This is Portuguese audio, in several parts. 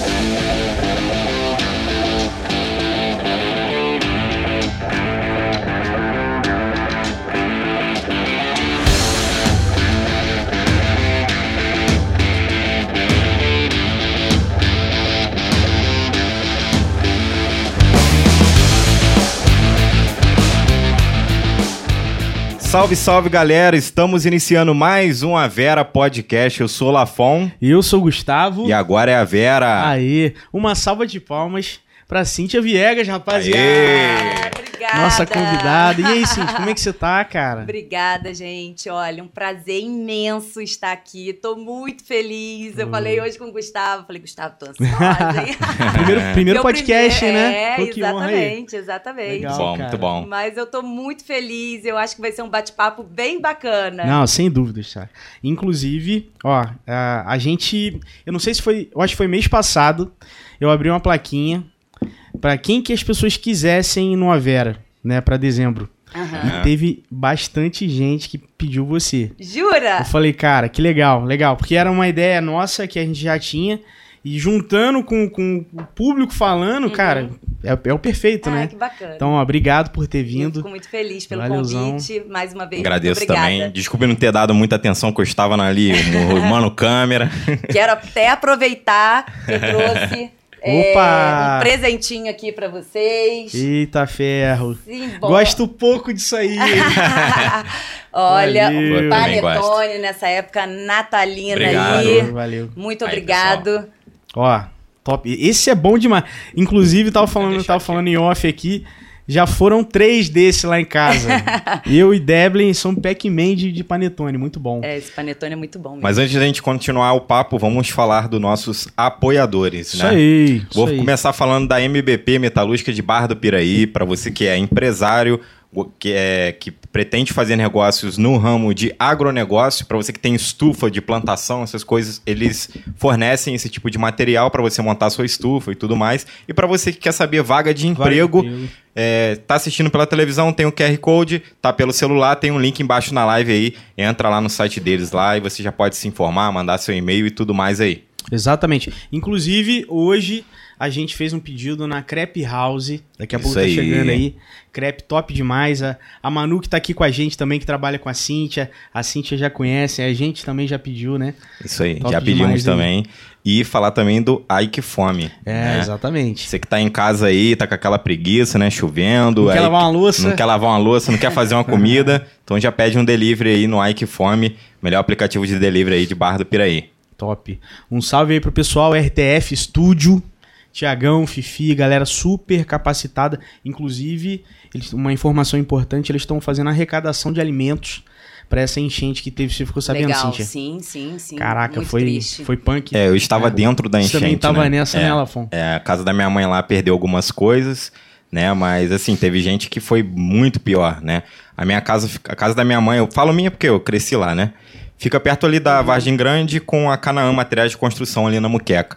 Thank you. Salve, salve galera! Estamos iniciando mais um A Vera Podcast. Eu sou o Lafon. E eu sou o Gustavo. E agora é a Vera. Aí, uma salva de palmas pra Cíntia Viegas, rapaziada. Aê! Obrigada. Nossa convidada. E aí, Cíntia, como é que você tá, cara? Obrigada, gente. Olha, um prazer imenso estar aqui. Tô muito feliz. Eu Hum. falei hoje com o Gustavo. Falei, Gustavo, tô ansiosa, hein? Primeiro, primeiro Meu podcast, primeiro- né? É, Pô, exatamente, exatamente. Legal. Muito bom, cara. muito bom. Mas eu tô muito feliz. Eu acho que vai ser um bate-papo bem bacana. Não, sem dúvidas, tá? Inclusive, ó, a, a gente. Eu não sei se foi. Eu acho que foi mês passado. Eu abri uma plaquinha pra quem que as pessoas quisessem ir no Avera, né? Pra dezembro. Aham. E teve bastante gente que pediu você. Jura? Eu falei, cara, que legal, legal. Porque era uma ideia nossa que a gente já tinha. E juntando com, com o público falando, cara, é, é o perfeito, Ai, né? Uhum. que bacana. Então, ó, obrigado por ter eu vindo. fico muito feliz pelo Valeuzão. convite. Mais uma vez, Agradeço também. Desculpe não ter dado muita atenção que eu estava ali, mano câmera. Quero até aproveitar que eu trouxe é, Opa! um presentinho aqui pra vocês. Eita ferro. Sim. Gosto pouco disso aí. Olha, Valeu. panetone nessa época natalina Obrigado. aí. valeu. Muito Aí, obrigado. Ó, top. Esse é bom demais. Inclusive, tava falando, tava aqui. falando em off aqui. Já foram três desses lá em casa. Eu e Devlin somos Pac-Man de, de panetone. Muito bom. É, esse panetone é muito bom. mesmo. Mas antes da gente continuar o papo, vamos falar dos nossos apoiadores, Isso né? aí. Vou isso aí. começar falando da MBP Metalúrgica de Barra do Piraí, para você que é empresário, que, é, que pretende fazer negócios no ramo de agronegócio, para você que tem estufa de plantação, essas coisas, eles fornecem esse tipo de material para você montar sua estufa e tudo mais. E para você que quer saber vaga de emprego. é, tá assistindo pela televisão, tem o QR Code, tá pelo celular, tem um link embaixo na live aí. Entra lá no site deles lá e você já pode se informar, mandar seu e-mail e tudo mais aí. Exatamente. Inclusive, hoje a gente fez um pedido na Crepe House. Daqui a Isso pouco tá aí. chegando aí. Crepe top demais. A, a Manu que tá aqui com a gente também, que trabalha com a Cíntia. A Cíntia já conhece, a gente também já pediu, né? Isso aí, Top já pedimos também. E falar também do Ike Fome. É, né? exatamente. Você que tá em casa aí, tá com aquela preguiça, né? Chovendo. Não quer aí lavar uma louça? Não quer lavar uma louça, não quer fazer uma comida. então já pede um delivery aí no Ike Fome, melhor aplicativo de delivery aí de Barra do Piraí. Top. Um salve aí pro pessoal, RTF Studio. Tiagão, Fifi, galera super capacitada. Inclusive, eles- uma informação importante, eles estão fazendo arrecadação de alimentos para essa enchente que teve. Você ficou sabendo, Legal, Cíntia? sim, sim, sim. Caraca, Muito foi, triste. foi punk. É, eu estava dentro da Você enchente, também tava né? nessa, é, né, Lafon? É, a casa da minha mãe lá perdeu algumas coisas, né? Mas assim, teve gente que foi muito pior, né? A minha casa, a casa da minha mãe, eu falo minha porque eu cresci lá, né? Fica perto ali da Vargem Grande com a Canaã Materiais de Construção ali na Muqueca.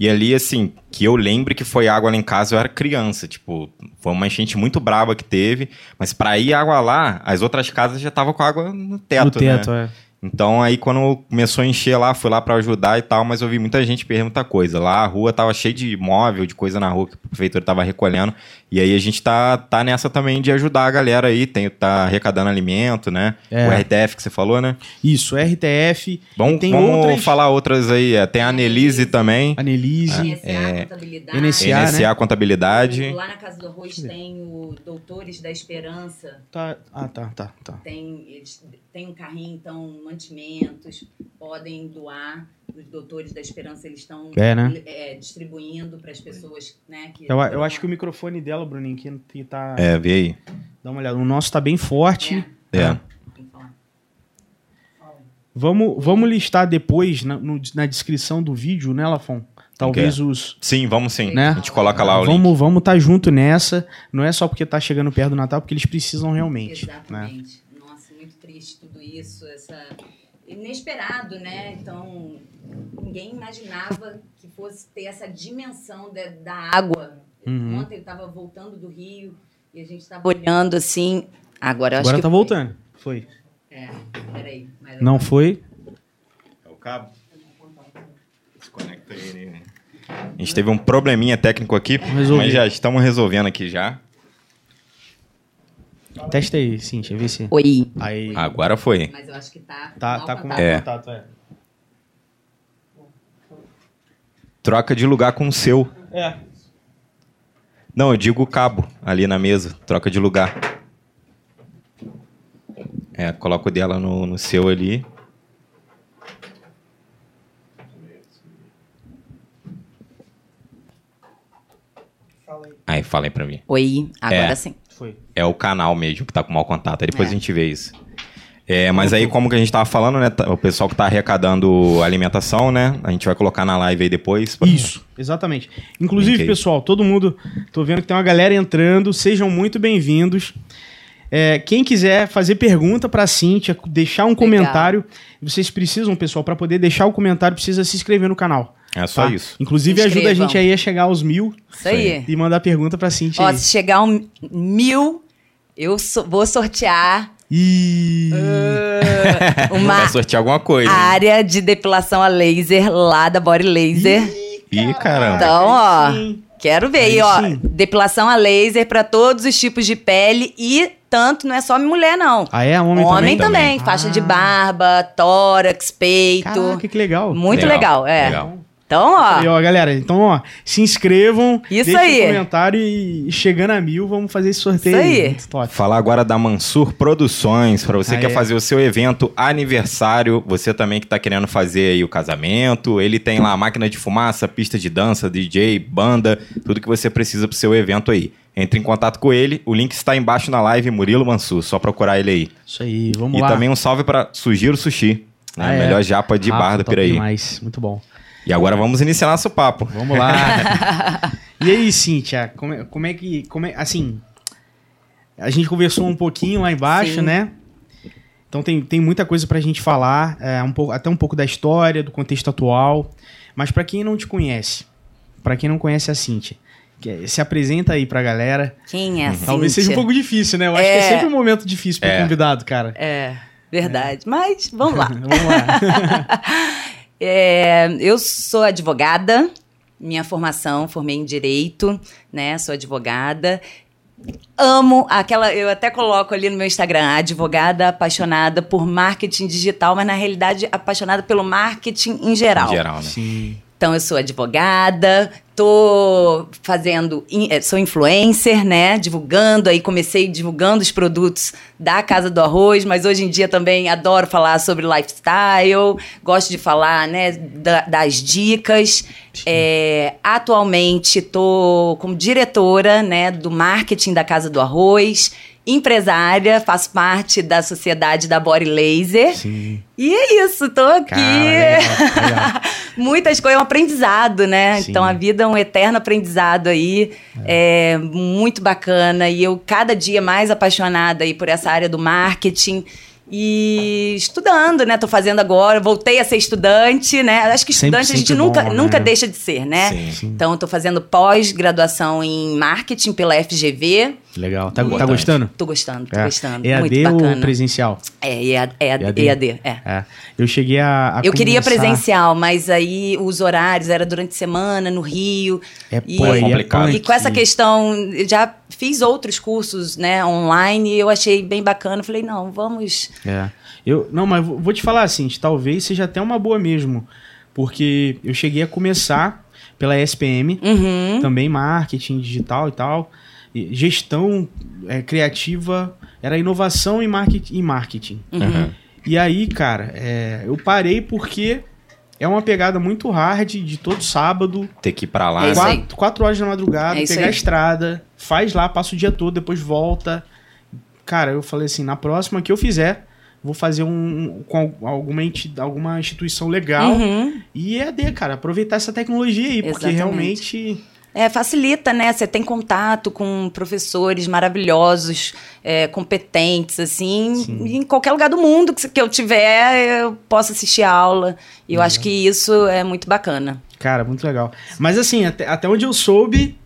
E ali, assim, que eu lembre que foi água lá em casa, eu era criança. Tipo, foi uma enchente muito braba que teve. Mas pra ir água lá, as outras casas já estavam com água no teto, no teto, né? é. Então aí quando começou a encher lá, fui lá pra ajudar e tal, mas eu vi muita gente perdendo muita coisa. Lá a rua tava cheia de móvel, de coisa na rua que a prefeitura tava recolhendo. E aí a gente tá, tá nessa também de ajudar a galera aí, tem, tá arrecadando alimento, né? É. O RTF que você falou, né? Isso, RTF, Vamos, Tem vamos outras- falar outras aí. é, Tem a Anelise também, Anelise. NSA, contabilidade. NSA. NSA né? Contabilidade. Lá na Casa do Arroz tem o Doutores da Esperança. Tá, ah, tá, tá, tá. Tem, eles têm um carrinho, então, mantimentos, podem doar. Os Doutores da Esperança, eles estão É, né? é, distribuindo para as pessoas, né? Que Eu, eu acho que o microfone dela, Bruninho, que, tá. É, vê aí. Dá uma olhada. O nosso tá bem forte. É. Que falar. Vamos, vamos listar depois na, no- na descrição do vídeo, né, Lafon? Talvez os. Sim, vamos sim. Né? A gente coloca lá o link. Vamos vamos tá junto nessa. Não é só porque tá chegando perto do Natal, porque eles precisam realmente. Né? Exatamente. Nossa, muito triste tudo isso, essa inesperado, né? Então, ninguém imaginava que fosse ter essa dimensão da, da água. Uhum. Ontem eu estava voltando do Rio e a gente estava olhando assim. Agora eu acho Agora que tá foi. voltando. Foi. É, peraí. mas- Não foi? É o cabo? Desconecta ele. né? A gente teve um probleminha técnico aqui, resolver. mas já estamos resolvendo aqui já. Testa aí, Cintia, vê se. Oi. Aí. Agora foi. Mas eu acho que tá. Tá, tá com contato. É. contato, é. Troca de lugar com o seu. É. Não, eu digo o cabo ali na mesa. Troca de lugar. É, coloca o dela no, no seu ali. Aí, fala aí pra mim. Oi, agora É. sim. Foi. É o canal mesmo que tá com mau contato. Aí depois É. a gente vê isso. É, mas aí, como que a gente tava falando, né? tá- O pessoal que tá arrecadando alimentação, né? A gente vai colocar na live aí depois. pra- Isso, exatamente. Inclusive, pessoal, todo mundo. Tô vendo que tem uma galera entrando. Sejam muito bem-vindos. É, quem quiser fazer pergunta pra Cintia, deixar um comentário, vocês precisam, pessoal, pra poder deixar o comentário, precisa se inscrever no canal. É só tá? isso. Inclusive, ajuda a gente aí a chegar aos mil Isso aí. e mandar pergunta pra Cintia. Ó, aí. se chegar a um mil, eu so- vou sortear Ih, uh, uma Vai sortear alguma coisa. hein? área de depilação a laser lá da Body Laser. Ih, caramba. Então, ó, sim. quero ver Aí ó. sim. Depilação a laser pra todos os tipos de pele e tanto não é só mulher, não. Ah, é? Homem, Homem também? também, faixa de Ah. barba, tórax, peito. Caraca, que legal. Muito legal, é. Legal. Então, ó, ó, galera, então, ó, se inscrevam, Isso deixem aí. um comentário e chegando a mil, vamos fazer esse sorteio. Isso aí. Muito top. Falar agora da Mansur Produções, para você Ah, que quer é. fazer o seu evento aniversário, você também que está querendo fazer aí o casamento, ele tem lá máquina de fumaça, pista de dança, DJ, banda, tudo que você precisa para o seu evento aí. Entre em contato com ele, o link está embaixo na live Murilo Mansur, só procurar ele aí. Isso aí, vamos e lá. também um salve para Sugiro Sushi, né? Ah, é. melhor japa de Rafa, bar do Piraí. demais, muito bom. E agora vamos iniciar nosso papo. Vamos lá. e aí, Cíntia, como é, como é que. Como é, assim, a gente conversou um pouquinho lá embaixo, Sim. né? Então tem, tem muita coisa pra gente falar, é, um pouco, até um pouco da história, do contexto atual. Mas pra quem não te conhece, pra quem não conhece a Cíntia, se apresenta aí pra galera. quem é assim? Talvez seja um pouco difícil, né? Eu acho que é É. sempre um momento difícil pro É. convidado, cara. É, verdade. Mas vamos lá. Vamos lá. É, eu sou advogada, minha formação, formei em direito, né? Sou advogada. Amo aquela, eu até coloco ali no meu Instagram, advogada apaixonada por marketing digital, mas na realidade apaixonada pelo marketing em geral. Em geral, né? Sim. Então, eu sou advogada, tô fazendo, eh, sou influencer, né? Divulgando aí, comecei divulgando os produtos da Casa do Arroz, mas hoje em dia também adoro falar sobre lifestyle, gosto de falar, né, da- das dicas. É, atualmente, tô como diretora, né, do marketing da Casa do Arroz, empresária, faço parte da sociedade da Body Laser. Sim. E é isso, tô aqui. Cara, legal, legal. Muitas coisas, é um aprendizado, né? Sim. Então a vida é um eterno aprendizado aí, é. muito bacana. E eu cada dia mais apaixonada aí por essa área do marketing e estudando, né? Tô fazendo agora, voltei a ser estudante, né? Acho que Sempre- estudante a gente sempre nunca, bom, né? nunca deixa de ser, né? Sim. Sim. Então, tô fazendo pós-graduação em marketing pela FGV. Legal. Tá, tá gostando? Tô gostando, tô É. gostando. EAD muito bacana. ou presencial? É, EAD, EAD, EAD? EAD, é. É. Eu cheguei a. a Eu queria presencial, mas aí os horários era durante semana, no Rio. É, E- pô, é complicado. E com essa questão, já fiz outros cursos, né, online, e eu achei bem bacana. Falei, não, vamos. É. Eu, não, mas vou vou te falar assim, talvez seja até uma boa mesmo. Porque eu cheguei a começar pela SPM, Uhum. também marketing digital e tal. Gestão é, criativa, era inovação e marketing. E, marketing. Uhum. e aí, cara, é, eu parei porque é uma pegada muito hard de todo sábado, Ter que ir pra lá. É quatro, quatro horas da madrugada, É pegar a aí. estrada, faz lá, passa o dia todo, depois volta. Cara, eu falei assim, na próxima que eu fizer, vou fazer um com al- alguma, alguma instituição legal Uhum. e EAD, cara, aproveitar essa tecnologia aí, porque Exatamente. realmente É, facilita, né? Você tem contato com professores maravilhosos, é, competentes, assim. Sim. Em qualquer lugar do mundo que, que eu tiver, eu posso assistir a aula. E eu acho que isso é muito bacana. Cara, muito legal. Mas assim, até, até onde eu soube,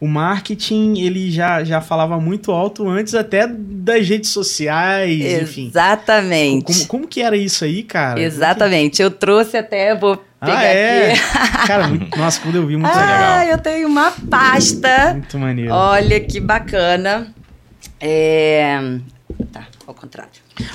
o marketing, ele já, já falava muito alto antes até das redes sociais, enfim. Exatamente. Como, como que era isso aí, cara? Exatamente. Eu trouxe até, vou Ah, pegar é? aqui. Cara, muito- nossa, quando eu vi, muito Ah, legal. eu tenho uma pasta. Muito maneiro. Olha que bacana. É... Tá, ao contrário.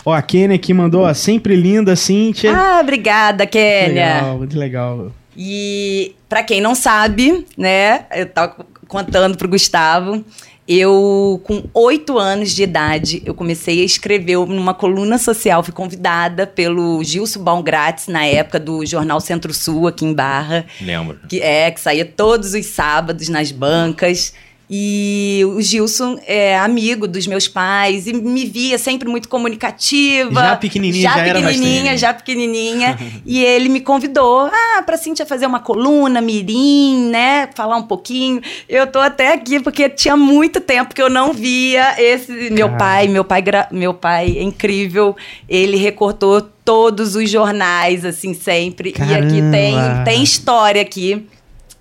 Ó, a Kênia aqui mandou, ó, sempre linda, Cíntia. Ah, obrigada, Kênia. Legal, muito legal. E pra quem não sabe, né, eu tava contando pro Gustavo, eu com oito anos de idade, eu comecei a escrever numa coluna social, fui convidada pelo Gilson Baumgratz, na época do Jornal Centro-Sul, aqui em Barra, Lembro. que é que saía todos os sábados nas bancas. E o Gilson é amigo dos meus pais e me via sempre muito comunicativa. Já pequenininha, já era pequenininha, bastante. já pequenininha. e ele me convidou, ah, pra Cíntia fazer uma coluna, mirim, né? Falar um pouquinho. Eu tô até aqui porque tinha muito tempo que eu não via esse meu Cara. pai, meu pai, meu pai é incrível. Ele recortou todos os jornais assim sempre. E aqui tem Caramba. tem história aqui.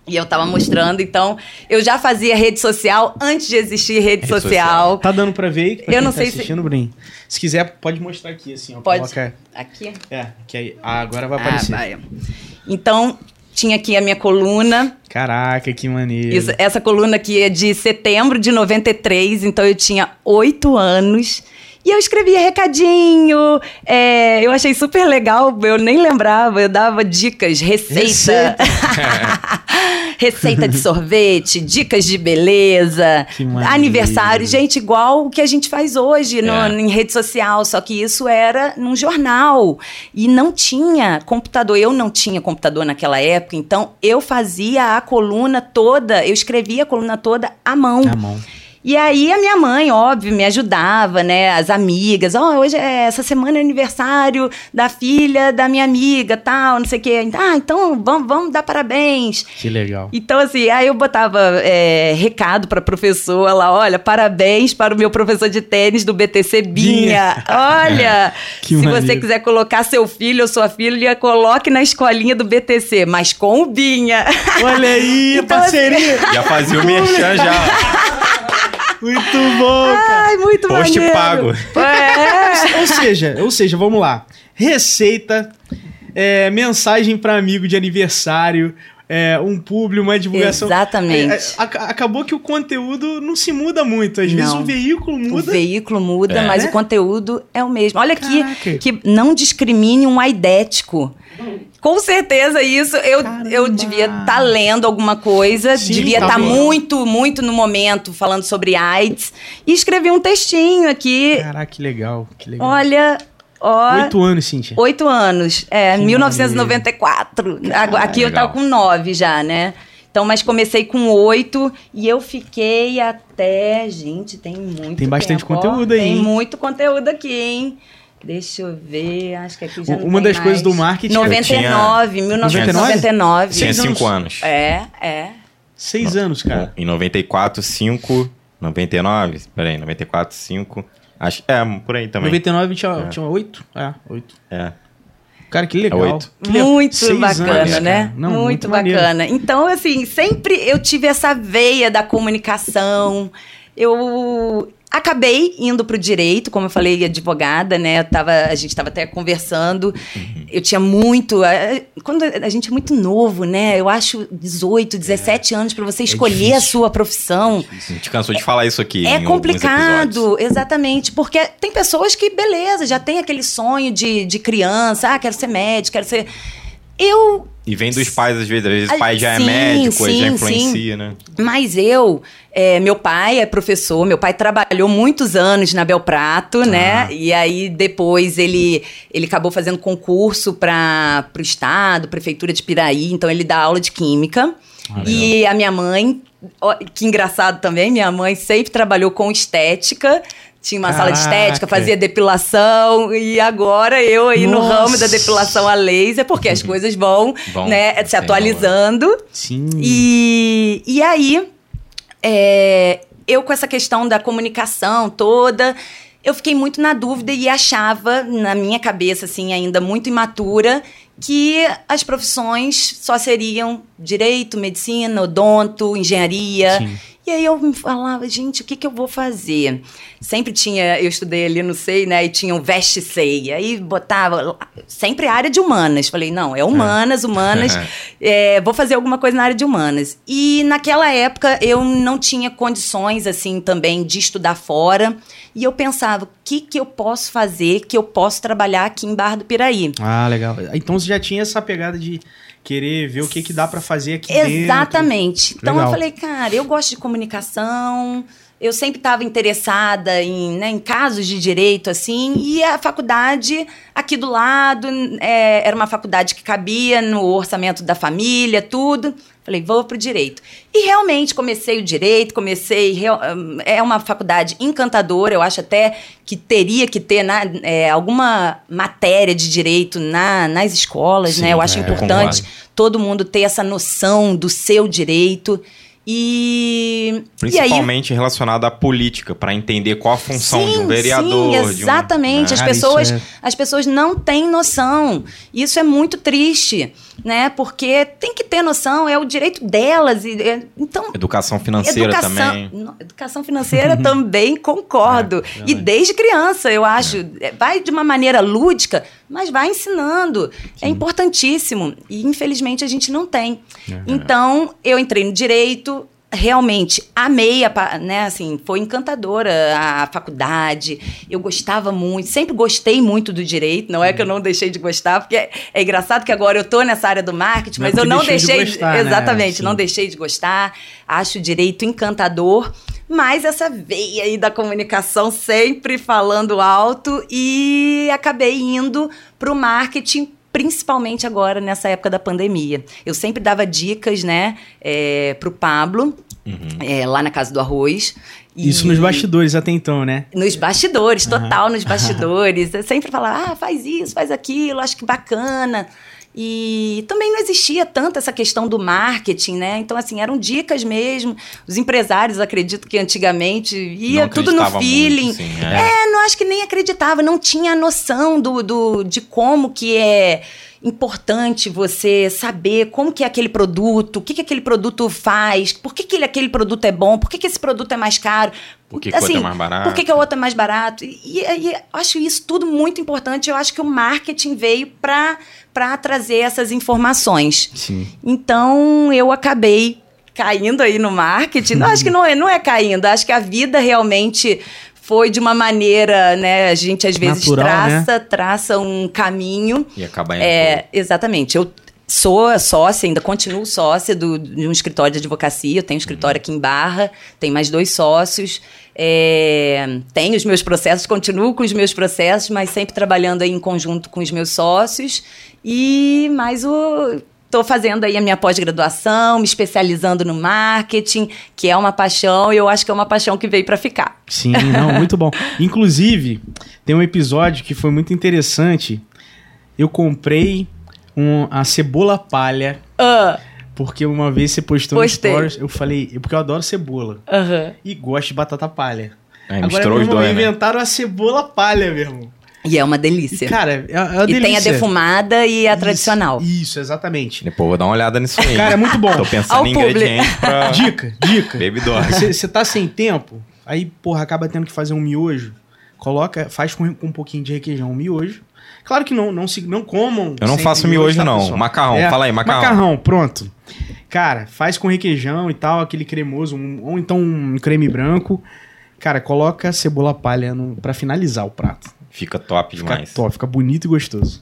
E eu tava mostrando, então eu já fazia rede social antes de existir rede, Rede social. Tá dando pra ver aí? Pra Eu não tá sei se- assistindo, Bruninho? Se quiser, pode mostrar aqui, assim, ó. Pode. Coloca... Aqui? É, que aí... Ah, agora vai Ah, aparecer. vai. Então, tinha aqui a minha coluna. Caraca, que maneiro. Isso- essa coluna aqui é de setembro de 93, então eu tinha oito anos. E eu escrevia recadinho, é, eu achei super legal, eu nem lembrava, eu dava dicas, receita. Receita. Receita de sorvete, dicas de beleza, aniversário, gente, igual o que a gente faz hoje no- É. em rede social, só que isso era num jornal e não tinha computador. Eu não tinha computador naquela época, então eu fazia a coluna toda, eu escrevia a coluna toda à mão. Na mão. E aí a minha mãe, óbvio, me ajudava, né? As amigas, ó, hoje é essa semana é aniversário da filha da minha amiga, tal, não sei o quê. Ah, então vamos, vamos dar parabéns. Que legal. Então, assim, aí eu botava é, recado pra professora lá, olha, parabéns para o meu professor de tênis do BTC Binha. Olha, Que se você maneiro. quiser colocar seu filho ou sua filha, coloque na escolinha do BTC, mas com o Binha. Olha aí, Então, parceria. Já fazia o merchan já. Muito bom, cara. Ai, muito Post maneiro. pago. É. Ou seja, ou seja, vamos lá. Receita, é, mensagem para amigo de aniversário, é, um publi, uma divulgação. Exatamente. É, é, ac- acabou que o conteúdo não se muda muito. Às vezes Não. o veículo O muda. veículo muda, É. mas o conteúdo é o mesmo. Olha aqui, Caraca. que não discrimine um aidético. Com certeza isso eu, eu devia estar lendo alguma coisa, Sim, devia tá estar bom. muito, muito no momento falando sobre AIDS e escrevi um textinho aqui. Caraca, que legal. Que legal. Olha, ó, Oito anos, Cintia. Oito anos, é, Que 1994. Agora, Aqui eu legal. tava com nove já, né? Então, mas comecei com oito e eu fiquei até. Gente, tem muito Tem bastante tempo, conteúdo aí, Tem muito conteúdo aqui, hein? Deixa eu ver, acho que aqui já não Uma tem das coisas mais. do marketing- 99, 1999. Tinha Seis anos. cinco anos. É, é. Seis anos, cara. Em 94, 5, 99, peraí, 94, 5, acho, é, por aí também. 99 tinha, É. tinha oito? É, oito. É. Cara, que legal. oito. Que legal. Muito Seis bacana, anos, né? Não, muito, maneiro. bacana. Então, assim, sempre eu tive essa veia da comunicação. Eu acabei indo pro direito, como eu falei, advogada, né? Eu tava, a gente estava até conversando. Eu tinha muito. Quando a gente é muito novo, né? Eu acho 18, 17 anos para você escolher a difícil. sua profissão. A gente cansou de falar isso aqui. É complicado, exatamente, porque tem pessoas que, beleza, já tem aquele sonho de, de criança, ah, quero ser médico, quero ser. Eu E vem dos pais, às vezes. Às vezes Ah, o pai já é sim, médico, aí já sim, influencia, né? Mas eu, é, meu pai é professor, meu pai trabalhou muitos anos na Belprato, Ah. né? E aí depois ele, ele acabou fazendo concurso para o estado, prefeitura de Piraí, então ele dá aula de química. Ah, e a minha mãe, que engraçado também, minha mãe sempre trabalhou com estética. Tinha uma sala de Caraca. estética, fazia depilação, e agora eu aí no Nossa. ramo da depilação a laser, porque as coisas vão, Vão né, se sem atualizando. Sim. E, e aí, é, eu com essa questão da comunicação toda, eu fiquei muito na dúvida e achava, na minha cabeça, assim, ainda muito imatura, que as profissões só seriam direito, medicina, odonto, engenharia. Sim. E aí eu me falava, gente, o que, que eu vou fazer? Sempre tinha, eu estudei ali no SEI, né? E tinha um veste SEI. Aí botava, sempre área de humanas. Falei, não, é humanas, humanas. é, vou fazer alguma coisa na área de humanas. E naquela época eu não tinha condições, assim, também de estudar fora. E eu pensava, o que, que eu posso fazer que eu posso trabalhar aqui em Barra do Piraí? Ah, legal. Então você já tinha essa pegada de querer ver o que, que dá para fazer aqui dentro. Exatamente. Então Legal. eu falei, cara, eu gosto de comunicação, eu sempre estava interessada em, né, em casos de direito, assim, e a faculdade aqui do lado é, era uma faculdade que cabia no orçamento da família, tudo. Falei, vou pro direito. E realmente comecei o direito, comecei. real- É uma faculdade encantadora, eu acho até que teria que ter na- é, alguma matéria de direito na- nas escolas, Sim, né? Eu acho é, importante concordo. todo mundo ter essa noção do seu direito. E. e aí, Principalmente relacionado à política, para entender qual a função de um vereador. Sim, um- exatamente. né? As Cara, pessoas, é- as pessoas não têm noção. Isso é muito triste, né? Porque tem que ter noção, é o direito delas. E, é- então, Educação financeira educação, também. educação financeira também concordo. É, e desde criança, eu acho. É, Vai de uma maneira lúdica, mas vai ensinando. É importantíssimo. E infelizmente a gente não tem. É. Então, eu entrei no direito. Realmente amei, a, né? Assim, foi encantadora a faculdade. Eu gostava muito, sempre gostei muito do direito. Não é que eu não deixei de gostar, porque é, é engraçado que agora eu tô nessa área do marketing, Não mas eu não deixou de deixei. gostar, né? exatamente, Sim. não deixei de gostar. Acho o direito encantador, mas essa veia aí da comunicação sempre falando alto e acabei indo para o marketing. Principalmente agora, nessa época da pandemia. Eu sempre dava dicas, né, é, pro Pablo, é, lá na Casa do Arroz. E- Isso nos bastidores até então, né? nos bastidores, total nos bastidores. Eu sempre falava, ah, faz isso, faz aquilo, acho que bacana. E também não existia tanto essa questão do marketing, né? Então, assim, eram dicas mesmo. Os empresários, acredito que antigamente, ia Não tudo no acreditava muito, feeling. sim, é. não acho que nem acreditava, não tinha a noção do, do, de como que é importante você saber como que é aquele produto, o que, que aquele produto faz, por que, que ele- aquele produto é bom, por que, que esse produto é mais caro. Por que que o outro é mais barato? Por que, que o outro é mais barato? E, e eu acho isso tudo muito importante. Eu acho que o marketing veio para trazer essas informações. Sim. Então eu acabei caindo aí no marketing. Não, acho que não é, não é caindo, acho que a vida realmente foi de uma maneira, né? A gente às vezes Natural, traça, traça um caminho. E acabar indo É, exatamente. Eu sou sócia, ainda continuo sócia do, de um escritório de advocacia. Eu tenho um escritório aqui em Barra, tenho mais dois sócios. É, tenho os meus processos, continuo com os meus processos, mas sempre trabalhando aí em conjunto com os meus sócios. E mais o. Estou fazendo aí a minha pós-graduação, me especializando no marketing, que é uma paixão, e eu acho que é uma paixão que veio para ficar. Sim, não, muito bom. Inclusive, tem um episódio que foi muito interessante. Eu comprei um, a cebola palha, Ah, porque uma vez você postou Postei. no stories, eu falei, porque eu adoro cebola e gosto de batata palha. Aí Agora, misturou meu os irmão, dois, né? inventaram a cebola palha, meu irmão. E é uma E, delícia. cara, é, é uma e tem a delícia. defumada e a Isso, tradicional. Isso, exatamente. Depois vou dar uma olhada nisso aí. Cara, é muito bom. Tô pensando Ao em ingredientes pra Dica, dica. baby. Você tá sem tempo, aí, porra, acaba tendo que fazer um miojo. Coloca, faz com, com um pouquinho de requeijão um miojo. Claro que não, não, se, não comam. Eu não faço miojo, tá, não. Macarrão, fala aí, macarrão. Macarrão, pronto. Cara, faz com requeijão e tal, aquele cremoso, um- ou então um creme branco. Cara, coloca cebola palha no, pra finalizar o prato. Fica top Fica demais. top, fica bonito e gostoso.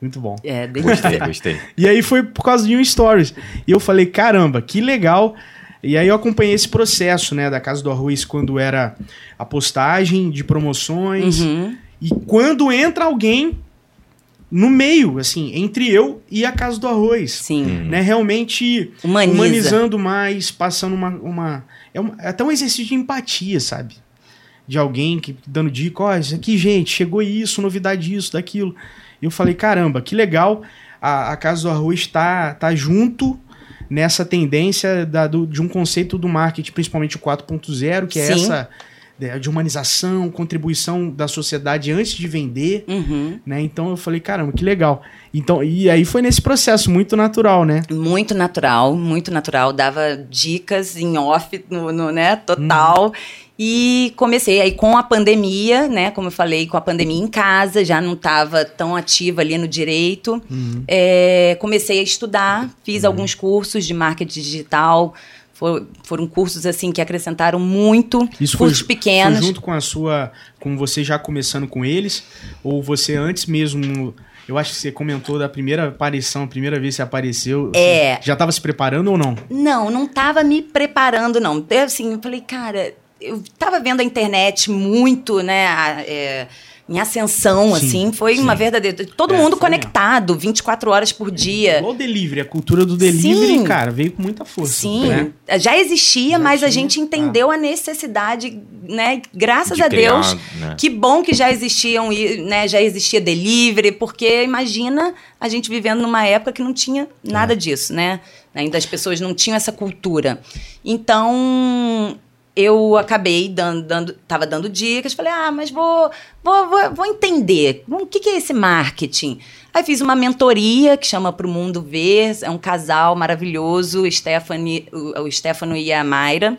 Muito bom. É, delícia. Gostei, gostei. E aí foi por causa de um stories. E eu falei, caramba, que legal. E aí eu acompanhei esse processo, né, da Casa do Arroz, quando era a postagem de promoções. Uhum. E quando entra alguém no meio, assim, entre eu e a Casa do Arroz. Sim. Né, realmente Humaniza. humanizando mais, passando uma. uma é, uma- é até um exercício de empatia, sabe? De alguém que dando dica, ó, isso aqui, gente, chegou isso, novidade isso, daquilo. E eu falei, caramba, que legal. A, a Casa do Arroz está tá junto nessa tendência da- do- de um conceito do marketing, principalmente o 4.0, que é Sim. essa de, de humanização, contribuição da sociedade antes de vender, Uhum. né? Então eu falei, caramba, que legal. Então, e aí foi nesse processo muito natural, né? Muito natural, muito natural. Dava dicas em off, no, no, né, total. E comecei aí com a pandemia, né? Como eu falei, com a pandemia em casa, já não estava tão ativa ali no direito. É, comecei a estudar, fiz alguns cursos de marketing digital. For- foram cursos assim que acrescentaram muito. Isso foi, cursos pequenos. foi junto com a sua, com você já começando com eles, ou você antes mesmo, eu acho que você comentou da primeira aparição, a primeira vez que você apareceu, É. você já estava se preparando ou não? Não, não tava me preparando, não. Eu, assim, eu falei, cara, eu tava vendo a internet muito, né? a- é, em ascensão, Sim, assim. Foi sim. uma verdadeira. Todo É, mundo conectado, 24 horas por dia. O delivery, a cultura do delivery, Sim. cara, veio com muita força. Sim, né? já existia, Já mas a tinha, gente entendeu a necessidade, né? Graças De a criar, Deus. né? Que bom que já existiam, e, né? Já existia delivery, porque imagina a gente vivendo numa época que não tinha nada disso, né? Ainda as pessoas não tinham essa cultura. Então eu acabei dando, dando, tava dando dicas, falei, ah, mas vou, vou, vou, vou entender. O que, que é esse marketing? Aí fiz uma mentoria que chama Pro Mundo Ver, é um casal maravilhoso, Stephanie, o, o Stefano e a Mayra.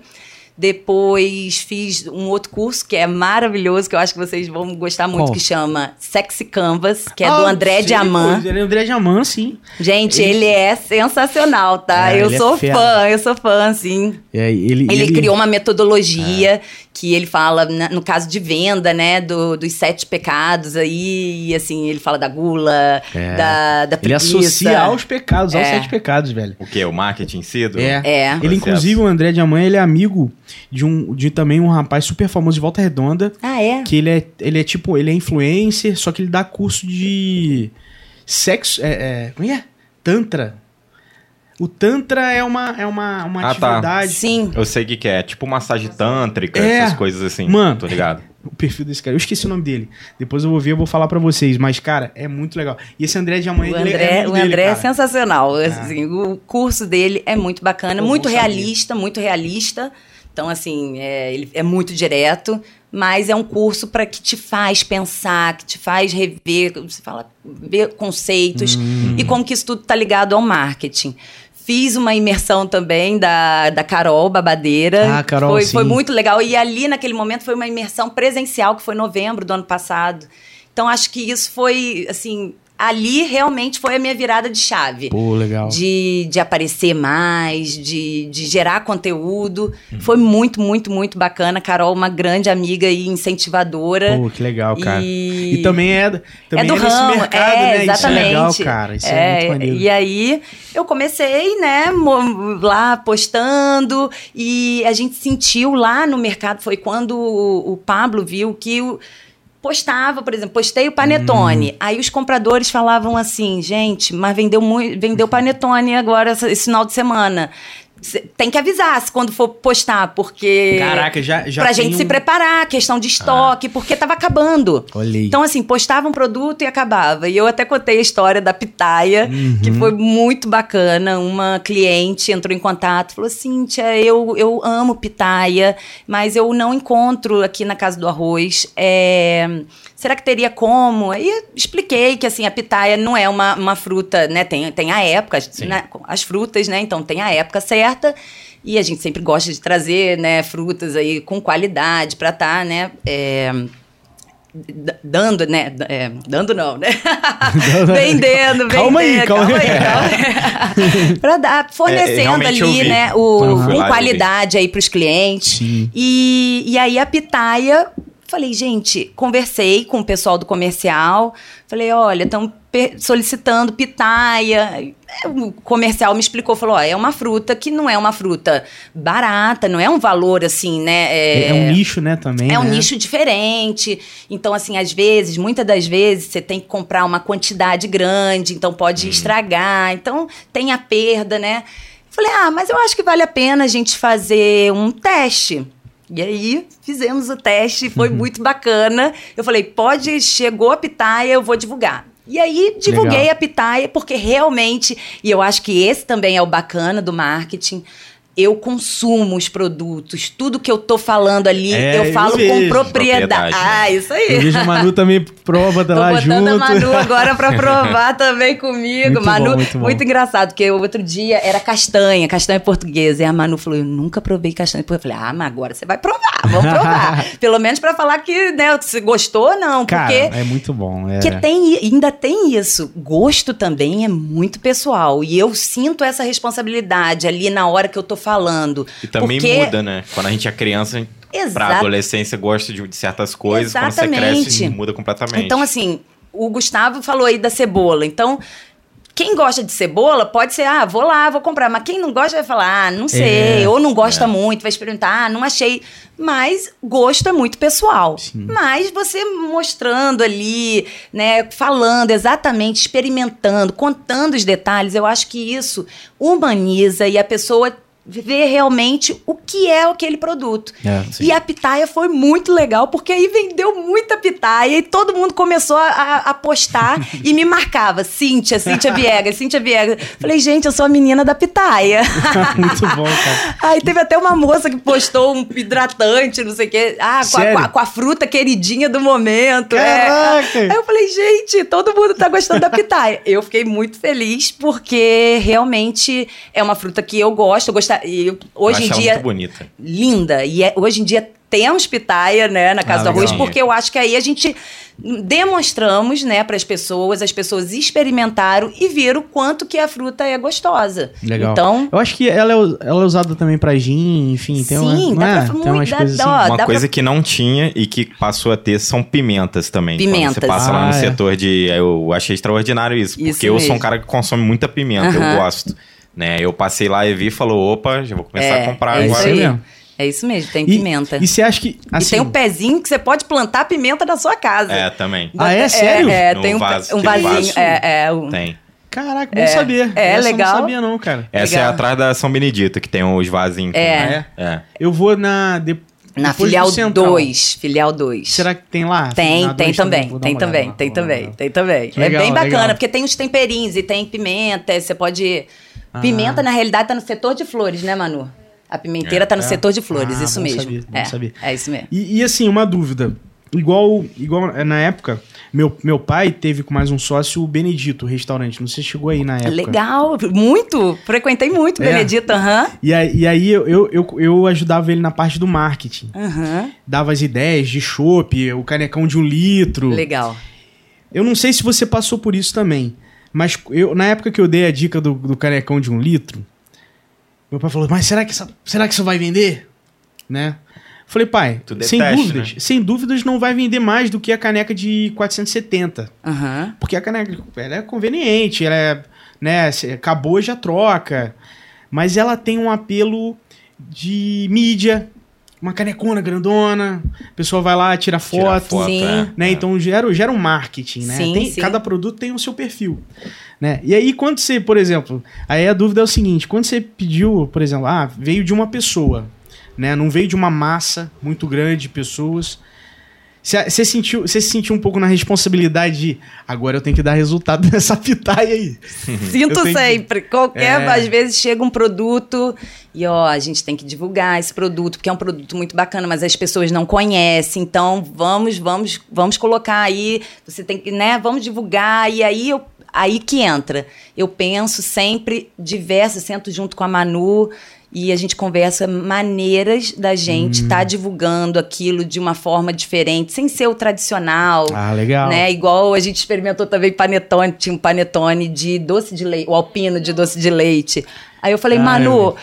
Depois fiz um outro curso que é maravilhoso, que eu acho que vocês vão gostar muito, Qual? que chama Sexy Canvas, que é Ah, do André sei, Diamant. Ele é André Diamant, sim. Gente, Ele- ele, é sensacional, tá? É, eu ele é sou fera. fã, eu sou fã, sim. É, ele, Ele, criou uma metodologia É. que ele fala, na- no caso de venda, né, do- dos sete pecados aí, e assim, ele fala da gula, É. da, da Ele preguiça. associa aos pecados, aos É. sete pecados, velho. O quê? O marketing em si? do- É. É. Ele, inclusive, o André Diamant, ele é amigo de, um, de também um rapaz super famoso de Volta Redonda, Ah, é? que ele é, ele é tipo, ele é influencer, só que ele dá curso de sexo, é, é, como é? que é? Tantra. O Tantra é uma, é uma, uma Ah, tá. atividade... Sim. Eu sei o que, que é. Tipo massagem tântrica, É. essas coisas assim. Mano. Tô ligado. O perfil desse cara. Eu esqueci o nome dele. Depois eu vou ver, eu vou falar pra vocês. Mas, cara, é muito legal. E esse André Diamant, O ele é André, amigo o dele, André é sensacional. assim, o curso dele é muito bacana, Pô, muito realista, muito realista. Então, assim, é, ele é muito direto, mas é um curso para que te faz pensar, que te faz rever, você fala, ver conceitos Hum. e como que isso tudo tá ligado ao marketing. Fiz uma imersão também da, da Carol Babadeira. Ah, Carol, foi, sim. foi muito legal. E ali, naquele momento, foi uma imersão presencial, que foi em novembro do ano passado. Então, acho que isso foi, assim, ali realmente foi a minha virada de chave. Pô, legal. De, de aparecer mais, de, de gerar conteúdo. Foi muito, muito, muito bacana. Carol, uma grande amiga e incentivadora. Pô, que legal, cara. E- E, também é, também é do nesse ramo, mercado, é, né? exatamente. Isso é legal, cara. Isso é, muito maneiro. E aí eu comecei, né, lá postando e a gente sentiu lá no mercado, foi quando o, o Pablo viu que o postava, por exemplo, postei o Hum. panetone. Aí os compradores falavam assim, gente, mas vendeu muito, vendeu panetone agora esse final de semana. Tem que avisar se quando for postar, porque Caraca, já, já pra gente um- se preparar, questão de estoque, porque tava acabando. Olha aí. Então, assim, postava um produto e acabava. E eu até contei a história da pitaia, Uhum. que foi muito bacana. Uma cliente entrou em contato, falou: Cíntia, eu, eu amo pitaia, mas eu não encontro aqui na Casa do Arroz. É, Será que teria como? Aí eu expliquei que, assim, a pitaia não é uma, uma fruta, né? Tem, tem a época, né? as frutas, né? Então, tem a época certa. E a gente sempre gosta de trazer, né, frutas aí com qualidade para estar, né, é, dando, né, é, dando não, né, vendendo, Calma aí, vendendo, calma aí. aí. para dar, fornecendo realmente eu ali, né, o, com qualidade aí para os clientes. Sim. E, e aí a pitaia, falei, gente, conversei com o pessoal do comercial, falei, olha, estão solicitando pitaia. O comercial me explicou, falou, ó, é uma fruta que não é uma fruta barata, não é um valor assim, né? É, é um nicho, né, também. É um né? nicho diferente. Então, assim, às vezes, muitas das vezes, você tem que comprar uma quantidade grande, então pode estragar. Então, tem a perda, né? Falei, ah, mas eu acho que vale a pena a gente fazer um teste. E aí, fizemos o teste, foi muito bacana. Eu falei, pode, chegou a pitaia, eu vou divulgar. E aí, divulguei Legal. a pitaia, porque realmente, e eu acho que esse também é o bacana do marketing, eu consumo os produtos, tudo que eu tô falando ali, É, eu eu falo com vejo. propriedade. Propriedade, né? Ah, isso aí. Eu vejo a Manu também prova, tá Tô lá botando junto. a Manu agora pra provar também comigo. Muito Manu, bom, muito bom. engraçado, porque o outro dia era castanha, castanha portuguesa. E a Manu falou: Eu nunca provei castanha portuguesa. Eu falei: Ah, mas agora você vai provar, vamos provar. Pelo menos pra falar que, né, se gostou ou não. Cara, porque é muito bom. É. porque tem, ainda tem isso. Gosto também é muito pessoal. E eu sinto essa responsabilidade ali na hora que eu tô falando. E também Porque- muda, né? Quando a gente é criança, gente- pra Exato. adolescência gosta de, de certas coisas. Quando você Exatamente. cresce, muda completamente. Então, assim, o Gustavo falou aí da cebola. Então, quem gosta de cebola pode ser, ah, vou lá, vou comprar. Mas quem não gosta vai falar, ah, não sei, É, ou não gosta é. muito, vai experimentar, ah, não achei. Mas gosto é muito pessoal. Sim. Mas você mostrando ali, né, falando exatamente, experimentando, contando os detalhes, eu acho que isso humaniza e a pessoa vê realmente o que é aquele produto. É. E a pitaia foi muito legal, porque aí vendeu muita pitaia e todo mundo começou a, a, a postar e me marcava. Cíntia, Cíntia Viegas, Cíntia Viegas. Falei, gente, eu sou a menina da pitaia. muito bom, cara. Aí teve até uma moça que postou um hidratante, não sei o quê. Ah, com a, com a- com a fruta queridinha do momento. Caraca! É. Aí eu falei, gente, todo mundo tá gostando da pitaia. Eu fiquei muito feliz, porque realmente é uma fruta que eu gosto. Eu gosto e eu- Eu hoje em dia muito bonita. linda. E é- hoje em dia temos pitaia, né, na Casa Ah, do Arroz, legal. porque eu acho que aí a gente demonstramos, né, para as pessoas, as pessoas experimentaram e viram o quanto que a fruta é gostosa. Legal. Então, Eu acho que ela é, ela é usada também pra gin, enfim, tem uma. Sim, não dá é? pra tem umas muito- coisas dá- assim. Uma dá coisa que não tinha e que passou a ter são pimentas também. Quando Pimentas. você passa lá Ah, no é. setor de. Eu achei extraordinário isso. Isso Porque eu sou um mesmo. cara que consome muita pimenta, Aham. eu gosto. Né? Eu passei lá e vi e falou: opa, já vou começar É, a comprar é isso agora. aí. mesmo. é isso mesmo, tem E- pimenta. E você acha que. Assim, e tem um pezinho que você pode plantar pimenta na sua casa. É, também. Ah, é? Sério? É, No tem um, vaso, um vasinho. vaso. É, é, um- Tem. Caraca, bom É, saber. é, Essa eu legal. não sabia, não, cara. Essa Legal. é atrás da São Benedito, que tem os vasinhos. É. Ah, é? É. Eu vou na. de- Na filial do Central. 2. Filial 2. Será que tem lá? Tem, Na tem dois também, tem também, tem também, tem também. Legal, é bem bacana, legal. porque tem os temperinhos e tem pimenta, você pode... Ah. Pimenta, na realidade, tá no setor de flores, né, Manu? A pimenteira É. tá no É? setor de flores, Ah, isso mesmo. é, é isso mesmo. E, e, assim, uma dúvida. Igual, igual é, na época, meu, meu pai teve com mais um sócio o Benedito, o restaurante. Não sei se chegou aí na época. Legal, muito, frequentei muito, É. Benedito, aham. E aí, e aí eu, eu, eu, eu ajudava ele na parte do marketing. Aham, Dava as ideias de chopp, o canecão de um litro. legal. Eu não sei se você passou por isso também. Mas eu, na época que eu dei a dica do, do canecão de um litro, meu pai falou, mas será que, essa- será que isso vai vender? Né? Falei, pai, é sem dúvidas, né? sem dúvidas não vai vender mais do que a caneca de 470. Aham, Porque a caneca ela é conveniente, ela é, né, acabou já troca. Mas ela tem um apelo de mídia, uma canecona grandona, a pessoa vai lá, tira foto, foto, Sim. é. né? É. Então gera, gera um marketing, né? Sim, Tem- sim. Cada produto tem o seu perfil, né? E aí quando você, por exemplo, aí a dúvida é o seguinte, quando você pediu, por exemplo, ah, veio de uma pessoa, né? Não veio de uma massa muito grande de pessoas. Você sentiu, você se sentiu um pouco na responsabilidade de agora eu tenho que dar resultado nessa pitaia aí. Sinto Eu tenho que- sempre. Qualquer, É. às vezes chega um produto e ó, a gente tem que divulgar esse produto, porque é um produto muito bacana, mas as pessoas não conhecem. Então, vamos, vamos, vamos colocar aí, você tem que, né, vamos divulgar e aí eu aí que entra. Eu penso sempre diversas, sento junto com a Manu e a gente conversa maneiras da gente estar divulgando aquilo de uma forma diferente, sem ser o tradicional Ah, legal. né? Igual a gente experimentou também panetone, tinha um panetone de doce de leite, o alpino de doce de leite. Aí eu falei, Ah, Manu,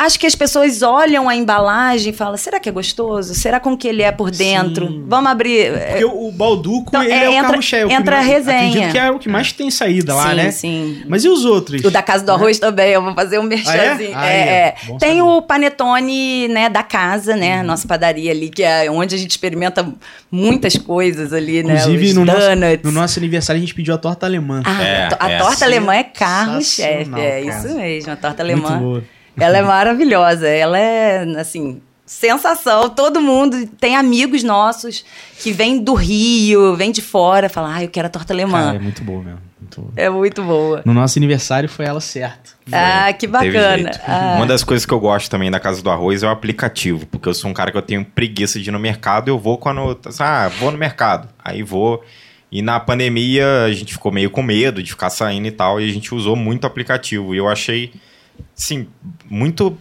acho que as pessoas olham a embalagem e falam, será que é gostoso? Será com que ele é por dentro? Sim. Vamos abrir. Porque o, Balduco, Então, ele é, é, o entra- carro-chefe. é o que entra a mais- resenha. Acredito que é o que mais tem saída lá, sim, né? sim. Mas e os outros? O da Casa do Arroz também, eu vou fazer um merchanzinho. Ah, é? É, Ah, é. é. Bom Tem saber. Uhum. o panetone, né, da casa, né, nossa padaria ali, que é onde a gente experimenta muitas coisas ali, né, Inclusive, os no nosso, no nosso aniversário, a gente pediu a torta alemã. Ah, É, a to- a é. torta alemã é carro-chefe, é cara. isso mesmo, a torta Muito alemã. boa. Ela é maravilhosa, ela é, assim, sensação. Todo mundo tem amigos nossos que vêm do Rio, vêm de fora, falam, ah, eu quero a torta alemã. Cara, é muito boa mesmo. muito. É muito boa. No nosso aniversário foi ela certo. Ah, que bacana. Ah. Uma das coisas que eu gosto também da Casa do Arroz é o aplicativo, porque eu sou um cara que eu tenho preguiça de ir no mercado, eu vou quando. Ah, vou no mercado. Aí vou. E na pandemia a gente ficou meio com medo de ficar saindo e tal, e a gente usou muito o aplicativo. E eu achei, sim, muito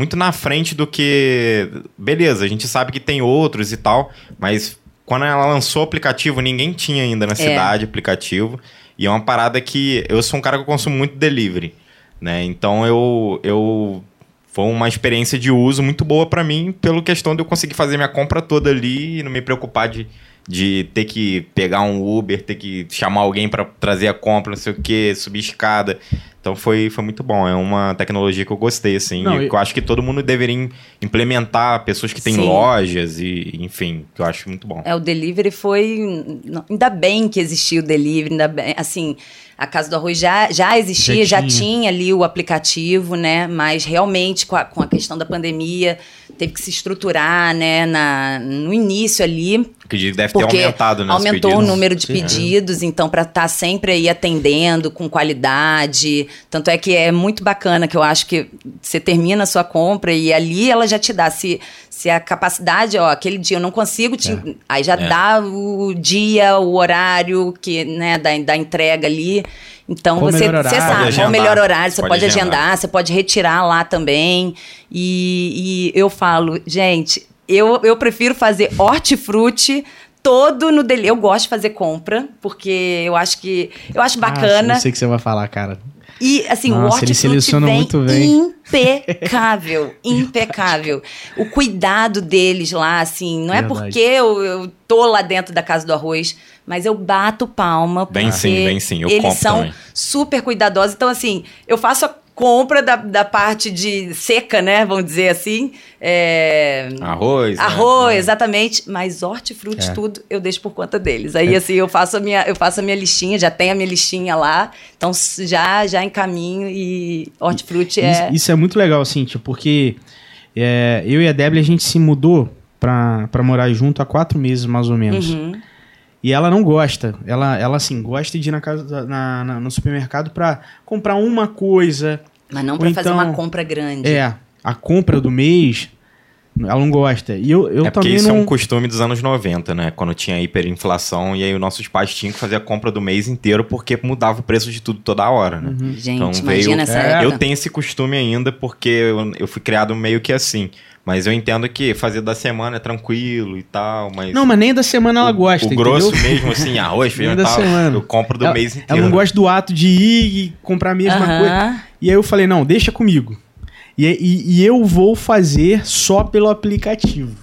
muito na frente do que. Beleza, a gente sabe que tem outros e tal, mas quando ela lançou o aplicativo, ninguém tinha ainda na cidade aplicativo. E é uma parada que. Eu sou um cara que eu consumo muito delivery. Né? Então eu, eu. Foi uma experiência de uso muito boa pra mim, pela questão de eu conseguir fazer minha compra toda ali e não me preocupar de, de ter que pegar um Uber, ter que chamar alguém pra trazer a compra, não sei o que, subir escada. Então foi, foi muito bom. É uma tecnologia que eu gostei, assim. Não, e que eu acho que todo mundo deveria im- implementar, pessoas que têm Sim. lojas e, enfim, que eu acho muito bom. É, o delivery foi. Ainda bem que existiu o delivery, ainda bem. Assim, a Casa do Arroz já, já existia, Já já tinha. tinha. ali o aplicativo, né? Mas realmente, com a, com a questão da pandemia, teve que se estruturar, né? Na, no início ali. Que deve ter aumentado, né? aumentou o número de Sim. pedidos, então para estar sempre aí atendendo com qualidade. Tanto é que é muito bacana que eu acho que você termina a sua compra e ali ela já te dá se se a capacidade, ó, aquele dia eu não consigo, te, aí já É. dá o dia, o horário que, né, da, da entrega ali. Então Qual você, você sabe qual o melhor horário, você Pode pode, agendar. agendar, você pode retirar lá também. E, e eu falo, gente, eu, eu prefiro fazer hortifruti todo no dele. Eu gosto de fazer compra, porque eu acho que. Eu acho bacana. Ah, eu sei que você vai falar, cara. E assim, Nossa, o ele hortifruti vem muito bem. impecável, impecável. O cuidado deles lá, assim, não é Verdade. porque eu, eu tô lá dentro da casa do arroz, mas eu bato palma. Bem porque sim, bem sim, eu eles compro são também. super cuidadosos. Então, assim, eu faço a compra da, da parte de seca, né? Vamos dizer assim. É, Arroz. né? Arroz, exatamente. Mas hortifruti, É. tudo, eu deixo por conta deles. Aí, assim, eu faço, a minha, eu faço a minha listinha, já tenho a minha listinha lá. Então, já, já encaminho e hortifruti é... Isso, isso é muito legal, assim, tipo, porque é, eu e a Débora, a gente se mudou pra, pra morar junto há quatro meses, mais ou menos. Uhum. E ela não gosta. Ela, ela assim, gosta de ir na casa, na, na- no supermercado pra comprar uma coisa. Mas não para fazer então- uma compra grande. É, a compra do mês, ela não gosta. E eu, eu é porque isso não... é um costume dos anos 90, né? Quando tinha hiperinflação e aí os nossos pais tinham que fazer a compra do mês inteiro porque mudava o preço de tudo toda hora, né? Gente, Então, imagina veio- essa É, época. Eu tenho esse costume ainda porque eu, eu fui criado meio que assim. Mas eu entendo que fazer da semana é tranquilo e tal, mas... Não, mas nem da semana ela gosta, O grosso entendeu? mesmo, assim, arroz, feijão e tal, semana. eu compro do ela, mês inteiro. ela não gosta do ato de ir e comprar a mesma coisa. E aí eu falei, não, deixa comigo. E, e- e eu vou fazer só pelo aplicativo.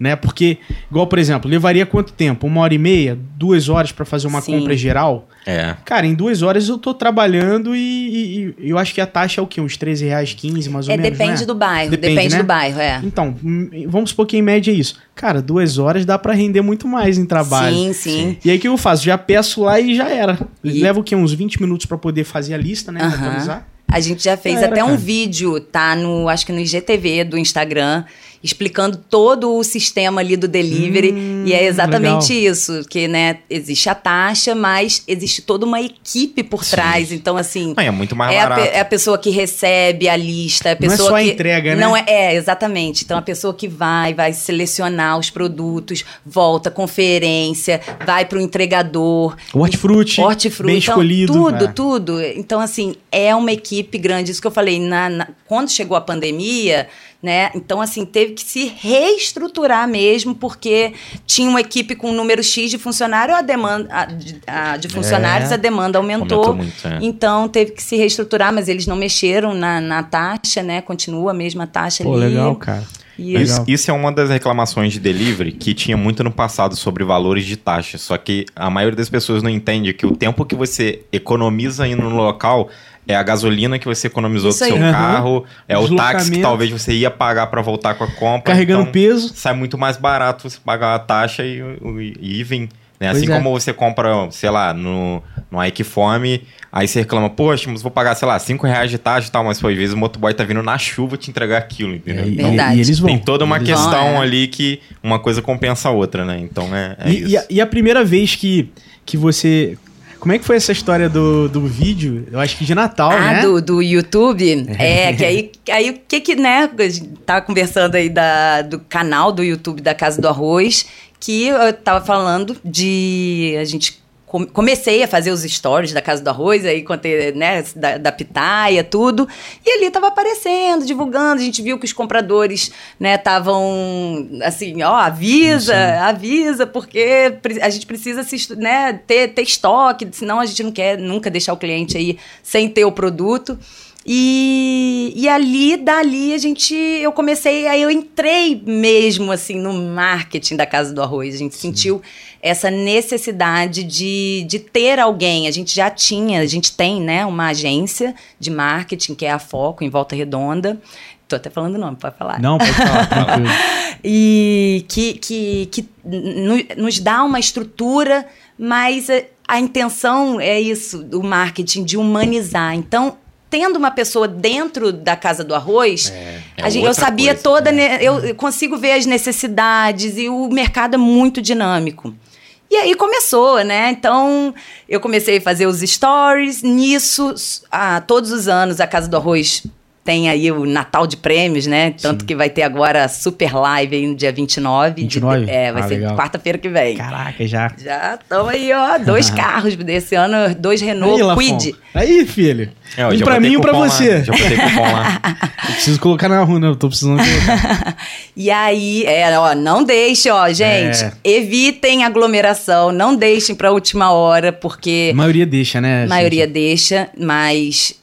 Né? Porque, igual, por exemplo, levaria quanto tempo? Uma hora e meia? Duas horas pra fazer uma Sim. compra geral? É. Cara, em duas horas eu tô trabalhando e, e- e eu acho que a taxa é o quê? Uns 13 reais, 15 mais ou É, menos, depende né? do bairro, Depende, depende, né? do bairro, é. Então, hum, vamos supor que em média é isso. Cara, duas horas dá pra render muito mais em trabalho. Sim, sim. E aí o que eu faço? Já peço lá e já era. E- Leva o quê? Uns 20 minutos pra poder fazer a lista, né? Aham. Atualizar. A gente já fez Já era, até um cara. vídeo, tá no, acho que no IGTV do Instagram, explicando todo o sistema ali do delivery. Hum, e é exatamente isso, que, né, existe a taxa, mas existe toda uma equipe por Sim. trás. Então, assim, Não, é muito mais é a, barato. pe- é a pessoa que recebe a lista, é a Não é pessoa só a que entrega, né? Não é, é, exatamente. Então a pessoa que vai, vai selecionar os produtos, volta conferência, vai para o entregador, Hortifruti, hortifruti, bem então, escolhido. tudo, É. tudo. Então assim é uma equipe grande. Isso que eu falei na- na- quando chegou a pandemia. Né? Então, assim, teve que se reestruturar mesmo, porque tinha uma equipe com um número X de funcionário, a demanda a- de, a- de funcionários, É. a demanda aumentou. Aumentou muito, é. Então teve que se reestruturar, mas eles não mexeram na, na taxa, né? Continua a mesma taxa Pô, ali. legal, cara. Isso, isso é uma das reclamações de delivery que tinha muito no passado sobre valores de taxa. Só que a maioria das pessoas não entende que o tempo que você economiza indo no local é a gasolina que você economizou Isso do seu aí. Carro, é o táxi que talvez você ia pagar para voltar com a compra. Carregando então, peso. Sai muito mais barato você pagar a taxa e, e, e vir. Né? Assim é. como você compra, sei lá, no, no Ike Fome, aí você reclama, poxa, mas vou pagar, sei lá, 5 reais de taxa e tal, mas pô, às vezes o motoboy tá vindo na chuva te entregar aquilo, entendeu? É, e, Então, Verdade. e eles vão. tem toda uma Eles questão Vão, é. ali que uma coisa compensa a outra, né? Então é, é E, isso. e a, e a primeira vez que, que você Como é que foi essa história do, do vídeo? Eu acho que de Natal, ah, né? do, do YouTube? É, que aí, aí o que que, né, a gente tava conversando aí da, do canal do YouTube da Casa do Arroz, que eu tava falando de a gente comecei a fazer os stories da Casa do Arroz, aí contei, né, da, da pitaia, tudo. E ali tava aparecendo, divulgando. A gente viu que os compradores, né, estavam assim, ó, avisa, Sim. avisa, porque a gente precisa se, né, ter, ter estoque, senão a gente não quer nunca deixar o cliente aí sem ter o produto. E, e ali, dali, a gente. Eu comecei, aí eu entrei mesmo assim no marketing da Casa do Arroz. A gente Sim. sentiu essa necessidade de, de ter alguém. A gente já tinha, a gente tem, né, uma agência de marketing que é a Foco, em Volta Redonda. Tô até falando o nome, pode falar. Não, pode falar, E que, que, que nos dá uma estrutura, mas a, a intenção é isso, do marketing, de humanizar. Então, tendo uma pessoa dentro da casa do arroz, é, é gente, eu sabia coisa, toda, né? eu consigo ver as necessidades e o mercado é muito dinâmico. E aí começou, né? Então eu comecei a fazer os stories. Nisso, ah, todos os anos a Casa do Arroz tem aí o Natal de Prêmios, né? Tanto Sim. que vai ter agora a super live aí no dia 29. 29? De, é, vai ah, ser quarta-feira que vem. Caraca, já. Já estão aí, ó, dois carros desse ano, dois Renault aí, Quid. Aí, filho. É, um pra mim e um pra você. Lá. Já botei cupom lá. eu preciso colocar na rua, né? Eu tô precisando colocar. e aí, é, ó, não deixe, ó, gente, é. evitem aglomeração, não deixem pra última hora, porque... A maioria deixa, né? A maioria gente? deixa, mas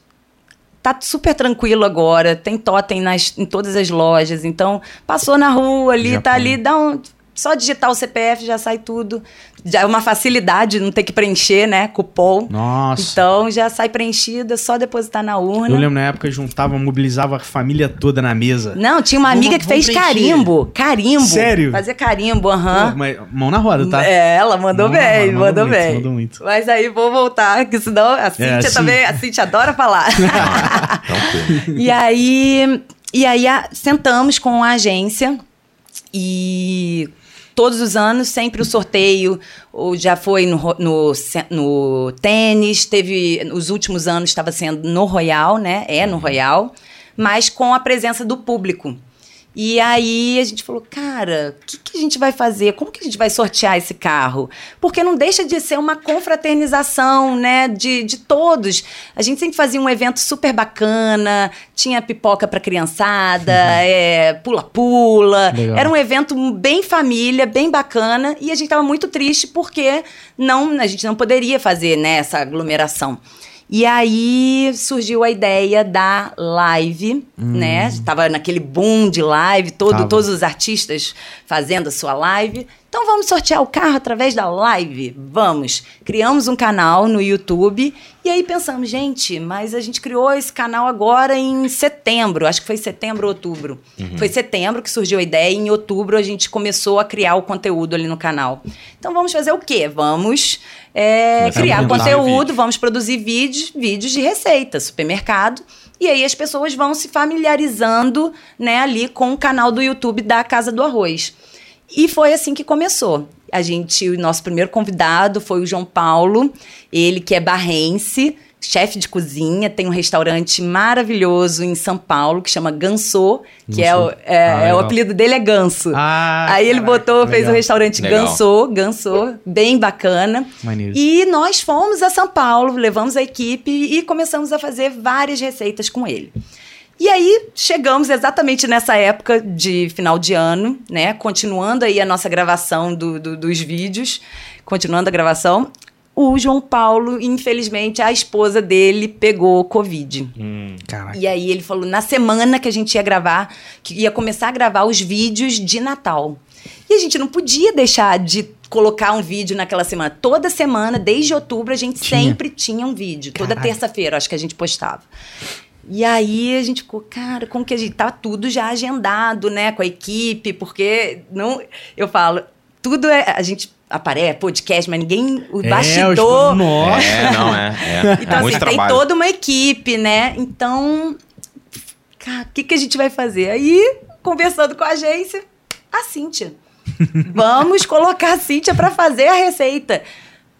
tá super tranquilo agora, tem totem nas, em todas as lojas, então passou na rua ali, já tá foi. ali, dá um, só digitar o CPF já sai tudo. Já é uma facilidade não ter que preencher, né? Cupom. Nossa. Então já sai preenchida, só depositar na urna. Eu lembro na época juntava, mobilizava a família toda na mesa. Não, tinha uma amiga vamos, que fez preencher. carimbo. Carimbo. Sério? Fazer carimbo, aham. Uhum. mão na roda, tá? É, ela mandou mão bem, roda, mandou, mandou muito, bem. Mandou muito. Mas aí vou voltar, que senão a é, Cíntia é, assim. também, a Cíntia adora falar. e aí, e aí a, sentamos com a agência e todos os anos, sempre o sorteio, ou já foi no, no, no tênis, teve, os últimos anos estava sendo no Royal, né? É no Royal, mas com a presença do público. E aí a gente falou, cara, o que, que, a gente vai fazer? Como que a gente vai sortear esse carro? Porque não deixa de ser uma confraternização, né, de, de todos. A gente sempre fazia um evento super bacana, tinha pipoca para criançada, é, pula-pula. Era um evento bem família, bem bacana. E a gente estava muito triste porque não, a gente não poderia fazer né, essa aglomeração. E aí surgiu a ideia da live, hum. né? Estava naquele boom de live, todo, todos os artistas fazendo a sua live. Então vamos sortear o carro através da live? Vamos. Criamos um canal no YouTube e aí pensamos, gente, mas a gente criou esse canal agora em setembro, acho que foi setembro ou outubro. Uhum. Foi setembro que surgiu a ideia e em outubro a gente começou a criar o conteúdo ali no canal. Então vamos fazer o quê? Vamos é, criar conteúdo, vamos produzir vídeos, vídeos de receita, supermercado. E aí as pessoas vão se familiarizando né, ali com o canal do YouTube da Casa do Arroz. E foi assim que começou. A gente, o nosso primeiro convidado foi o João Paulo, ele que é barrense, chefe de cozinha, tem um restaurante maravilhoso em São Paulo que chama Gansô, que é, o, é, ah, é o apelido dele é Ganso. Ah, Aí ele botou, legal. fez o restaurante Gansô, Gansô, bem bacana. Maneiro. E nós fomos a São Paulo, levamos a equipe e começamos a fazer várias receitas com ele. E aí chegamos exatamente nessa época de final de ano, né? Continuando aí a nossa gravação do, do, dos vídeos, continuando a gravação. O João Paulo, infelizmente, a esposa dele pegou Covid. Hum, e aí ele falou, na semana que a gente ia gravar, que ia começar a gravar os vídeos de Natal. E a gente não podia deixar de colocar um vídeo naquela semana. Toda semana, desde outubro, a gente tinha. sempre tinha um vídeo. Toda terça-feira, acho que a gente postava. E aí a gente ficou, cara, como que a gente tá tudo já agendado, né, com a equipe, porque não, eu falo, tudo é a gente aparece podcast, mas ninguém o é, bastidor. Nossa. É, não é. é. Então é assim, tem toda uma equipe, né? Então, cara, o que que a gente vai fazer? Aí, conversando com a agência, a Cíntia. Vamos colocar a Cíntia para fazer a receita.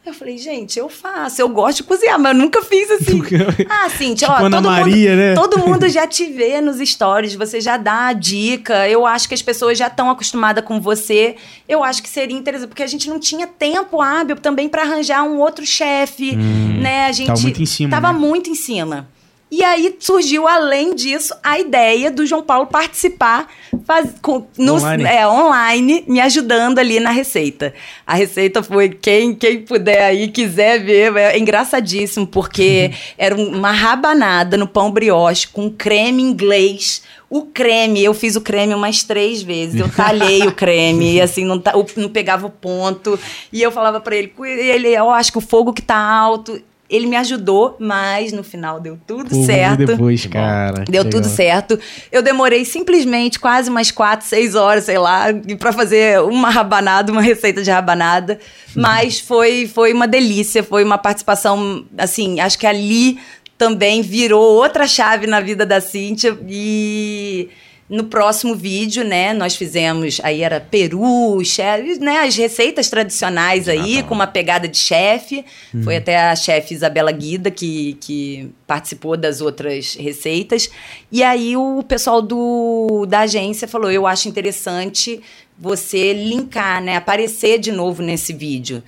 Eu falei, gente, eu faço, eu gosto de cozinhar, mas eu nunca fiz assim. ah, Cintia, tipo ó, todo, Maria, mundo, né? todo mundo já te vê nos stories, você já dá a dica. Eu acho que as pessoas já estão acostumadas com você. Eu acho que seria interessante, porque a gente não tinha tempo hábil também para arranjar um outro chefe, né? A gente tava muito em cima, Tava né? muito em cima. E aí surgiu, além disso, a ideia do João Paulo participar faz, com, no, Online. É, online, me ajudando ali na receita. A receita foi, quem, quem puder aí, quiser ver, é engraçadíssimo, porque era um- uma rabanada no pão brioche com creme inglês. O creme, eu fiz o creme umas três vezes. Eu talhei o creme, e assim, não, não pegava o ponto. E eu falava pra ele, "Cu- ele, eu acho que o fogo que tá alto. Ele me ajudou, mas no final deu tudo Pô, certo. depois, bom. cara. Deu tudo legal. certo. Eu demorei simplesmente quase umas quatro, seis horas, sei lá, pra fazer uma rabanada, uma receita de rabanada. Mas foi, foi uma delícia, foi uma participação, assim, acho que ali também virou outra chave na vida da Cíntia. E no próximo vídeo, né, nós fizemos, aí era peru, chefe, né, as receitas tradicionais aí, Natal. com uma pegada de chefe. Foi até a chefe Isabela Guida que, que participou das outras receitas. E aí o pessoal do, da agência falou: eu acho interessante você linkar, né? Aparecer de novo nesse vídeo.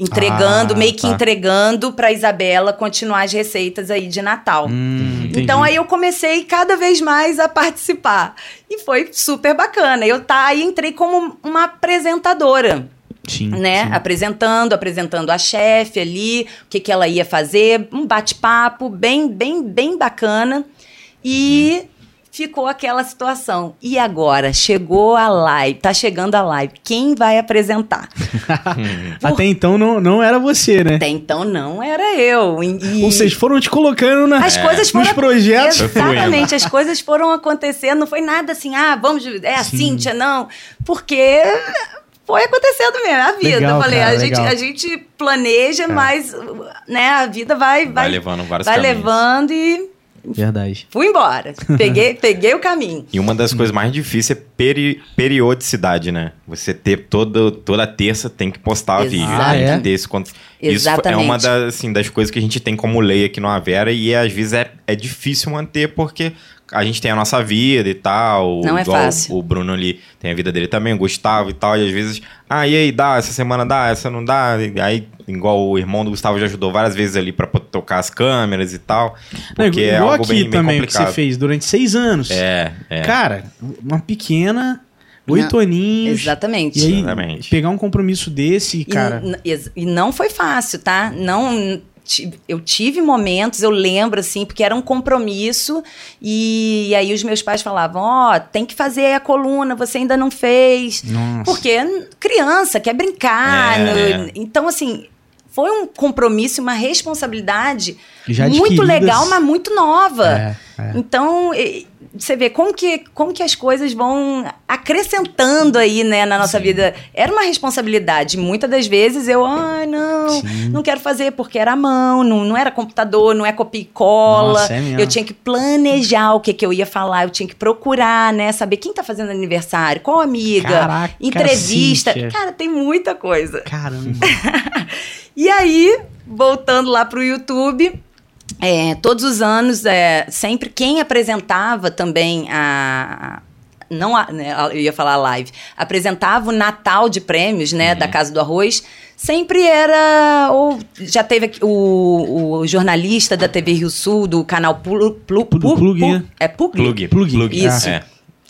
Entregando, Ah, meio que tá. entregando para Isabela continuar as receitas aí de Natal. Hum. Então aí eu comecei cada vez mais a participar. E foi super bacana. Eu tá, aí entrei como uma apresentadora Sim, né? sim. Apresentando, apresentando a chefe ali, o que, que ela ia fazer, um bate-papo bem, bem, bem bacana. E ficou aquela situação. E agora? Chegou a live, tá chegando a live. Quem vai apresentar? Até então não, não era você, né? Até então não era eu. E, Ou vocês foram te colocando na, as coisas nos foram projetos. Foi fluindo. Exatamente, as coisas foram acontecendo, não foi nada assim, ah, vamos, é a Sim. Cíntia, não, porque foi acontecendo mesmo, é a vida. Legal, Eu falei, cara, a, gente, legal. a gente planeja, mas né, a vida vai, Vai vai, levando vários vai caminhos. levando e Verdade. fui embora. Peguei, peguei o caminho. E uma das coisas mais difíceis é peri- periodicidade, né? Você ter todo, toda terça tem que postar o vídeo. Ah, é? que ter esse conte- Isso é Exatamente. uma das, assim, das coisas que a gente tem como lei aqui no Avera e às vezes é, é difícil manter porque a gente tem a nossa vida e tal. Não é igual fácil. O Bruno ali tem a vida dele também, o Gustavo e tal. E às vezes, ah, e aí, dá? Essa semana dá? Essa não dá? E aí, igual o irmão do Gustavo já ajudou várias vezes ali pra tocar as câmeras e tal. Não, Porque é igual algo aqui bem, bem também, que complicado. você fez durante seis anos. É, é. Cara, uma pequena, oito Não, aninhos. Exatamente. E aí, Exatamente. pegar um compromisso desse, E cara. ex- E, não foi fácil, tá? Não. Eu tive momentos, eu lembro, assim, porque era um compromisso, e, aí os meus pais falavam: Ó, tem que fazer a coluna, você ainda não fez. Nossa. Porque criança quer brincar. É. no- então, assim, foi um compromisso, uma responsabilidade muito legal, mas muito nova. É, é. Então, você vê como que, como que as coisas vão acrescentando aí, né, na nossa vida. Era uma responsabilidade. Muitas das vezes eu, ai, não, Sim. não quero fazer porque era mão, não, não era computador, não é copia e cola. Nossa, é mesmo. eu tinha que planejar o que, que eu ia falar, eu tinha que procurar, né, saber quem tá fazendo aniversário, qual amiga, Caraca, entrevista. Cíntia. Cara, tem muita coisa. Caramba. E aí, voltando lá pro YouTube, é, todos os anos, é, sempre quem apresentava também a. não a, né, eu ia falar a live, apresentava o Natal de prêmios, né, da Casa do Arroz, sempre era, ou já teve aqui o, o jornalista da TV Rio Sul, do canal Plu, Plu, Plu- Plu- Plug, Plu- né? é Pug? Plug. Plug. Isso. É.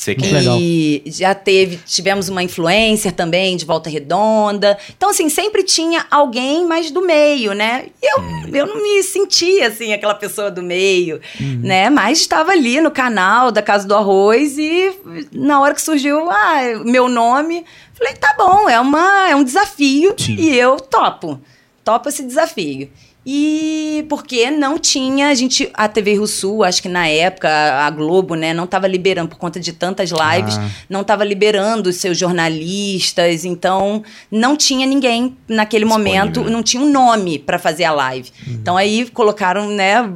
Sei que legal. E já teve, tivemos uma influencer também de Volta Redonda. Então, assim, sempre tinha alguém mais do meio, né? E eu, Hum. eu não me sentia, assim, aquela pessoa do meio, Uhum. né? Mas estava ali no canal da Casa do Arroz e na hora que surgiu ah, meu nome, falei, tá bom, é, uma, é um desafio Sim. e eu topo. Topo esse desafio. E porque não tinha, a gente, a TV Rio Sul, acho que na época, a Globo, né, não estava liberando, por conta de tantas lives, Ah. não estava liberando os seus jornalistas, então não tinha ninguém naquele Disponível, momento, não tinha um nome para fazer a live. Então aí colocaram, né,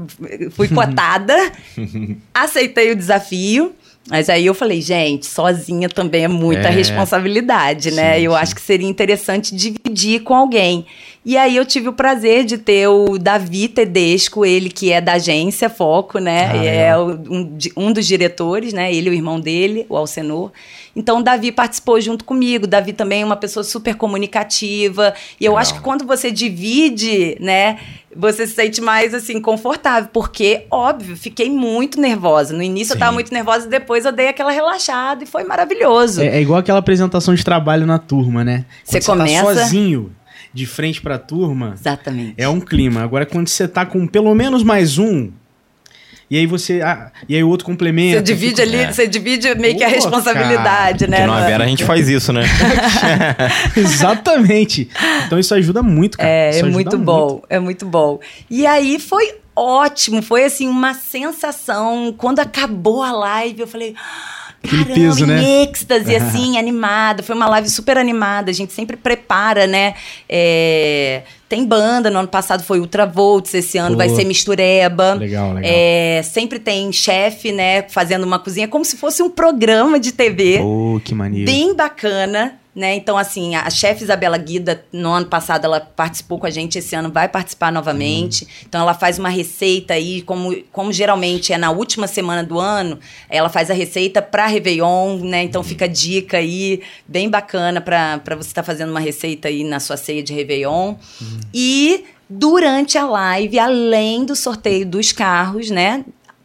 fui cotada, aceitei o desafio. Mas aí eu falei, gente, sozinha também é muita É. responsabilidade, né? Sim, eu sim. acho que seria interessante dividir com alguém. E aí eu tive o prazer de ter o Davi Tedesco, ele que é da agência Foco, né? Ah, é um, um, dos diretores, né? Ele e o irmão dele, o Alcenor. Então o Davi participou junto comigo. O Davi também é uma pessoa super comunicativa. E eu acho que quando você divide, né? Você se sente mais assim, confortável. Porque, óbvio, fiquei muito nervosa. No início Sim. eu tava muito nervosa e depois eu dei aquela relaxada e foi maravilhoso. É, é igual aquela apresentação de trabalho na turma, né? Quando você, você tá começa. Tá sozinho de frente pra turma. Exatamente. É um clima. Agora, quando você tá com pelo menos mais um, e aí você. Ah, e aí o outro complementa. Você divide fica... ali, é. você divide meio Pô, que a responsabilidade, cara. né? Porque no Vera a gente faz isso, né? Exatamente. Então isso ajuda muito, cara. É, isso é muito bom. É muito bom. E aí foi ótimo, foi assim, uma sensação. Quando acabou a live, eu falei. Aquele Caramba, peso, né? em êxtase, assim, animada. Foi uma live super animada. A gente sempre prepara, né? É... Tem banda, no ano passado foi Ultravolts, esse ano Pô. vai ser Mistureba. Legal, legal. É, sempre tem chefe, né, fazendo uma cozinha, como se fosse um programa de TV. Pô, que maneiro. Bem bacana. Né? Então, assim, a chefe Isabela Guida, no ano passado, ela participou com a gente, esse ano vai participar novamente. Uhum. Então, ela faz uma receita aí, como, como geralmente é na última semana do ano, ela faz a receita para Réveillon, né? Então, fica a dica aí, bem bacana para você estar tá fazendo uma receita aí na sua ceia de Réveillon. Uhum. E durante a live, além do sorteio dos carros, né?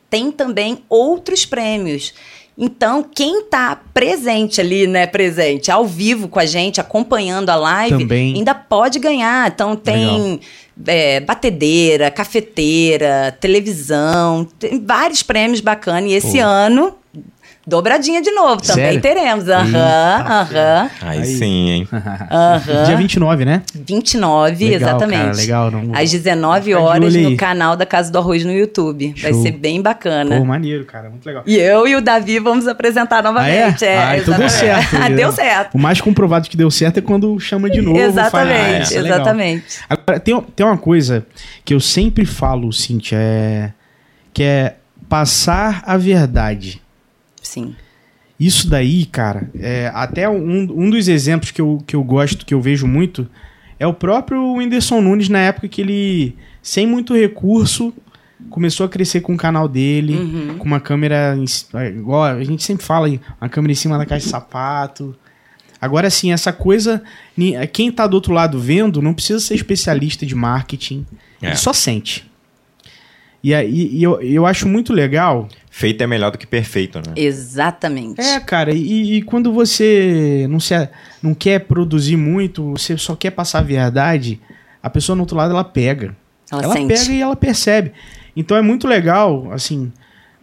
Tem também outros prêmios. Então, quem está presente ali, né, presente, ao vivo com a gente, acompanhando a live, Também. ainda pode ganhar. Então, tem é, batedeira, cafeteira, televisão, tem vários prêmios bacanas. E esse Pô. ano Dobradinha de novo, também Sério? teremos. Aham, aham. Aí sim, hein? Aham. Dia 29, né? 29, legal, exatamente. Cara, legal. Não... Às 19 horas no canal da Casa do Arroz no YouTube. Show. Vai ser bem bacana. Pô, maneiro, cara. Muito legal. E eu e o Davi vamos apresentar novamente. Ah, é? é ah, então deu certo. deu certo. O mais comprovado que deu certo é quando chama de novo. Exatamente, fala, ah, é, exatamente. Agora, tem, tem uma coisa que eu sempre falo, Cintia, é, que é passar a verdade. Sim. Isso daí, cara, é, até um, um dos exemplos que eu, que eu gosto, que eu vejo muito, é o próprio Whindersson Nunes na época que ele, sem muito recurso, começou a crescer com o canal dele, uhum. com uma câmera, igual a gente sempre fala, uma câmera em cima da caixa de sapato. Agora, assim, essa coisa, quem tá do outro lado vendo não precisa ser especialista de marketing, é. ele só sente. E, aí, e eu, eu acho muito legal. Feito é melhor do que perfeito, né? Exatamente. É, cara, e, e quando você não, se, não quer produzir muito, você só quer passar a verdade, a pessoa no outro lado ela pega. Ela, ela sente. pega e ela percebe. Então é muito legal, assim,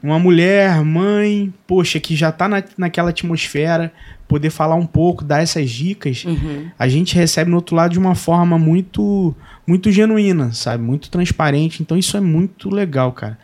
uma mulher, mãe, poxa, que já tá na, naquela atmosfera, poder falar um pouco, dar essas dicas, uhum. a gente recebe no outro lado de uma forma muito muito genuína, sabe? Muito transparente. Então isso é muito legal, cara.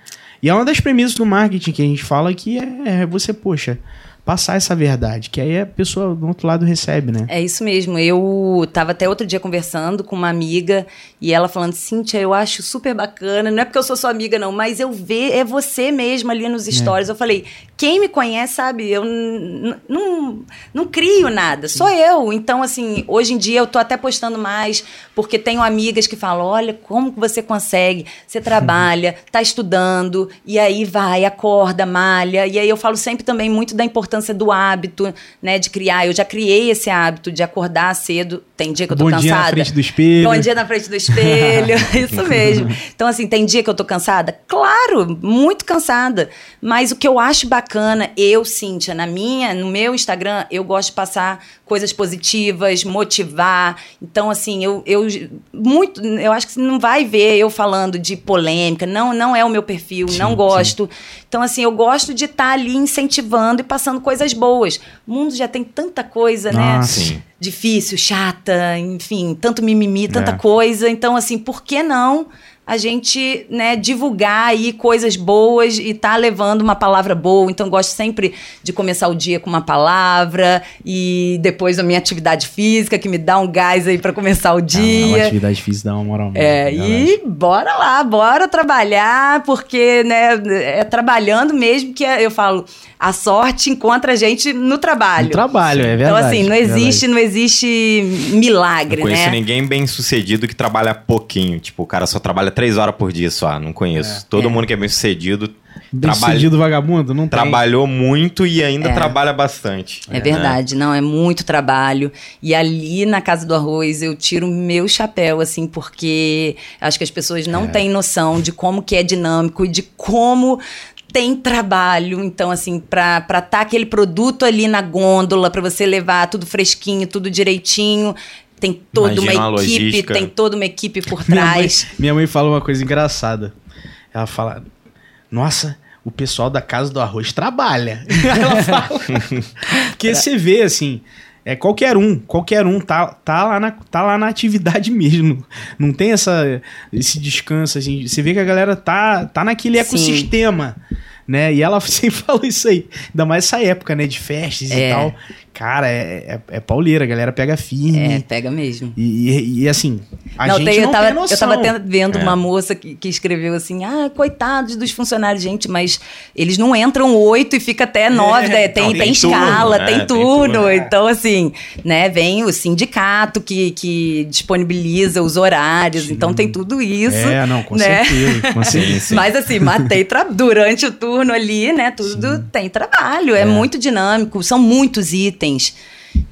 E é uma das premissas do marketing que a gente fala que é, é você, poxa, passar essa verdade, que aí a pessoa do outro lado recebe, né? É isso mesmo. Eu tava até outro dia conversando com uma amiga e ela falando, Cíntia, eu acho super bacana, não é porque eu sou sua amiga não, mas eu ver é você mesmo ali nos é. stories. É. Eu falei, quem me conhece sabe, eu não, não crio nada, sou eu. Então, assim, hoje em dia eu tô até postando mais, porque tenho amigas que falam, olha, como que você consegue? Você trabalha, tá estudando, e aí vai, acorda, malha. E aí eu falo sempre também muito da importância importância do hábito, né, de criar. Eu já criei esse hábito de acordar cedo. Tem dia que eu tô Bom cansada. Bom dia na frente do espelho. Bom dia na frente do espelho. Isso mesmo. Então, assim, tem dia que eu tô cansada? Claro, muito cansada. Mas o que eu acho bacana, eu, Cíntia, na minha, no meu Instagram, eu gosto de passar coisas positivas, motivar. Então, assim, eu, eu muito, eu acho que você não vai ver eu falando de polêmica. Não, não é o meu perfil, sim, não gosto. Sim. Então, assim, eu gosto de estar tá ali incentivando e passando coisas boas. O mundo já tem tanta coisa, né? Ah, sim. Difícil, chata, enfim, tanto mimimi, tanta é. coisa. Então, assim, por que não a gente, né, divulgar aí coisas boas e tá levando uma palavra boa. Então, gosto sempre de começar o dia com uma palavra e depois a minha atividade física, que me dá um gás aí para começar o Ah, uma dia. atividade física dá uma moral. É, e bora lá, bora trabalhar, porque, né, é trabalhando mesmo que eu falo, a sorte encontra a gente no trabalho. No trabalho, é verdade. Então, assim, não é verdade. existe, não existe milagre, Não conheço né? ninguém bem sucedido que trabalha pouquinho. Tipo, o cara só trabalha três horas por dia só. Não conheço. Todo É. mundo que é bem sucedido Bem trabalha- sucedido vagabundo? Não tem. trabalhou muito e ainda É. trabalha bastante. É verdade, não, é muito trabalho. E ali na Casa do Arroz eu tiro meu chapéu, assim, porque acho que as pessoas não têm noção de como que é dinâmico e de como tem trabalho. Então, assim, pra estar tá aquele produto ali na gôndola, pra você levar tudo fresquinho, tudo direitinho. Tem toda Imagina uma equipe, logística. tem toda uma equipe por Minha mãe, trás. minha mãe fala uma coisa engraçada. Ela fala: Nossa, o pessoal da Casa do Arroz trabalha. Ela fala. Porque você vê, assim. É qualquer um, qualquer um tá, tá, lá na, tá lá na atividade mesmo. Não tem essa, esse descanso, assim. Você vê que a galera tá, tá naquele Sim. ecossistema, né? E ela sempre falou isso aí. Ainda mais essa época, né? De festas e É. tal. Cara, é, é, é pauleira, a galera pega firme. É, pega mesmo. E, e- e, assim, a não, gente tem- eu não tava, tem noção. Eu tava tendo- vendo É. uma moça que, que escreveu assim: ah, coitados dos funcionários, gente, mas eles não entram oito e fica até nove, né? tem, tem, tem escala, turno, tem né? Tem turno. turno, é. Então, assim, né, vem o sindicato que, que disponibiliza os horários, então tem tudo isso. É, não, com né? certeza. Com certeza. Sim, sim. Mas assim, matei durante o turno ali, né? Tudo tem trabalho, é. muito dinâmico, são muitos itens.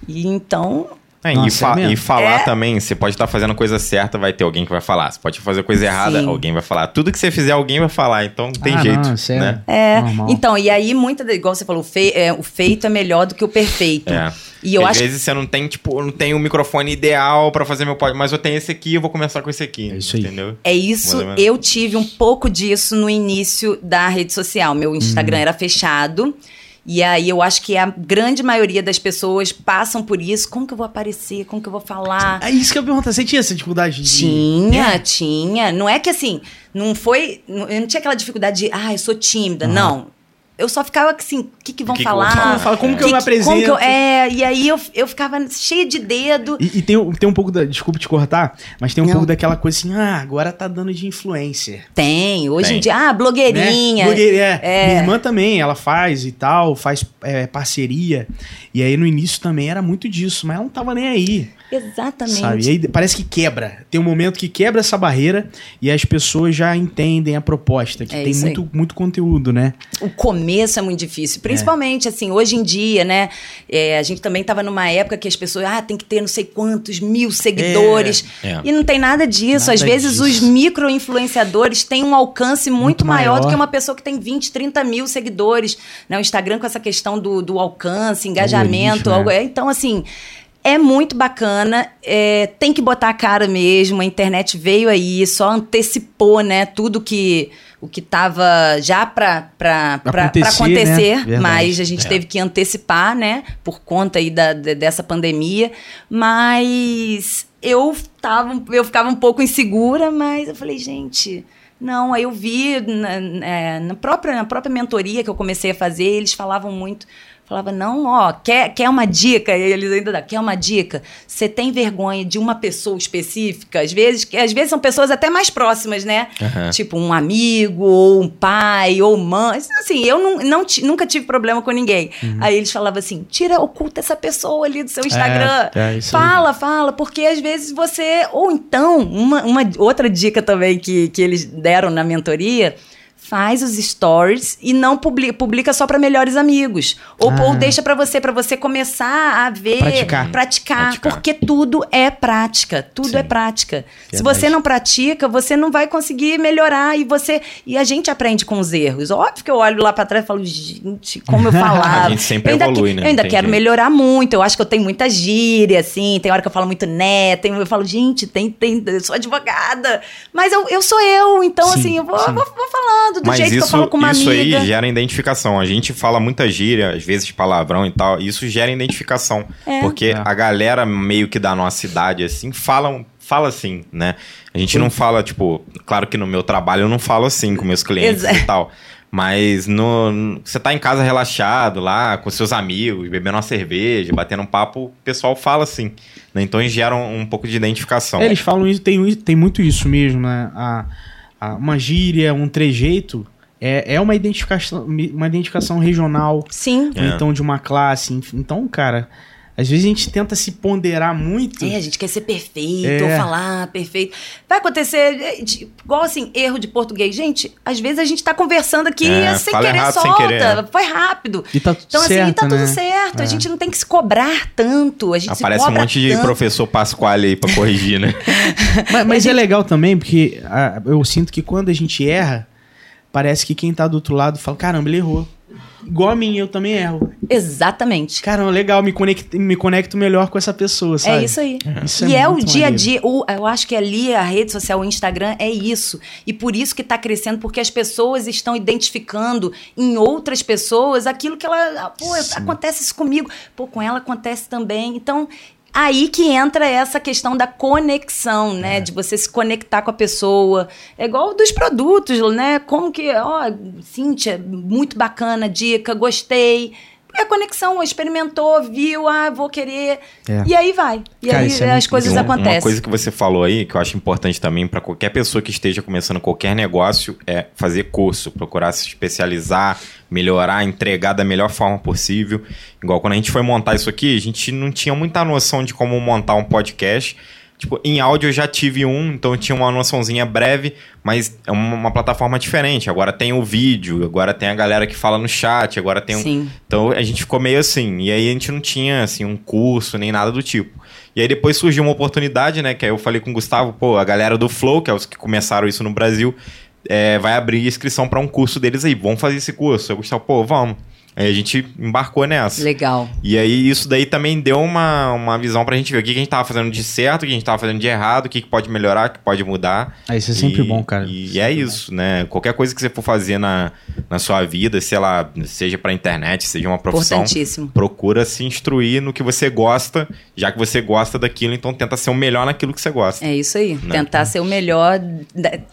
E então, É, e, Nossa, fa- é e falar É. também, você pode estar fazendo a coisa certa, vai ter alguém que vai falar. Você pode fazer a coisa errada, Sim. alguém vai falar. Tudo que você fizer, alguém vai falar. Então não tem Ah, jeito. não, é- né? É, Normal. então, e aí, muita, igual você falou, o, fei- é, o feito é melhor do que o perfeito. É. E eu Às acho vezes você não tem, tipo, não tenho o microfone ideal pra fazer meu podcast, mas eu tenho esse aqui eu vou começar com esse aqui. É isso aí. Entendeu? É isso, eu tive um pouco disso no início da rede social. Meu Instagram era fechado. E aí eu acho que a grande maioria das pessoas passam por isso. Como que eu vou aparecer? Como que eu vou falar? É isso que eu ia perguntar. Você tinha essa dificuldade de. Tinha, tinha. Não é que assim, não foi. não- Eu não tinha aquela dificuldade de, ah, eu sou tímida. Não. Eu só ficava assim, o que, que vão O que que eu vou falar? falar? Fala, como que Que- eu me apresento? como que eu- é, e aí eu, eu ficava cheia de dedo. E, e tem, um- tem um pouco da. Desculpa te cortar, mas tem um Não. pouco daquela coisa assim, ah, agora tá dando de influencer. Tem, hoje Tem. em dia, ah, Né? blogueirinha. É. É. Minha irmã também, ela faz e tal, faz é, parceria. E aí no início também era muito disso, mas ela não tava nem aí. Exatamente. Sabe? E aí parece que quebra. Tem um momento que quebra essa barreira e as pessoas já entendem a proposta, que É tem aí. muito, muito conteúdo, né? o começo é muito difícil. Principalmente, assim, hoje em dia, né? é, a gente também estava numa época que as pessoas, ah, tem que ter não sei quantos mil seguidores. É. E não tem nada disso. Nada Às vezes, disso. os micro-influenciadores têm um alcance muito, Muito maior, do maior. que uma pessoa que tem 20, 30 mil seguidores. Né? O Instagram com essa questão do, do alcance, engajamento. Algoritmo, algo- né? Então, assim. É muito bacana, é, tem que botar a cara mesmo. A internet veio aí, só antecipou, né? Tudo que o que estava já para Acontecer, acontecer, né? Mas a gente É. teve que antecipar, né? Por conta aí da, de- dessa pandemia. Mas eu tava, eu ficava um pouco insegura, mas eu falei, gente. Não, aí eu vi na, é, na própria, na própria mentoria que eu comecei a fazer, eles falavam muito. Falava, não, ó, quer, quer uma dica? E eles ainda dão, quer uma dica? Você tem vergonha de uma pessoa específica? Às vezes, que às vezes são pessoas até mais próximas, né? Aham. Tipo, um amigo, ou um pai, ou mãe. Assim, eu não, não nunca tive problema com ninguém. Aí eles falavam assim: tira, oculta essa pessoa ali do seu Instagram. é isso aí. fala, fala, porque às vezes você. Ou então, uma, uma outra dica também que, que eles deram na mentoria. Faz os stories e não publica, publica só para melhores amigos. Ou, Ah. ou deixa para você, para você começar a ver, Praticar. praticar, Praticar. porque tudo é prática, tudo Sim. é prática. Se Verdade. você não pratica, você não vai conseguir melhorar e você e a gente aprende com os erros. Óbvio que eu olho lá para trás e falo, gente, como eu falava. A gente sempre eu ainda evolui, que- né? Eu ainda quero melhorar muito. Eu acho que eu tenho muita gíria, assim. Tem hora que eu falo muito né, tem, eu falo, gente, tem, tem, eu sou advogada. Mas eu, eu sou eu, então Sim, assim, eu vou, vou, vou falando do Mas jeito que eu isso, falo com uma isso amiga. aí gera identificação. A gente fala muita gíria, às vezes palavrão e tal. e Isso gera identificação. É. Porque É. a galera meio que da nossa idade, assim, falam, fala assim, né? A gente não fala, tipo, claro que no meu trabalho eu não falo assim com meus clientes Exato. e tal. Mas no, você tá em casa relaxado lá, com seus amigos, bebendo uma cerveja, batendo um papo, o pessoal fala assim. Né? Então eles geram um pouco de identificação. É, eles falam isso, tem, tem muito isso mesmo, né? A, a- uma gíria, um trejeito, é, é uma identificação, uma identificação regional, Sim. ou É. então de uma classe. enfim. Então, cara, às vezes a gente tenta se ponderar muito. É, a gente quer ser perfeito, É. ou falar perfeito. Vai acontecer, é, de- igual assim, erro de português. Gente, às vezes a gente tá conversando aqui É, sem querer, errado sem solta. querer, é. Foi rápido. E tá tudo Então, certo, assim, tá né? tudo certo. É. A gente não tem que se cobrar tanto. A gente Aparece se um monte de tanto. professor Pasquale aí pra corrigir, né? Mas, mas é legal também, porque ah, eu sinto que quando a gente erra, parece que quem tá do outro lado fala, caramba, ele errou. Igual a mim, eu também erro. Exatamente. Caramba, legal, me conecto, me conecto melhor com essa pessoa, sabe? É isso aí. Isso e é, o muito dia a dia. o- eu acho que ali a rede social, o Instagram, é isso. E por isso que está crescendo, porque as pessoas estão identificando em outras pessoas aquilo que ela. ah, Pô, acontece isso comigo. Pô, com ela acontece também. Então. Aí que entra essa questão da conexão, É. né? De você se conectar com a pessoa. É igual dos produtos, né? Como que, ó, Cíntia, muito bacana, dica, gostei. É a conexão, experimentou, viu, ah, vou querer. É. E aí vai. E Cara, aí é as coisas Uma- acontecem. Uma coisa que você falou aí, que eu acho importante também para qualquer pessoa que esteja começando qualquer negócio, é fazer curso, procurar se especializar, melhorar, entregar da melhor forma possível. Igual quando a gente foi montar isso aqui, a gente não tinha muita noção de como montar um podcast. Tipo, em áudio eu já tive um, então eu tinha uma noçãozinha breve, mas é uma, uma plataforma diferente. Agora tem o vídeo, agora tem a galera que fala no chat, agora tem um, Sim. então a gente ficou meio assim. E aí a gente não tinha assim um curso nem nada do tipo. E aí depois surgiu uma oportunidade, né? Que aí eu falei com o Gustavo, pô, a galera do Flow, que é os que começaram isso no Brasil, é, vai abrir inscrição para um curso deles aí. Vamos fazer esse curso. Eu Gustavo, pô, vamos. Aí a gente embarcou nessa. Legal. E aí isso daí também deu uma, uma visão pra gente ver o que, que a gente tava fazendo de certo, o que a gente tava fazendo de errado, o que, que pode melhorar, o que pode mudar. Ah, isso é sempre E- bom, cara. E Sempre é bom. isso, né? Qualquer coisa que você for fazer na, na sua vida, sei lá, seja pra internet, seja uma profissão, Importantíssimo. procura se instruir no que você gosta, já que você gosta daquilo, então tenta ser o melhor naquilo que você gosta. É isso aí. Né? Tentar ser o melhor.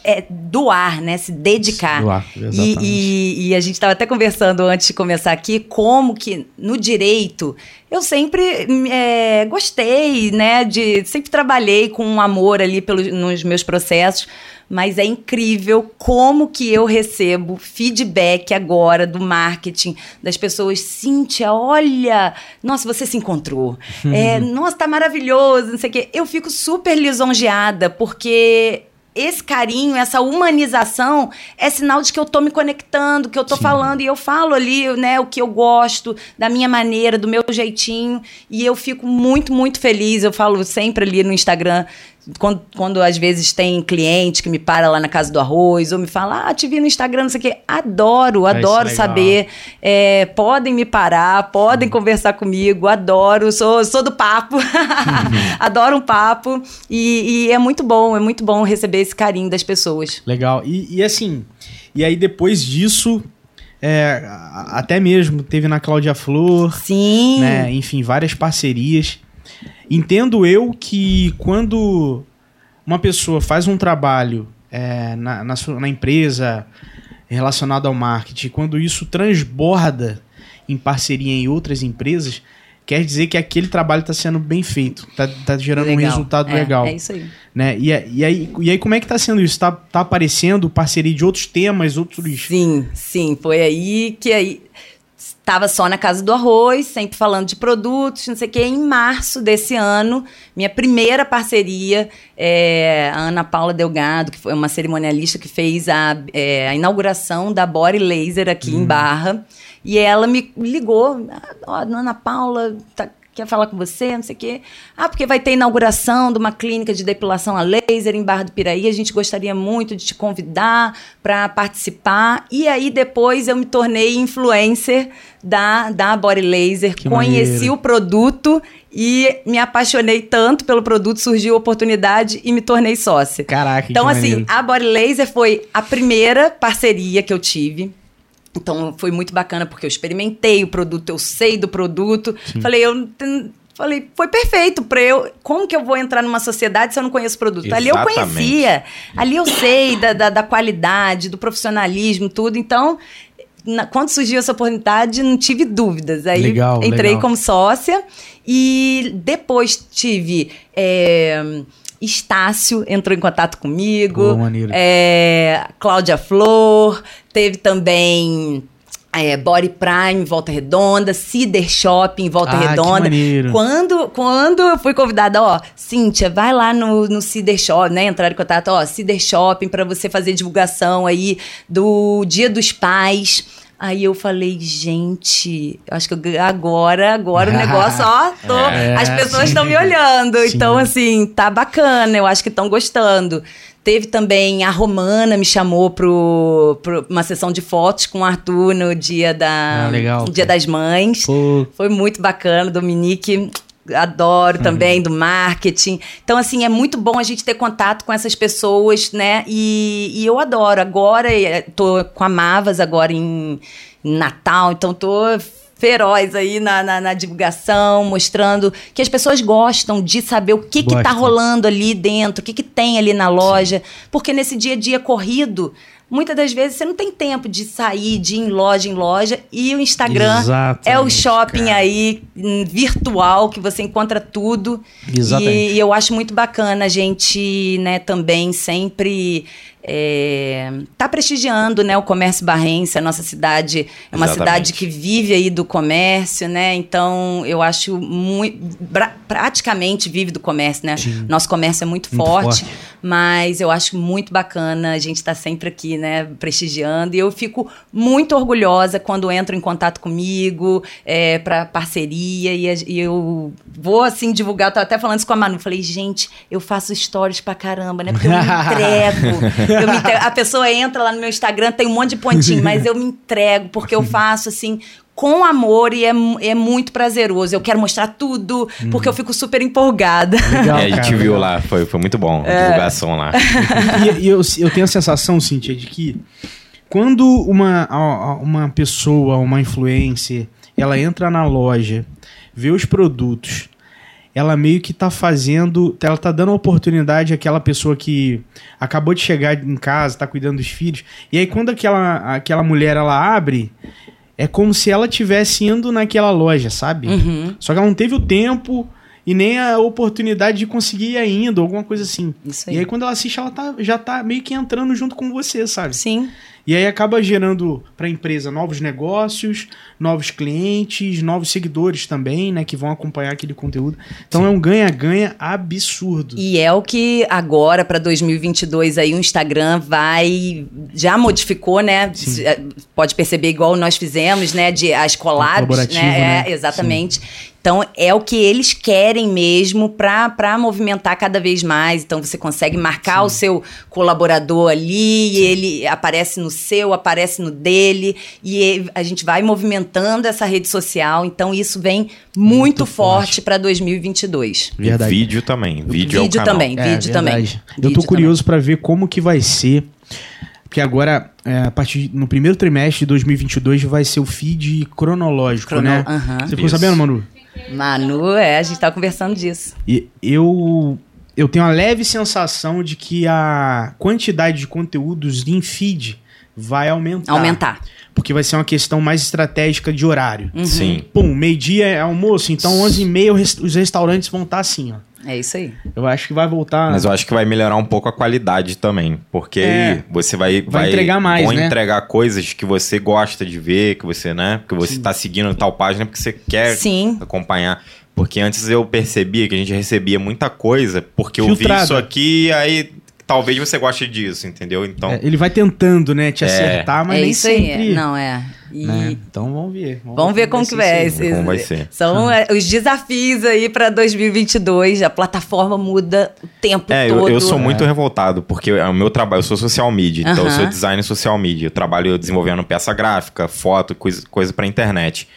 É doar, né? Se dedicar. Doar, E, exatamente. e- e a gente estava até conversando antes de começar aqui como que no direito eu sempre é, gostei, né? De sempre trabalhei com um amor ali pelos, nos meus processos. Mas é incrível como que eu recebo feedback agora do marketing das pessoas. Cíntia, olha, nossa, você se encontrou. É, nossa, tá maravilhoso, não sei o quê. Eu fico super lisonjeada, porque esse carinho, essa humanização é sinal de que eu tô me conectando, que eu tô falando. E eu falo ali, né, o que eu gosto, da minha maneira, do meu jeitinho, e eu fico muito, muito feliz. Eu falo sempre ali no Instagram, quando, quando às vezes tem cliente que me para lá na casa do arroz, ou me fala, ah, te vi no Instagram, não sei o quê. Adoro, Ah, é adoro legal. saber. É, podem me parar, podem conversar comigo, adoro, sou, sou do papo, adoro um papo. E, e é muito bom, é muito bom receber esse carinho das pessoas. Legal. E, e assim, e aí depois disso, é, até mesmo teve na Cláudia Flor, Sim. né? Enfim, várias parcerias. Entendo eu que quando uma pessoa faz um trabalho é, na, na, na empresa relacionado ao marketing, quando isso transborda em parceria em outras empresas, quer dizer que aquele trabalho está sendo bem feito, está tá gerando um Legal. resultado É, legal. É isso aí. né? E, e, aí, e aí, como é que tá sendo isso? Tá, tá aparecendo parceria de outros temas, outros. Sim, sim, foi aí que aí estava só na casa do arroz, sempre falando de produtos, não sei o quê. Em março desse ano, minha primeira parceria, é, a Ana Paula Delgado, que foi uma cerimonialista que fez a, é, a inauguração da Body Laser aqui em Barra. E ela me ligou, "Ah, Ana Paula, tá- quer falar com você, não sei o quê. Ah, porque vai ter inauguração de uma clínica de depilação a laser em Barra do Piraí. A gente gostaria muito de te convidar para participar. E aí depois eu me tornei influencer da, da Body Laser. Que Conheci maneiro. o produto e me apaixonei tanto pelo produto, surgiu a oportunidade e me tornei sócia. Caraca, que Então, assim, maneiro. a Body Laser foi a primeira parceria que eu tive. Então, foi muito bacana, porque eu experimentei o produto, eu sei do produto. Falei, eu. Falei, foi perfeito para eu. Como que eu vou entrar numa sociedade se eu não conheço o produto? Ali eu Exatamente. conhecia. Ali eu sei da, da, da qualidade, do profissionalismo, tudo. Então, na- quando surgiu essa oportunidade, não tive dúvidas. Aí Legal, entrei legal. como sócia e depois tive. é, Estácio entrou em contato comigo. Pô, maneiro. É, Cláudia Flor, teve também é, Body Prime Volta Redonda, Cider Shopping Volta Ah, que Redonda. maneiro. Quando, quando eu fui convidada, ó, Cíntia, vai lá no, no Cider Shopping, né? Entrar em contato, ó, Cider Shopping para você fazer divulgação aí do Dia dos Pais. Aí eu falei, gente, acho que agora, agora o negócio, ó, tô, É, as pessoas sim. estão me olhando. Sim. Então, assim, tá bacana, eu acho que estão gostando. Teve também a Romana me chamou para uma sessão de fotos com o Arthur no dia da Ah, legal, dia das mães. Pô, Foi muito bacana, Dominique. Adoro Uhum. também do marketing. Então, assim, é muito bom a gente ter contato com essas pessoas, né? E, e eu adoro. Agora, eh, tô com a Mavas agora em Natal, então tô feroz aí na, na, na divulgação, mostrando que as pessoas gostam de saber o que que tá rolando ali dentro, o que que tem ali na loja. Porque nesse dia a dia corrido, muitas das vezes você não tem tempo de sair, de ir em loja em loja. E o Instagram é o Exatamente, shopping cara. aí hum, virtual que você encontra tudo. Exatamente. E, e eu acho muito bacana a gente, né, também sempre é, tá prestigiando, né, o comércio barrense. A nossa cidade é uma Exatamente. cidade que vive aí do comércio, né? Então eu acho muito praticamente vive do comércio, né? Sim. Nosso comércio é muito, Muito forte, forte. Mas eu acho muito bacana a gente estar sempre aqui, né, prestigiando. E eu fico muito orgulhosa quando entram em contato comigo é, para parceria e, a- e eu vou assim divulgar. Eu tava até falando isso com a Manu. Falei, gente, eu faço stories pra caramba, né? Porque eu me entrego. Eu me entrego. A pessoa entra lá no meu Instagram, tem um monte de pontinho, mas eu me entrego porque eu faço assim com amor e é, é muito prazeroso. Eu quero mostrar tudo, porque eu fico super empolgada. legal, É, a gente cara, viu legal. lá, foi, foi muito bom É. a divulgação lá. E, e eu, eu tenho a sensação, Cintia, de que quando uma, uma pessoa, uma influencer, ela entra na loja, vê os produtos, ela meio que tá fazendo, ela tá dando oportunidade àquela pessoa que acabou de chegar em casa, tá cuidando dos filhos, e aí quando aquela, aquela mulher ela abre, é como se ela tivesse indo naquela loja, sabe? Uhum. Só que ela não teve o tempo e nem a oportunidade de conseguir ir ainda, alguma coisa assim. Isso E aí quando ela assiste, ela tá, já tá meio que entrando junto com você, sabe? Sim. E aí acaba gerando para a empresa novos negócios, novos clientes, novos seguidores também, né, que vão acompanhar aquele conteúdo. Então é um ganha-ganha absurdo. E é o que agora, para 2022, aí o Instagram vai. Já modificou, né? Sim. Eh, Pode perceber, igual nós fizemos, né? De as collabs, né? né? É, exatamente. Então, é o que eles querem mesmo para movimentar cada vez mais. Então, você consegue marcar o seu colaborador ali, e ele aparece no seu, aparece no dele, e a gente vai movimentando essa rede social. Então, isso vem muito, Muito forte. para 2022. E Verdade. vídeo também. Vídeo, é o Vídeo canal. também. É, vídeo também. verdade. Eu Vídeo tô curioso pra ver como que vai ser. Porque agora, é, a partir no primeiro trimestre de 2022 vai ser o feed cronológico, Crono- né? Aham. Você ficou Isso. sabendo, Manu? Manu, é, a gente tava conversando disso. E eu eu tenho uma leve sensação de que a quantidade de conteúdos em feed vai aumentar. Aumentar. Porque vai ser uma questão mais estratégica de horário. Uhum. Sim. Pum, meio-dia é almoço, então 11h30 o res- os restaurantes vão estar assim, ó. É isso aí. Eu acho que vai voltar. Mas eu acho que vai melhorar um pouco a qualidade também. Porque É. aí você vai, Vai entregar mais, vão né? entregar coisas que você gosta de ver, que você, né? Porque você tá seguindo tal página porque você quer Sim. acompanhar. Porque antes eu percebia que a gente recebia muita coisa, porque eu vi isso aqui, aí talvez você goste disso, entendeu? Então, É, ele vai tentando, né, te É. acertar, mas é nem isso sempre. aí. Não, é. E né? Então vamos ver. vamos ver como que vai. ser. Como vai ser. São é, os desafios aí para 2022. A plataforma muda o tempo É, eu, todo. eu sou muito revoltado, porque é o meu trabalho, eu sou social media, então eu sou designer social media. Eu trabalho desenvolvendo peça gráfica, foto, coisa, coisa pra internet.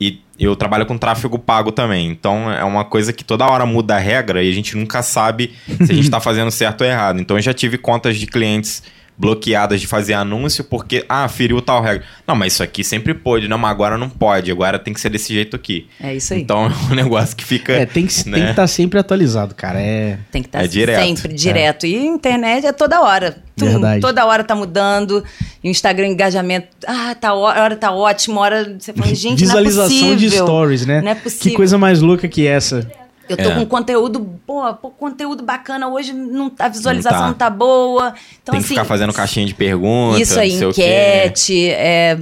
E eu trabalho com tráfego pago também. Então é uma coisa que toda hora muda a regra e a gente nunca sabe se a gente tá fazendo certo ou errado. Então eu já tive contas de clientes bloqueadas de fazer anúncio porque, ah, feriu tal regra. Não, mas isso aqui sempre pôde. Não, mas agora não pode. Agora tem que ser desse jeito aqui. É isso aí. Então é um negócio que fica. É, tem que né? tem que estar sempre atualizado, cara. É. Tem que estar É direto. sempre direto. E internet é toda hora. Tum, Verdade. toda hora tá mudando. E o Instagram, engajamento. Ah, tá, hora tá ótimo. Hora você fala, gente, Visualização não é de possível. stories, né? Não é Que possível. coisa mais louca que essa. Eu tô É. com conteúdo, pô, pô, conteúdo bacana hoje, não, a visualização Não não tá. tá, boa. Então, tem que assim, ficar fazendo caixinha de perguntas. isso aí, o enquete, é,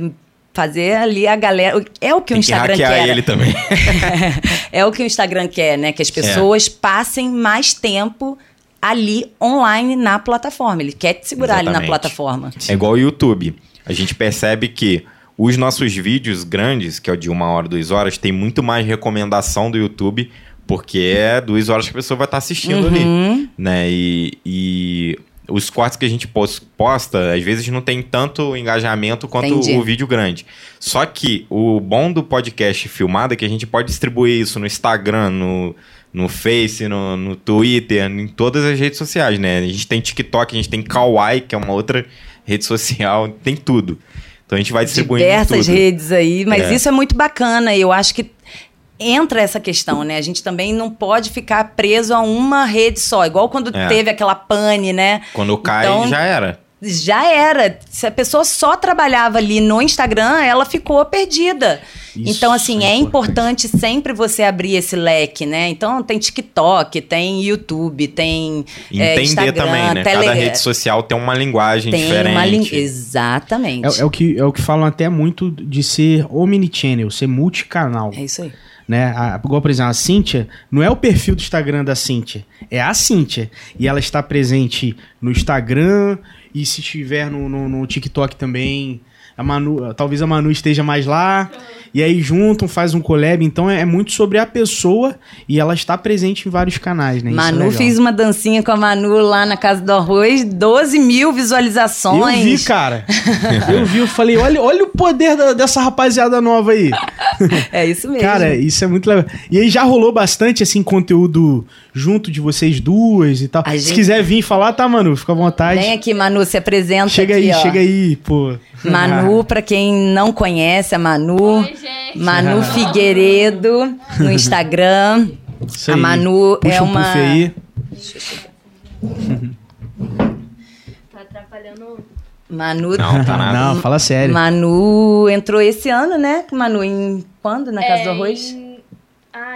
fazer ali a galera. É o que o Tem que Instagram hackear quer. ele também. é o que o Instagram quer, né? Que É. as pessoas passem mais tempo ali online na plataforma. Ele quer te segurar ali na Exatamente. plataforma. É igual o YouTube. A gente percebe que os nossos vídeos grandes, que é o de uma hora, duas horas, tem muito mais recomendação do YouTube, porque é duas horas que a pessoa vai estar assistindo ali. Uhum. Né? E, e os cortes que a gente pos- posta, às vezes não tem tanto engajamento quanto Entendi. o vídeo grande. Só que o bom do podcast filmado é que a gente pode distribuir isso no Instagram, no, no Face, no, no Twitter, em todas as redes sociais, né? A gente tem TikTok, a gente tem Kawaii, que é uma outra rede social, tem tudo. Então a gente vai distribuindo diversas tudo. redes aí, mas É. isso é muito bacana e eu acho que entra essa questão, né? A gente também não pode ficar preso a uma rede só, igual quando É. teve aquela pane, né? Quando cai, Então, já era. Já era. Se a pessoa só trabalhava ali no Instagram, ela ficou perdida. Isso então, assim, é é importante sempre você abrir esse leque, né? Então, tem TikTok, tem YouTube, tem é, entender Instagram, também, né? Tele- Cada rede social tem uma linguagem tem diferente. uma língua. Exatamente. É, é o que, é o que falam até muito de ser omnichannel, ser multicanal. É isso aí. Né? A, igual, por exemplo, a Cíntia, não é o perfil do Instagram da Cíntia, é a Cíntia. E ela está presente no Instagram e se estiver no, no, no TikTok também. A Manu, talvez a Manu esteja mais lá. E aí juntam, faz um collab. Então é, é muito sobre a pessoa e ela está presente em vários canais, né? É Manu legal. fiz uma dancinha com a Manu lá na Casa do Arroz, 12 mil Eu visualizações. vi, cara. eu vi, eu falei, olha, olha o poder da- dessa rapaziada nova aí. É isso mesmo. Cara, isso é muito legal. E aí já rolou bastante, assim, conteúdo junto de vocês duas e tal. A Se gente- quiser vir falar, tá, Manu? Fica à vontade. Vem aqui, Manu, se apresenta chega aqui, aí, ó. chega aí, pô. Manu, pra quem não conhece, a Manu. Oi, gente. Manu Figueiredo no Instagram. Isso A. Manu Puxa é um uma. puff aí. Tá atrapalhando. Manu. Não, tá nada. Não, fala sério. Manu entrou esse ano, né? Manu, em quando? Na Casa do Arroz? em-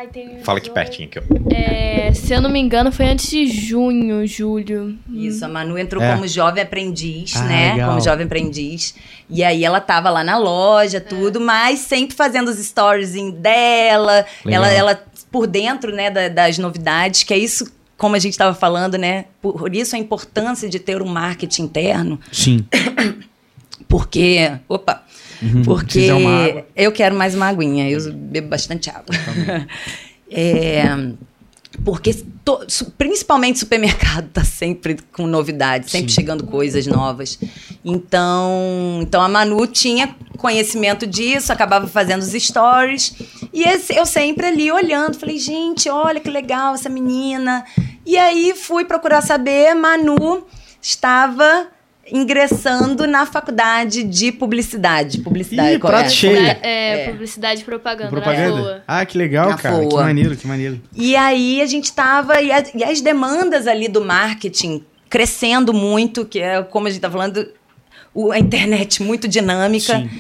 Ai, tem. Fala aqui pertinho aqui, ó. É, se eu não me engano, foi antes de junho, julho. Isso, a Manu entrou É. como jovem aprendiz, Ah, né? legal. Como jovem aprendiz. E aí ela tava lá na loja, tudo, mas sempre fazendo os stories dela. Legal. Ela, ela por dentro, né, da- das novidades, que é isso, como a gente estava falando, né? Por isso a importância de ter um marketing interno, Sim. porque. Opa! Uhum. Porque eu quero mais uma aguinha, eu bebo bastante água. É, porque to- principalmente supermercado tá sempre com novidades, sempre Sim. chegando coisas novas. Então, então a Manu tinha conhecimento disso, acabava fazendo os stories. E esse- eu sempre ali olhando, falei, gente, olha que legal essa menina. E aí fui procurar saber, Manu estava ingressando na faculdade de publicidade. Publicidade, Ih, é? prato cheio. É, é? é, É. publicidade e propaganda. Na Propaganda? boa. Ah, que legal, Na cara. Que FOA. maneiro, que maneiro. E aí a gente tava. E, a- e as demandas ali do marketing crescendo muito, que é como a gente tá falando, o- a internet muito dinâmica. Sim.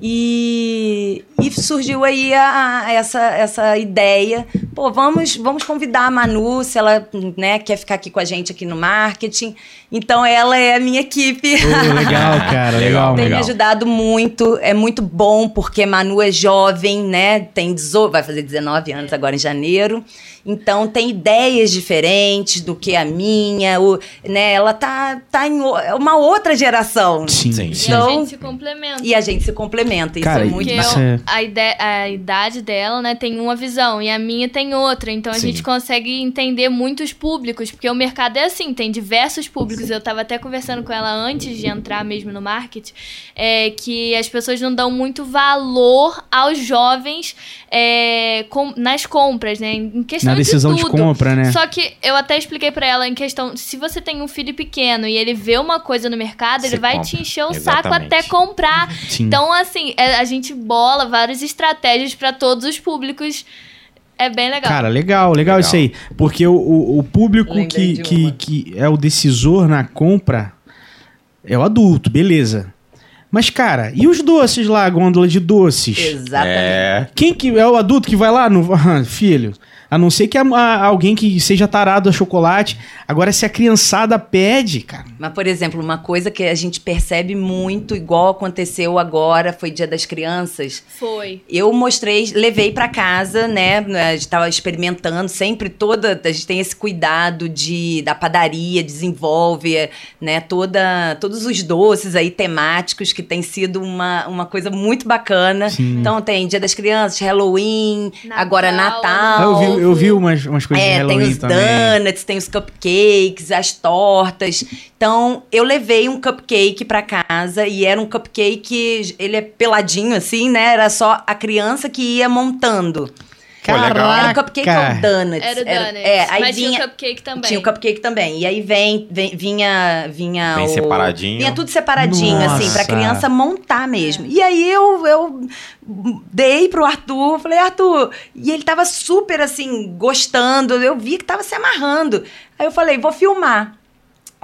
E, e surgiu aí a- a- essa, essa ideia. Pô, vamos, vamos convidar a Manu, se ela né, quer ficar aqui com a gente aqui no marketing. Então ela é a minha equipe. Pô, legal, cara. Legal. Tem me legal. ajudado muito, é muito bom, porque Manu é jovem, né? Tem 18, vai fazer 19 anos agora em janeiro. Então tem ideias diferentes do que a minha, o, né? Ela tá, tá em é uma outra geração. Sim, Sim. sim. E a Então- gente se complementa. E a gente se complementa, isso Cara, é muito eu- é- a, ide- a idade dela, né, tem uma visão e a minha tem em outra. Então a Sim. gente consegue entender muitos públicos, porque o mercado é assim, tem diversos públicos. Eu tava até conversando com ela antes de entrar mesmo no marketing, é, que as pessoas não dão muito valor aos jovens é, com- nas compras, né? Em questão Na decisão de de compra, né? Só que eu até expliquei pra ela em questão, se você tem um filho pequeno e ele vê uma coisa no mercado, Você ele vai compra. te encher o saco Exatamente. até comprar. Sim. Então, assim, é- a gente bola várias estratégias pra todos os públicos. É bem legal. Cara, legal, legal, Legal. isso aí. Porque o, o, o público Lembrei que, que, que é o decisor na compra é o adulto, beleza. Mas, cara, e os doces lá, a gôndola de doces? Exatamente. É. Quem que é o adulto que vai lá no. Filho. A não ser que a- a- alguém que seja tarado a chocolate. Agora, se a criançada pede, cara. Mas, por exemplo, uma coisa que a gente percebe muito, igual aconteceu agora, foi Dia das Crianças. Foi. Eu mostrei, levei pra casa, né? A gente tava experimentando, sempre toda. A gente tem esse cuidado de da padaria, desenvolve, né? Toda, todos os doces aí temáticos, que tem sido uma, uma coisa muito bacana. Sim. Então tem Dia das Crianças, Halloween, Natal. agora Ah, Natal. eu, vi, eu vi umas, umas coisas de É, Halloween tem os também. donuts, tem os cupcakes, as tortas. Então, eu levei um cupcake pra casa e era um cupcake, ele é peladinho assim, né? Era só a criança que ia montando. Legal. Era um cupcake ou Caraca. donuts? Era o Donuts. É, aí mas vinha, tinha o cupcake também. tinha o cupcake também. E aí vem, vem- vinha, vinha Bem o- separadinho. Vinha tudo separadinho, assim, pra Nossa. criança montar mesmo. E aí eu, eu dei pro Arthur, falei, Arthur, e ele tava super assim, gostando, eu vi que tava se amarrando. Aí eu falei, vou filmar.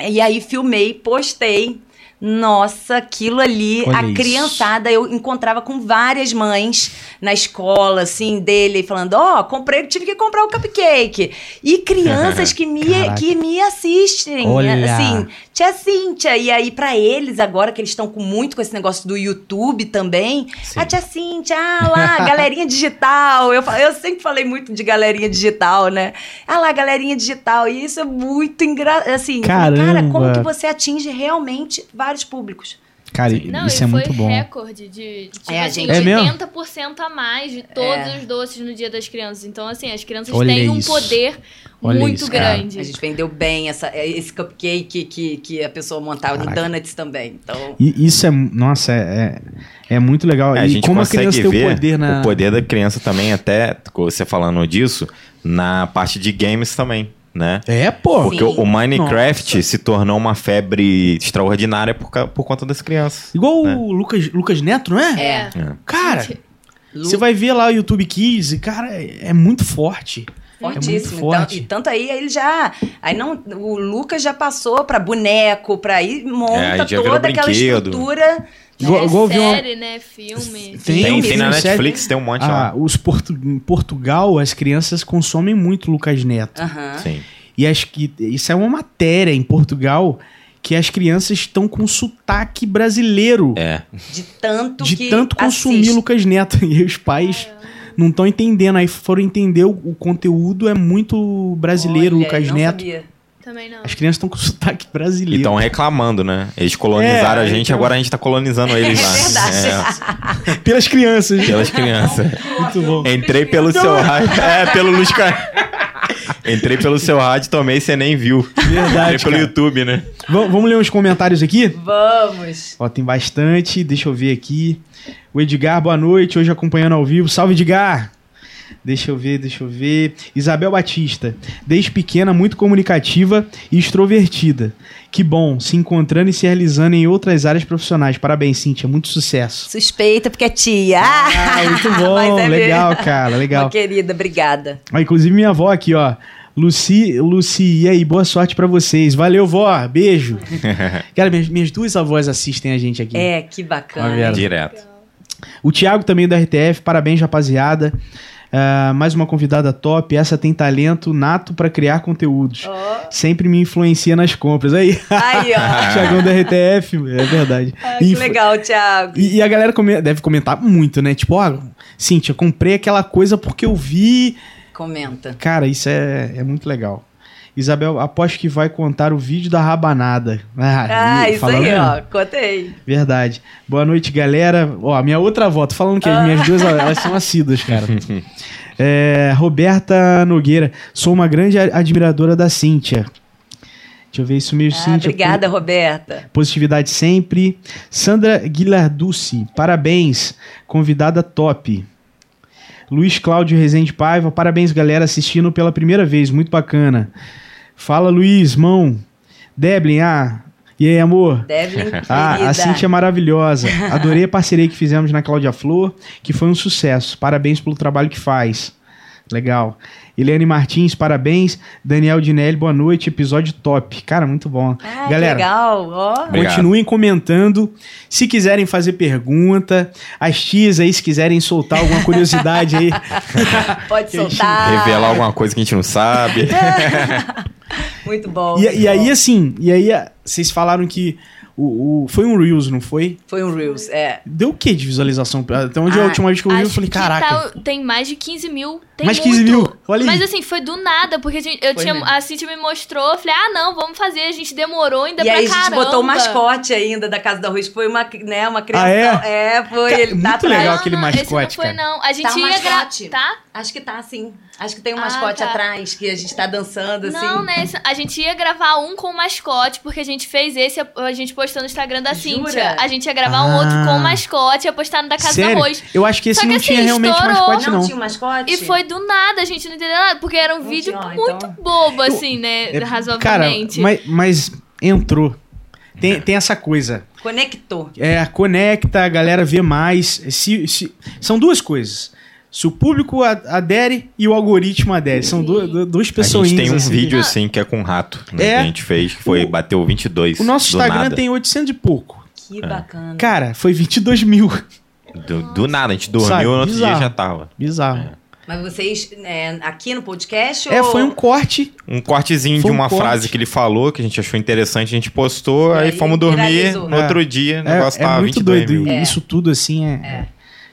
E aí filmei, postei. Nossa, aquilo ali, Olha a isso. criançada, eu encontrava com várias mães na escola, assim, dele, falando: Ó, comprei, tive que comprar o cupcake. E crianças que me, Caraca. que me assistem, Olha. assim, tia Cíntia. E aí, pra eles, agora que eles estão com muito com esse negócio do YouTube também, Sim. a tia Cíntia, ah lá, galerinha digital. Eu, eu sempre falei muito de galerinha digital, né? Ah lá, galerinha digital. E isso é muito engraçado. Assim, falei, cara, Caramba. como que você atinge realmente vários públicos? Cara, Não, isso é foi muito bom. recorde de tipo É, a assim, gente- É mesmo? 80% a mais de todos É. os doces no Dia das Crianças. Então, assim, as crianças Olha têm um isso. poder Olha muito isso, cara. grande. A gente vendeu bem essa, esse cupcake que, que a pessoa montava no Caraca. donuts também. Então, E isso é. Nossa, é, é, é muito legal. É, a e gente como a consegue criança tem ver o poder na. o poder da criança também, até você falando disso, na parte de games também, né? É, pô. Porque Sim. o Minecraft se tornou uma febre extraordinária por, por conta das crianças. Igual né? o Lucas, Lucas Neto, não é? é. É. Cara, você vai ver lá o YouTube Kids e, cara, é, é muito forte. Fortíssimo. É muito Então, forte. e tanto aí ele já. Aí não. O Lucas já passou pra boneco, pra aí monta É, aí toda aquela estrutura. Igual, é igual uma- série, né? Filme. Tem, Tem, tem na filme, série. Netflix, tem um monte Ah, lá. os portu... em Portugal, as crianças consomem muito Lucas Neto. Aham. Sim. E acho que isso é uma matéria em Portugal que as crianças estão com sotaque brasileiro. É. De tanto de que. tanto consumir assiste. Lucas Neto. E os pais não estão entendendo. Aí foram entender o, o conteúdo é muito brasileiro, Olha, Lucas não Neto. sabia. Também não. As crianças estão com sotaque E brasileiro. estão reclamando, né? Eles colonizaram É, a gente, então- agora a gente tá colonizando eles É lá. verdade. Pelas crianças. É, pelas crianças. Muito bom. Entrei pelo seu rádio. É, pelo Luz Entrei pelo seu rádio, tomei, você nem viu. Verdade, Entrei pelo cara. YouTube, né? V- vamos ler uns comentários aqui? Vamos. Ó, tem bastante. Deixa eu ver aqui. O Edgar, boa noite. Hoje acompanhando ao vivo. Salve, Edgar! Deixa eu ver, deixa eu ver. Isabel Batista. Desde pequena, muito comunicativa e extrovertida. Que bom, se encontrando e se realizando em outras áreas profissionais. Parabéns, Cíntia. Muito sucesso. Suspeita porque é tia. Ah, muito bom. É legal, mesmo. cara. Legal. Uma querida, obrigada. Ah, inclusive minha avó aqui, ó. Luci, Luci, e aí, boa sorte pra vocês. Valeu, vó. Beijo. Cara, minhas, minhas duas avós assistem a gente aqui. É, que bacana. Direto. O Thiago também do RTF, parabéns, rapaziada. Ah, mais uma convidada top. Essa tem talento nato pra criar conteúdos. Ó. Sempre me influencia nas compras. Aí, Aí, ó. Thiagão do RTF, é verdade. Ah, que Influ- legal, Thiago. E, e a galera come- deve comentar muito, né? Tipo, ó, Cíntia, comprei aquela coisa porque eu vi. Comenta. Cara, isso é, é muito legal. Isabel, aposto que vai contar o vídeo da rabanada. Ah, e- isso aí, mesmo. ó. Contei. Verdade. Boa noite, galera. Ó, a minha outra avó, tô falando que as minhas duas, elas são assíduas, cara. É, Roberta Nogueira, sou uma grande admiradora da Cíntia. Deixa eu ver isso mesmo, Ah, Cíntia. obrigada, Roberta. Positividade sempre. Sandra Guilarducci, parabéns. Convidada top. Luiz Cláudio Rezende Paiva, parabéns, galera, assistindo pela primeira vez, muito bacana. Fala, Luiz, mão. Deblin, ah, e aí, amor? Devlin, Ah, querida. a Cintia é maravilhosa. Adorei a parceria que fizemos na Cláudia Flor, que foi um sucesso. Parabéns pelo trabalho que faz. Legal. Eliane Martins, parabéns. Daniel Dinelli, boa noite. Episódio top. Cara, muito bom. Ah, Galera, legal, ó. Obrigado. Continuem comentando. Se quiserem fazer pergunta, as tias aí, se quiserem soltar alguma curiosidade aí. Pode gente soltar. Revelar alguma coisa que a gente não sabe. Muito bom. E, muito e aí, bom. assim, e aí vocês falaram que o, o- foi um Reels, não foi? Foi um Reels, é. Deu o que de visualização? Até onde a Ah, última vez que eu vi, eu falei, caraca. tá- tem mais de 15 mil. Tem Mais muito. 15 mil, olha aí. Mas assim, foi do nada, porque a, gente, eu Foi tinha, mesmo. a Cintia me mostrou, eu falei, ah, não, vamos fazer. A gente demorou ainda E pra aí a gente caramba. botou o mascote ainda da Casa Arroz, que foi uma, né, uma criação. Ah, é? É, foi. Cara, ele muito tá atrás. legal Não, aquele não, esse mascote, não foi, cara. não. A gente Tá ia gravar. mascote. Tá? Acho que tá, sim. Acho que tem um Ah, mascote tá. atrás, que a gente tá dançando, assim. Não, né? A gente ia gravar um com o mascote, porque a gente fez esse, a gente postou no Instagram da Jura? Cíntia. A gente ia gravar um Ah. outro com o mascote, ia postar no da Casa Sério? do Arroz. Eu acho que esse Só que não assim, tinha realmente estourou. mascote, não, não. tinha um mascote? E foi do nada, a gente não entendeu nada, porque era um Não vídeo tinha, muito então- bobo, assim, né? É, Cara, razoavelmente. mas, mas entrou. Tem, tem essa coisa. Conectou. É, conecta, a galera vê mais. Se, se- são duas coisas. Se o público a- adere e o algoritmo adere. São du, du, duas A pessoas. gente tem um assim. vídeo assim que é com rato, né, É. que a gente fez, que foi, O- bateu 22. O nosso Instagram nada. tem 800 e pouco. Que bacana. Cara, foi 22 mil. Do, do nada, a gente dormiu Sabe, e no outro bizarro. dia já tava. Bizarro. Mas vocês, é, aqui no podcast É, ou... foi um corte. Um cortezinho Foi de um uma corte. frase que ele falou, que a gente achou interessante, a gente postou, E aí, aí fomos dormir, viralizou. no É. outro dia o É, negócio é tava muito 22 doido. mil. E Isso tudo assim é.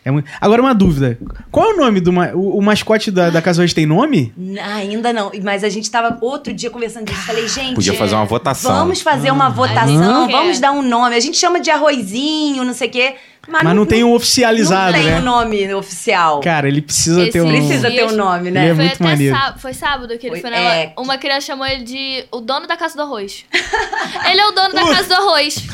É muito... Agora, uma dúvida. Qual é o nome do. ma- O, o mascote da, da Casa Hoje tem nome? Ainda não, mas a gente tava outro dia conversando disso. Falei, gente. Podia fazer uma votação. Vamos fazer uma a votação, vamos dar um nome. A gente chama de arrozinho, não sei o quê. Mas, Mas não tem um oficializado, não tem né? um nome oficial. Cara, ele precisa Esse ter um. Precisa ter um nome, né? Ele é foi muito até maneiro. sá- foi sábado que ele Foi- foi na é. Uma criança chamou ele de o dono da casa do arroz. ele é o dono da casa do arroz.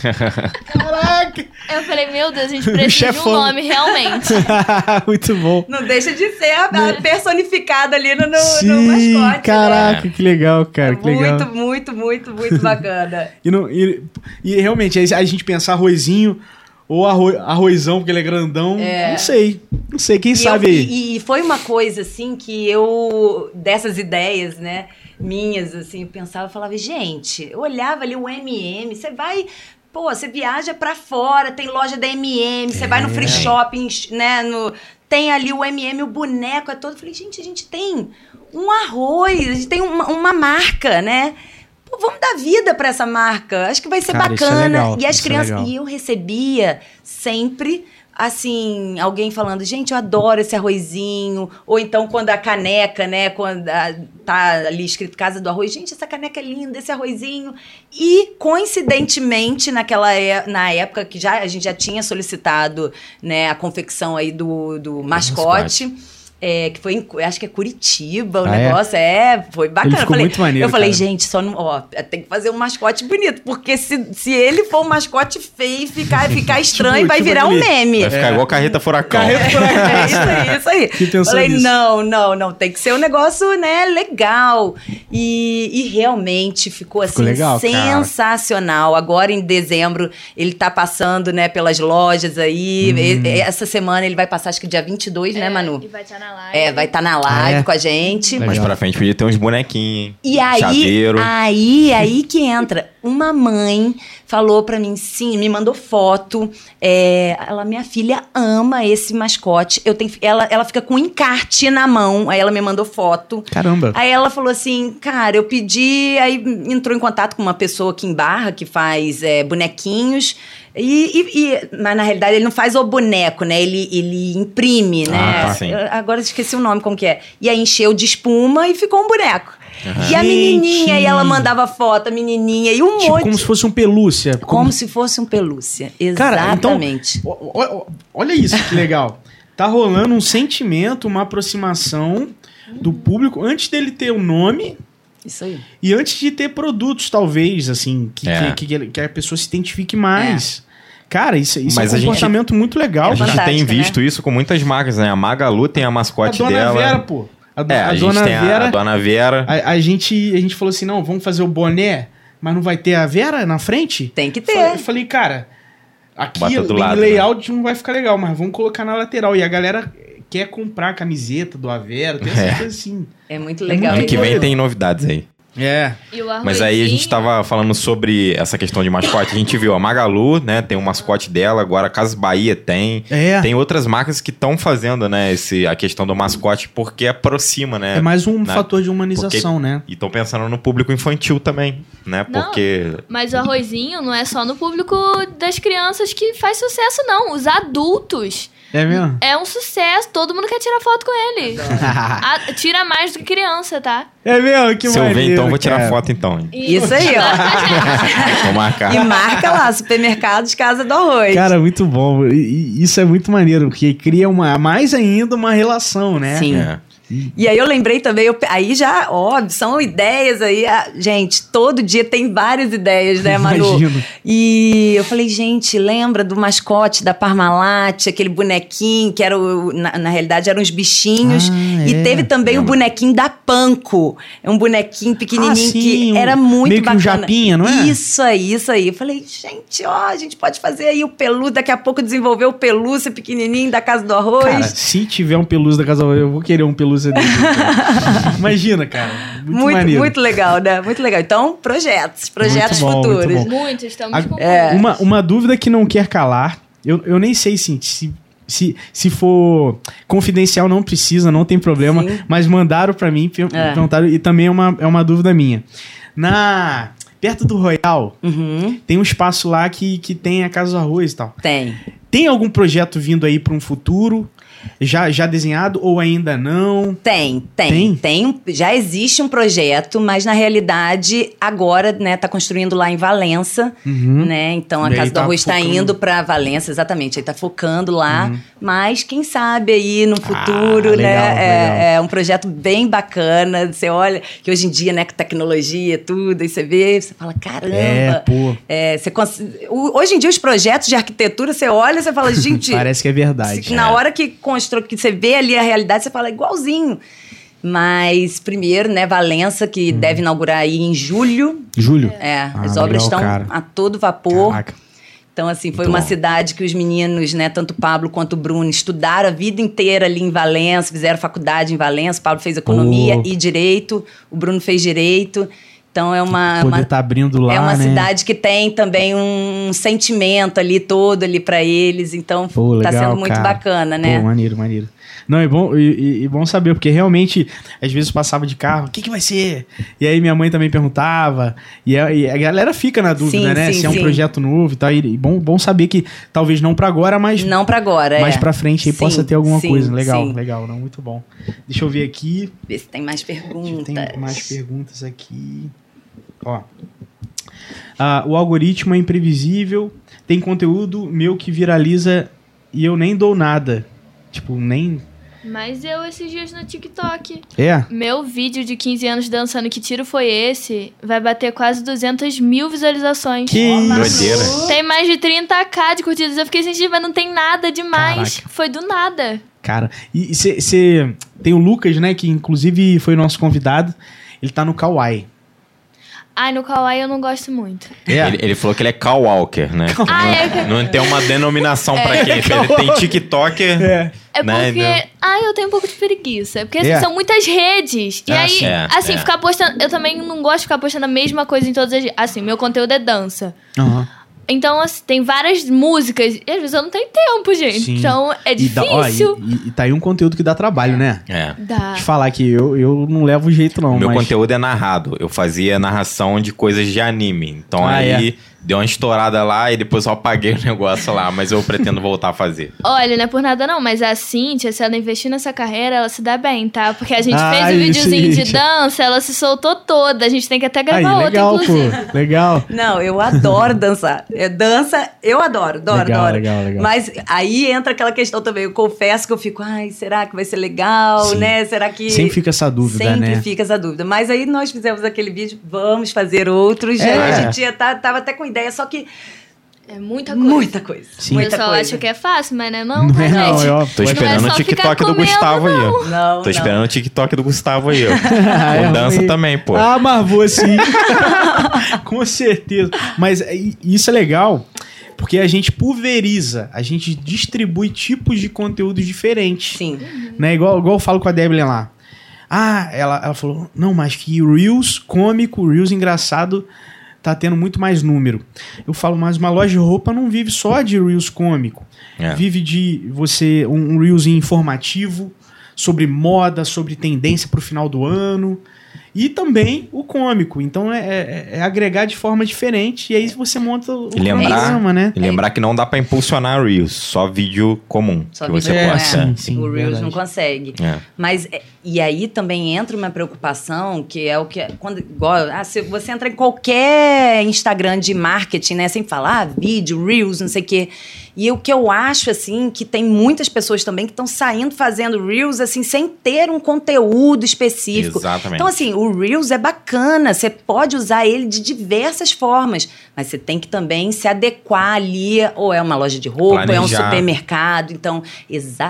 Caraca! Eu falei, meu Deus, a gente precisa de um nome, realmente. muito bom. Não deixa de ser a, a personificada ali no, no, no Sim, mascote. caraca, que legal, cara, né? que legal. Muito, muito, muito, muito bacana. E, não- e- e realmente, aí a gente pensar arrozinho ou arro, arrozão, porque ele é grandão. Não sei. Não sei, quem E sabe eu- aí. E, e foi uma coisa, assim, que eu, dessas ideias, né, minhas, assim, eu pensava, eu falava, gente, eu olhava ali o MM, você vai. Pô, você viaja pra fora, tem loja da MM, você vai no free shopping, né? No, tem ali o MM, o boneco é todo. Eu falei, gente, a gente tem um arroz, a gente tem uma, uma marca, né? Pô, vamos dar vida pra essa marca. Acho que vai ser Cara, é bacana. legal, e as é crianças. legal. e eu recebia sempre. Assim, alguém falando, gente, eu adoro esse arrozinho. Ou então, quando a caneca, né? Quando a- tá ali escrito Casa do Arroz, gente, essa caneca é linda, esse arrozinho. E, coincidentemente, naquela é- na época que já, a gente já tinha solicitado né, a confecção aí do, do mascote. É, que foi em, acho que é Curitiba o Ah, é? negócio. É? foi bacana. Ele ficou falei, muito maneiro, Eu falei, cara. gente, só não. Ó, tem que fazer um mascote bonito. Porque se, se ele for um mascote feio, ficar, ficar estranho, Tipo- vai tipo virar um meme. Vai ficar igual carreta furacão. Carreta É isso aí, isso aí. Que pensou Falei, nisso. não, não, não, tem que ser um negócio, né, legal. E, e realmente ficou assim Ficou legal, cara. sensacional. Agora em dezembro ele tá passando, né, pelas lojas aí. Hum. E- e- essa semana ele vai passar acho que dia 22, né, Manu? E vai estar na live. É, vai estar na live é? com a gente. Mais pra frente podia ter uns bonequinhos, hein? E aí, Chaveiro. aí, aí que entra. Uma mãe falou pra mim, sim, me mandou foto. é, ela, minha filha ama esse mascote. Eu tenho, ela, ela fica com um encarte na mão. Aí ela me mandou foto. Caramba. Aí ela falou assim, cara, eu pedi, aí entrou em contato com uma pessoa aqui em Barra que faz é, bonequinhos. E, e- e- mas na realidade ele não faz o boneco, né? Ele, ele imprime, né? Ah, tá, sim. Eu- Agora eu esqueci o nome, como que é. E aí encheu de espuma e ficou um boneco. E a Gente. menininha, e ela mandava foto, a menininha, e um Tipo, monte. como se fosse um pelúcia. Como se fosse um pelúcia. Cara, então- Exatamente. O- o- o- Olha isso que legal. Tá rolando um sentimento, uma aproximação do público antes dele ter o nome Isso aí. e antes de ter produtos, talvez, assim, que, É. que, que- que a pessoa se identifique mais. Cara, isso, isso Mas é a um gente- comportamento muito legal. A gente tem né? visto isso com muitas marcas, né? A Magalu tem a A mascote dona dela. Vera, pô. A, do- É, a a, gente dona tem a- Vera. a, Dona Vera. A, a gente, a gente falou assim: não, vamos fazer o boné, mas não vai ter a Vera na frente? Tem que ter. Falei, eu falei, cara, aqui em lado, layout não vai ficar legal, mas vamos colocar na lateral. E a galera quer comprar a camiseta do Avera, tem essas É. coisas assim. É muito É legal. muito Ano que vem tem novidades aí. É. E o Mas aí a gente tava falando sobre essa questão de mascote. A gente viu a Magalu, né? Tem um mascote dela, agora a Casas Bahia tem. É. Tem outras marcas que estão fazendo, né, esse, a questão do mascote porque aproxima, né? É mais um né? fator de humanização, né? E estão pensando no público infantil também, né? Não. Porque Mas o arrozinho não é só no público das crianças que faz sucesso, não. Os adultos. É mesmo? É um sucesso, todo mundo quer tirar foto com ele. A- tira mais do que criança, tá? É mesmo? Que se eu ver, então, vou tirar cara. foto então. hein? Isso aí, ó. Vou marcar. E marca lá, supermercados Casa do Arroz. Cara, muito bom. Isso é muito maneiro, porque cria uma, mais ainda uma relação, né? Sim. É. E aí eu lembrei também, eu- aí já, óbvio, são ideias aí. ah, gente, todo dia tem várias ideias, né, Manu? Imagino. E eu falei, gente, lembra do mascote da Parmalat, aquele bonequinho que era o, na, na realidade eram os bichinhos. Ah, e é. teve também o bonequinho da Panko. É um bonequinho pequenininho Ah, que era muito meio que um bacana. japinha, não é? Isso aí, isso aí. Eu falei, gente, ó, a gente pode fazer aí o pelu, daqui a pouco desenvolver o pelúcia pequenininho da Casa do Arroz. Cara, se tiver um pelúcia da casa, eu vou querer um pelúcia dele. cara. Imagina, cara. Muito, Muito, maneiro. muito legal, né? Muito legal. Então, projetos, projetos Muito bom, futuros. muito bom. Muitos, estamos A- com É. Uma, uma dúvida que não quer calar. Eu, eu nem sei assim, se, se, se for confidencial, não precisa, não tem problema. Sim. Mas mandaram pra mim, É. perguntaram, e também é uma, é uma dúvida minha. Na. Perto do Royal, Uhum, tem um espaço lá que, que tem a Casa do Arroz e tal. tem. Tem algum projeto vindo aí para um futuro? Já, já desenhado ou ainda não? Tem, tem, Tem? tem. já existe um projeto, mas na realidade agora, né, tá construindo lá em Valença, Uhum. né? Então a E Casa do tá Arroz está Uhum. indo para Valença, exatamente. Aí tá focando lá, mas quem sabe aí no futuro, Ah, legal, né? legal. É, é um projeto bem bacana. Você olha que hoje em dia, né, com tecnologia, tudo, aí você vê, você fala, caramba. É, pô. É, você cons- hoje em dia, os projetos de arquitetura, você olha e você fala, gente. Parece que é verdade. na hora que constrói, que você vê ali a realidade, você fala igualzinho. Mas primeiro, né, Valença, que deve inaugurar aí em julho. Júlio? É, Ah, as legal, obras estão cara. a todo vapor. Caraca. Então, assim, foi Muito uma bom. cidade que os meninos, né, tanto o Pablo quanto o Bruno, estudaram a vida inteira ali em Valença, fizeram faculdade em Valença. O Pablo fez economia Pô. e direito, o Bruno fez direito. Então, é uma, Poder uma, estar abrindo lá, é uma né? cidade que tem também um sentimento ali todo ali para eles. Então, Pô, tá legal, sendo muito cara. bacana, né? Pô, maneiro, maneiro. Não, é bom, e, e- bom saber, porque realmente, às vezes eu passava de carro, o que, que vai ser? E aí minha mãe também perguntava, e a, e a galera fica na dúvida, Sim, né? sim, se é um sim. projeto novo e tal. E, bom, bom saber que talvez não pra agora, mas Não para agora, mais é. pra frente aí possa ter alguma coisa. Legal, legal, não, muito bom. Deixa eu ver aqui. Ver se tem mais perguntas. Tem mais perguntas aqui. Ó. Ah, o algoritmo é imprevisível, tem conteúdo meu que viraliza e eu nem dou nada. Tipo, nem. Mas eu esses dias no TikTok. É? Meu vídeo de 15 anos dançando Que Tiro Foi Esse vai bater quase 200 mil visualizações. Que isso? Doideira. Tem mais de 30k de curtidas. Eu fiquei sentindo, mas não tem nada demais. Caraca. Foi do nada. Cara, e você tem o Lucas, né? Que inclusive foi nosso convidado. Ele tá no Kawaii. Ai, no Kawaii eu não gosto muito. É. Ele, ele falou que ele é Cal Walker, né? Ah, é que- Não tem uma denominação pra quem. Ele tem TikToker. É. É Né, porque. então- Ai, eu tenho um pouco de preguiça. Porque assim, É. são muitas redes. E Ah, aí, sim. É, assim, é. ficar postando. Eu também não gosto de ficar postando a mesma coisa em todas as. Assim, meu conteúdo é dança. Aham. Então, assim, tem várias músicas. E às vezes eu não tenho tempo, gente. Sim. Então é E, dá- ó, difícil. e- e- tá aí um conteúdo que dá trabalho, né? É. Dá. De falar que eu, eu não levo jeito, não. Meu mas... conteúdo é narrado. Eu fazia narração de coisas de anime. Então Ah, aí, Deu uma estourada lá e depois eu apaguei o negócio lá, mas eu pretendo voltar a fazer. Olha, não é por nada não, mas a Cintia, se ela investir nessa carreira, ela se dá bem, tá? Porque a gente Ai, fez o videozinho de Cíntia. dança, ela se soltou toda. A gente tem que até gravar outra, legal, inclusive. pô. Legal. Não, eu adoro dançar. É, dança, eu adoro, adoro, Legal, adoro. legal, legal. Mas aí entra aquela questão também. Eu confesso que eu fico, ai, será que vai ser legal, Sim. né? Será que. Sempre fica essa dúvida, Sempre né? fica essa dúvida. Mas aí nós fizemos aquele vídeo, vamos fazer outros. É. A gente já tá, tava até com ideia, só que É muita coisa. muita coisa. Sim. O Muita pessoal coisa. acha que é fácil, mas não é não, Não tá, é não, gente? é ó. Tô esperando Não é o só TikTok do Gustavo aí, ó. Não, Tô não. esperando o TikTok do Gustavo aí, ó. Ah, Com dança também, pô. Ah, mas vou sim. Com certeza. Mas é, isso é legal, porque a gente pulveriza, a gente distribui tipos de conteúdos diferentes. Sim. Né? Igual, igual eu falo com a Deblin lá. Ah, ela, ela falou, não, mas que Reels cômico, Reels engraçado, tá tendo muito mais número. Eu falo, mas uma loja de roupa não vive só de Reels cômico. É. Vive de você, um, um Reels informativo, sobre moda, sobre tendência pro final do ano. E também o cômico. Então é, é- é agregar de forma diferente. E aí você monta o E lembrar, cronograma, né? e lembrar que não dá pra impulsionar Reels, só vídeo comum Só que vídeo você É, comum, pode. sim, sim, o Reels verdade. não consegue. É. Mas, é, e aí também entra uma preocupação, que é o que. Quando, igual, ah, se você entra em qualquer Instagram de marketing, né? Sem falar ah, vídeo, Reels, não sei o quê. E o que eu acho, assim, que tem muitas pessoas também que estão saindo fazendo Reels, assim, sem ter um conteúdo específico. Exatamente. Então, assim, o Reels é bacana, você pode usar ele de diversas formas, mas você tem que também se adequar ali, ou é uma loja de roupa, ou é um supermercado. Então,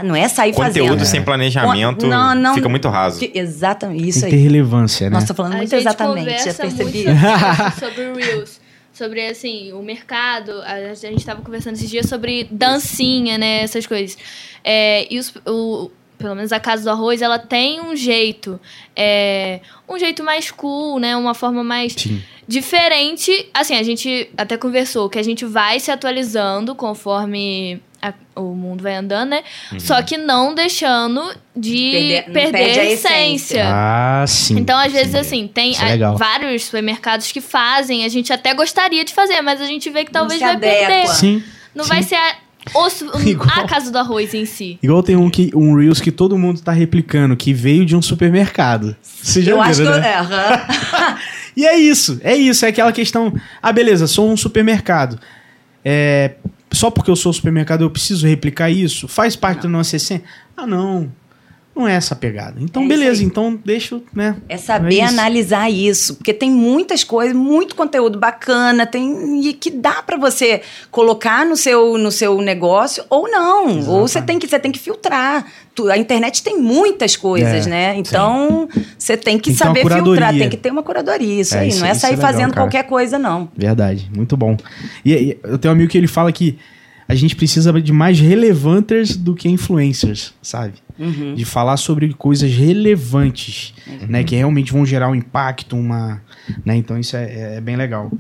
não é sair Conteúdo fazendo. sem planejamento Não, não- fica muito raso. Que- exatamente, Tem isso que ter aí. relevância, né? Nossa, tô falando A muito exatamente, já percebi. muito sobre o Reels. Sobre, assim, o mercado. A, a gente tava conversando esses dias sobre dancinha, né? Essas coisas. É, e os, o, pelo menos a Casa do Arroz, ela tem um jeito. é, um jeito mais cool, né? Uma forma mais Sim. diferente. Assim, a gente até conversou que a gente vai se atualizando conforme a- o mundo vai andando, né? Uhum. Só que não deixando de Perder- perder, perde a a essência. essência. Ah, sim. Então, às vezes, sim. assim, tem é legal. vários supermercados que fazem, a gente até gostaria de fazer, mas a gente vê que talvez se vai adequa. perder. Sim. Não sim. vai ser a, o su- Igual. a casa do arroz em si. Igual tem um, que, um Reels que todo mundo tá replicando, que veio de um supermercado. Você já Eu viu, acho que eu, né? é. E é isso, é isso, é aquela questão. Ah, beleza, sou um supermercado. É, só porque eu sou um supermercado eu preciso replicar isso? Faz parte do nosso essência? Ah, não. Não é essa pegada. Então, É beleza, então deixa, né? É saber É isso. analisar isso, porque tem muitas coisas, muito conteúdo bacana, tem e que dá pra você colocar no seu, no seu negócio ou não, ou você tem que você tem que filtrar. A internet tem muitas coisas, É, né? Então você tem que saber filtrar, tem que ter uma curadoria, isso É, aí. isso- não é sair é legal, fazendo cara. qualquer coisa, não. Verdade, muito bom. E, e eu tenho um amigo que ele fala que a gente precisa de mais relevanters do que influencers, sabe? Uhum. De falar sobre coisas relevantes, né? Que realmente vão gerar um impacto, uma... Né? Então isso é, é bem legal.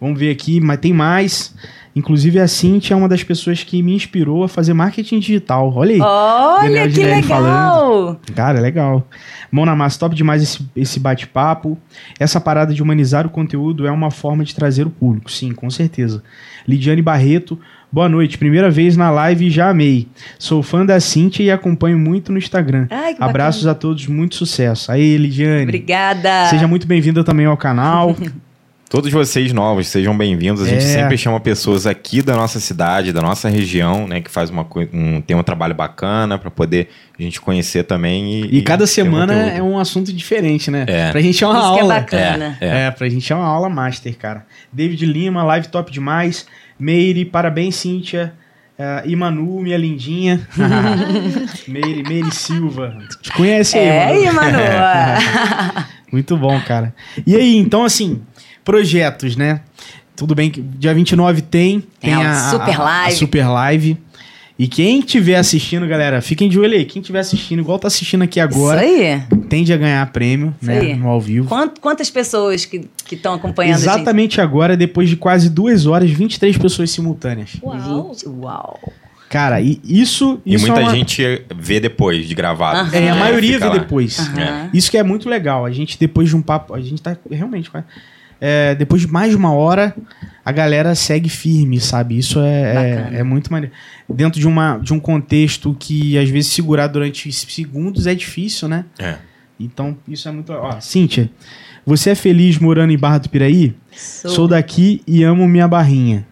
Vamos ver aqui, mas tem mais. Inclusive a Cintia é uma das pessoas que me inspirou a fazer marketing digital. Olha aí. Olha que legal! Cara, é legal. Mão na massa, top demais esse, esse bate-papo. Essa parada de humanizar o conteúdo é uma forma de trazer o público, sim, com certeza. Lidiane Barreto, boa noite. Primeira vez na live e já amei. Sou fã da Cintia e acompanho muito no Instagram. Ai, Abraços a todos, muito sucesso. Aí, Lidiane. Obrigada. Seja muito bem-vinda também ao canal. Todos vocês novos, sejam bem-vindos. A gente É. sempre chama pessoas aqui da nossa cidade, da nossa região, né, que faz uma, um, tem um trabalho bacana para poder a gente conhecer também. E, E cada ter semana é um assunto diferente, né? É. Pra gente é uma Isso que é aula. bacana. É, é. É, pra gente é uma aula master, cara. David Lima, live top demais. Meire, parabéns, Cíntia. Uh, e Manu, minha lindinha. Meire, Meire Silva. Te conhece aí, É aí, Manu? Manu. Muito bom, cara. E aí, então, assim, projetos, né? Tudo bem que dia 29 tem. Tem É, a super a- super live. E quem estiver assistindo, galera, fiquem de olho aí. Quem estiver assistindo, igual tá assistindo aqui agora, Isso aí. tende a ganhar prêmio, Isso né? aí. No ao vivo. Quant- quantas pessoas que estão acompanhando a gente? Exatamente agora, depois de quase duas horas, 23 pessoas simultâneas. Uau! Uau. Cara, e isso. E isso muita é uma- gente vê depois de gravado. Aham. É, a maioria vê lá. depois. Aham. Isso que é muito legal. A gente, depois de um papo, a gente tá realmente. É, depois de mais de uma hora, a galera segue firme, sabe? Isso é, é, é muito maneiro. Dentro de, uma, de um contexto que às vezes segurar durante segundos é difícil, né? É. Então, isso é muito. Ó, Cíntia, você é feliz morando em Barra do Piraí? Sou. Sou daqui e amo minha barrinha.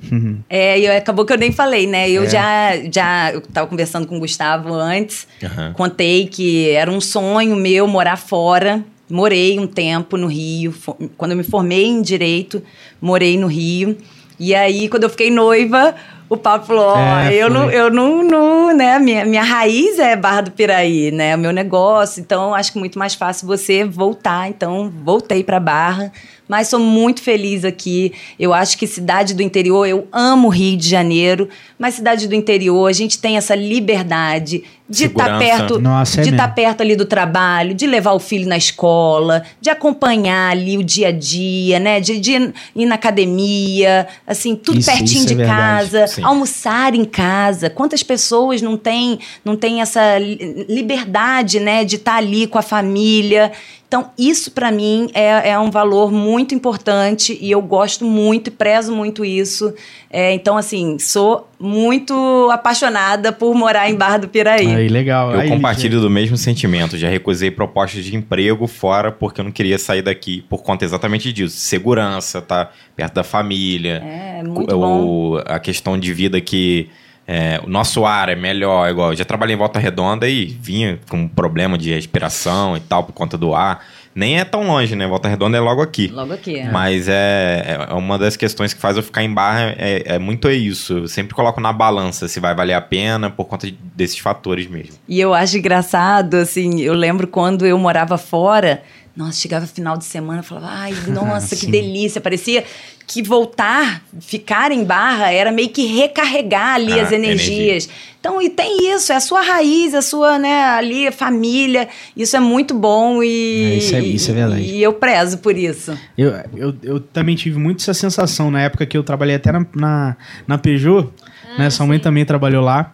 É, e acabou que eu nem falei, né? Eu É. já, já eu tava conversando com o Gustavo antes, Aham. contei que era um sonho meu morar fora. Morei um tempo no Rio. Quando eu me formei em Direito, morei no Rio. E aí, quando eu fiquei noiva, o Paulo falou, ó, É, eu, não, eu não, não, né, minha, minha raiz é Barra do Piraí, né, o meu negócio, então acho que muito mais fácil você voltar, então voltei para Barra, mas sou muito feliz aqui, eu acho que cidade do interior, eu amo Rio de Janeiro, mas cidade do interior, a gente tem essa liberdade de estar Segurança. perto, Nossa, é de estar mesmo. perto ali do trabalho, de levar o filho na escola, de acompanhar ali o dia a dia, né, de, de ir na academia, assim, tudo Isso- pertinho isso é de verdade. casa, Sim. almoçar em casa. Quantas pessoas não têm não tem essa li- liberdade, né, de estar ali com a família? Então, isso para mim é, é um valor muito importante e eu gosto muito e prezo muito isso. É, então, assim, sou muito apaixonada por morar em Barra do Piraí. Aí, legal. Eu Aí, compartilho do mesmo sentimento. Já recusei propostas de emprego fora porque eu não queria sair daqui por conta exatamente disso. Segurança, tá perto da família. É, muito bom. o, a questão de vida que é, o nosso ar é melhor. Igual, eu já trabalhei em Volta Redonda e vinha com problema de respiração e tal por conta do ar. Nem é tão longe, né? Volta Redonda é logo aqui. Logo aqui. Mas é, é uma das questões que faz eu ficar em barra é, é muito isso. Eu sempre coloco na balança se vai valer a pena por conta desses fatores mesmo. E eu acho engraçado, assim, eu lembro quando eu morava fora, nossa, chegava final de semana, eu falava, ai, nossa, que delícia. Parecia que voltar, ficar em barra, era meio que recarregar ali Ah, as energias. Então, e tem isso, é a sua raiz, a sua, né, ali, a família. Isso é muito bom e. É, isso é- isso é verdade. E eu prezo por isso. Eu, eu, eu também tive muito essa sensação na época que eu trabalhei até na, na, na Peugeot, né? Sua mãe também trabalhou lá.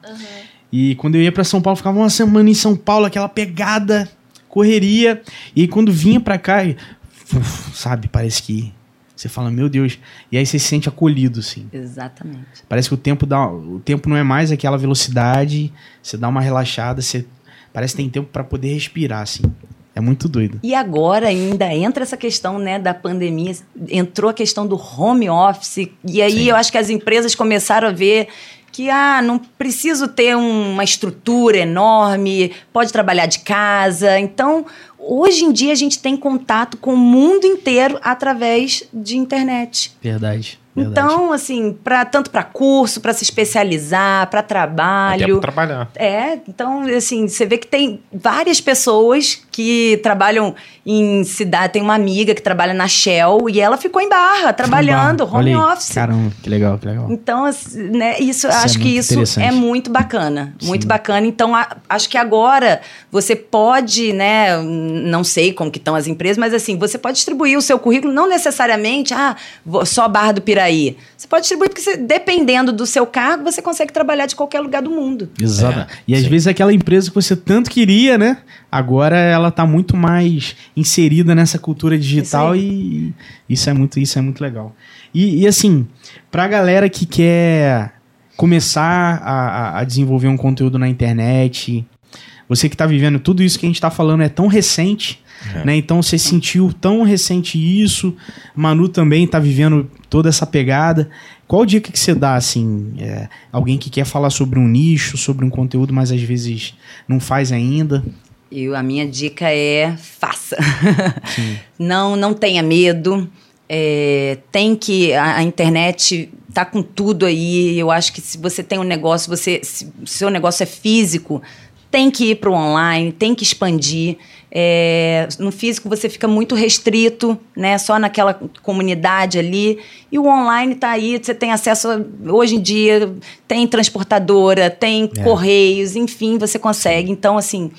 E quando eu ia pra São Paulo, ficava uma semana em São Paulo, aquela pegada, correria. E quando vinha pra cá, uf, sabe, parece que você fala, meu Deus. E aí você se sente acolhido, assim. Exatamente. Parece que o tempo dá, o tempo não é mais aquela velocidade, você dá uma relaxada, você parece que tem tempo pra poder respirar, assim. É muito doido. E agora ainda entra essa questão né, da pandemia, entrou a questão do home office, e aí Sim. eu acho que as empresas começaram a ver que ah, não preciso ter uma estrutura enorme, pode trabalhar de casa. Então, hoje em dia a gente tem contato com o mundo inteiro através de internet. Verdade. Verdade. Então, assim, pra, tanto para curso, para se especializar, para trabalho. pra trabalhar. É, então, assim, você vê que tem várias pessoas que trabalham em cidade. Tem uma amiga que trabalha na Shell e ela ficou em barra, trabalhando, Olha home aí. office. Caramba, que legal, que legal. Então, assim, né, isso, Isso é acho que muito isso é muito bacana. Muito Sim. bacana. Então, a- acho que agora você pode, né? Não sei como que estão as empresas, mas assim, você pode distribuir o seu currículo, não necessariamente, ah, só Barra do Piraí. Você pode distribuir, porque você- dependendo do seu cargo, você consegue trabalhar de qualquer lugar do mundo. Exato. É, e às sim. vezes aquela empresa que você tanto queria, né? Agora ela tá muito mais inserida nessa cultura digital Isso e isso é muito, isso é muito legal. E, e assim, pra galera que quer começar a, a- a desenvolver um conteúdo na internet, você que tá vivendo tudo isso que a gente tá falando é tão recente, É. né? Então você sentiu tão recente isso, Manu também tá vivendo toda essa pegada. Qual dica que você dá, assim, é, alguém que quer falar sobre um nicho, sobre um conteúdo, mas às vezes não faz ainda? Eu, a minha dica é faça. não, não tenha medo. É, tem que. A, a internet tá com tudo aí. Eu acho que se você tem um negócio, você, se o seu negócio é físico, tem que ir para o online, tem que expandir. É, no físico você fica muito restrito, né? Só naquela comunidade ali. E o online tá aí, você tem acesso. a- hoje em dia tem transportadora, tem É. correios, enfim, você consegue. Então, assim,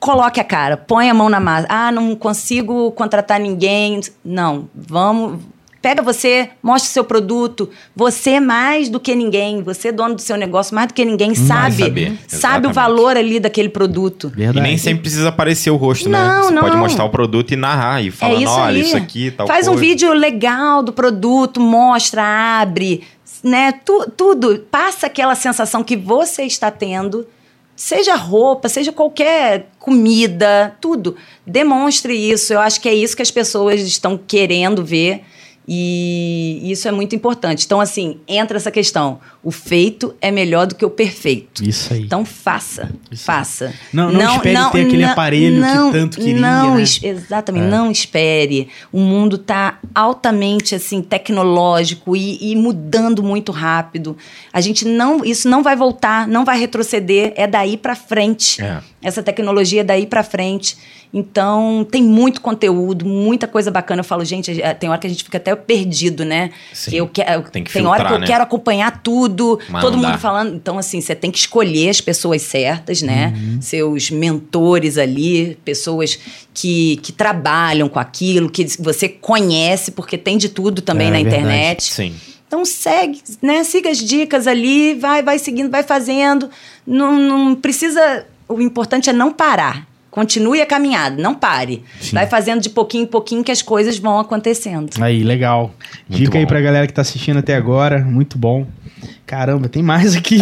coloque a cara, põe a mão na massa. Ah, não consigo contratar ninguém. Não, vamos, Pega você, mostra o seu produto. Você é mais do que ninguém. Você é dono do seu negócio, mais do que ninguém sabe. saber, Sabe o valor ali daquele produto. E Verdade. nem sempre precisa aparecer o rosto, né? Não, Você não. pode mostrar o produto e narrar e falar, é isso olha, isso aqui, tal Faz um coisa. vídeo legal do produto, mostra, abre, né? Tu- tudo. Passa aquela sensação que você está tendo. Seja roupa, seja qualquer comida, tudo. Demonstre isso. Eu acho que é isso que as pessoas estão querendo ver. E isso é muito importante. Então, assim, entra essa questão. O feito é melhor do que o perfeito. Isso aí. Então faça, Isso. faça. Não- não espere ter aquele aparelho que tanto queria, Não, né? exatamente, É. não espere. O mundo está altamente assim tecnológico e, e mudando muito rápido. A gente não, isso não vai voltar, não vai retroceder. É daí para frente. É. Essa tecnologia é daí para frente. Então, tem muito conteúdo, muita coisa bacana. Eu falo, gente, eh, tem hora que a gente fica até perdido, né? Sim. Eu quero, Tem que tem hora que filtrar, eu né? quero acompanhar tudo, Mas todo mundo dá. falando. Então, assim, você tem que escolher as pessoas certas, né? Uhum. Seus mentores ali, pessoas que, que trabalham com aquilo, que você conhece, porque tem de tudo também É, na verdade. internet. Sim. Então segue, né? Siga as dicas ali, vai, vai seguindo, vai fazendo. Não, não precisa. O importante é não parar. Continue a caminhada, não pare. Sim. Vai fazendo de pouquinho em pouquinho que as coisas vão acontecendo. Aí, legal. Muito Dica aí bom. pra galera que tá assistindo até agora. Muito bom. Caramba, tem mais aqui.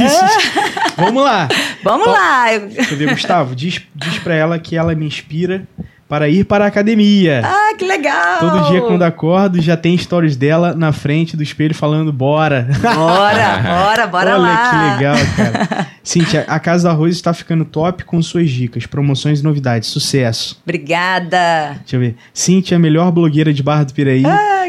Vamos lá. Vamos lá! eu ver, Gustavo, diz, diz pra ela que ela me inspira para ir para a academia. Ah, que legal! Todo dia quando acordo já tem stories dela na frente do espelho falando bora. Bora, bora, bora Olha lá. que legal, cara. Cíntia, a Casa do Arroz está ficando top com suas dicas, promoções e novidades. Sucesso. Obrigada. Deixa eu ver. Cíntia, melhor blogueira de Barra do Piraí.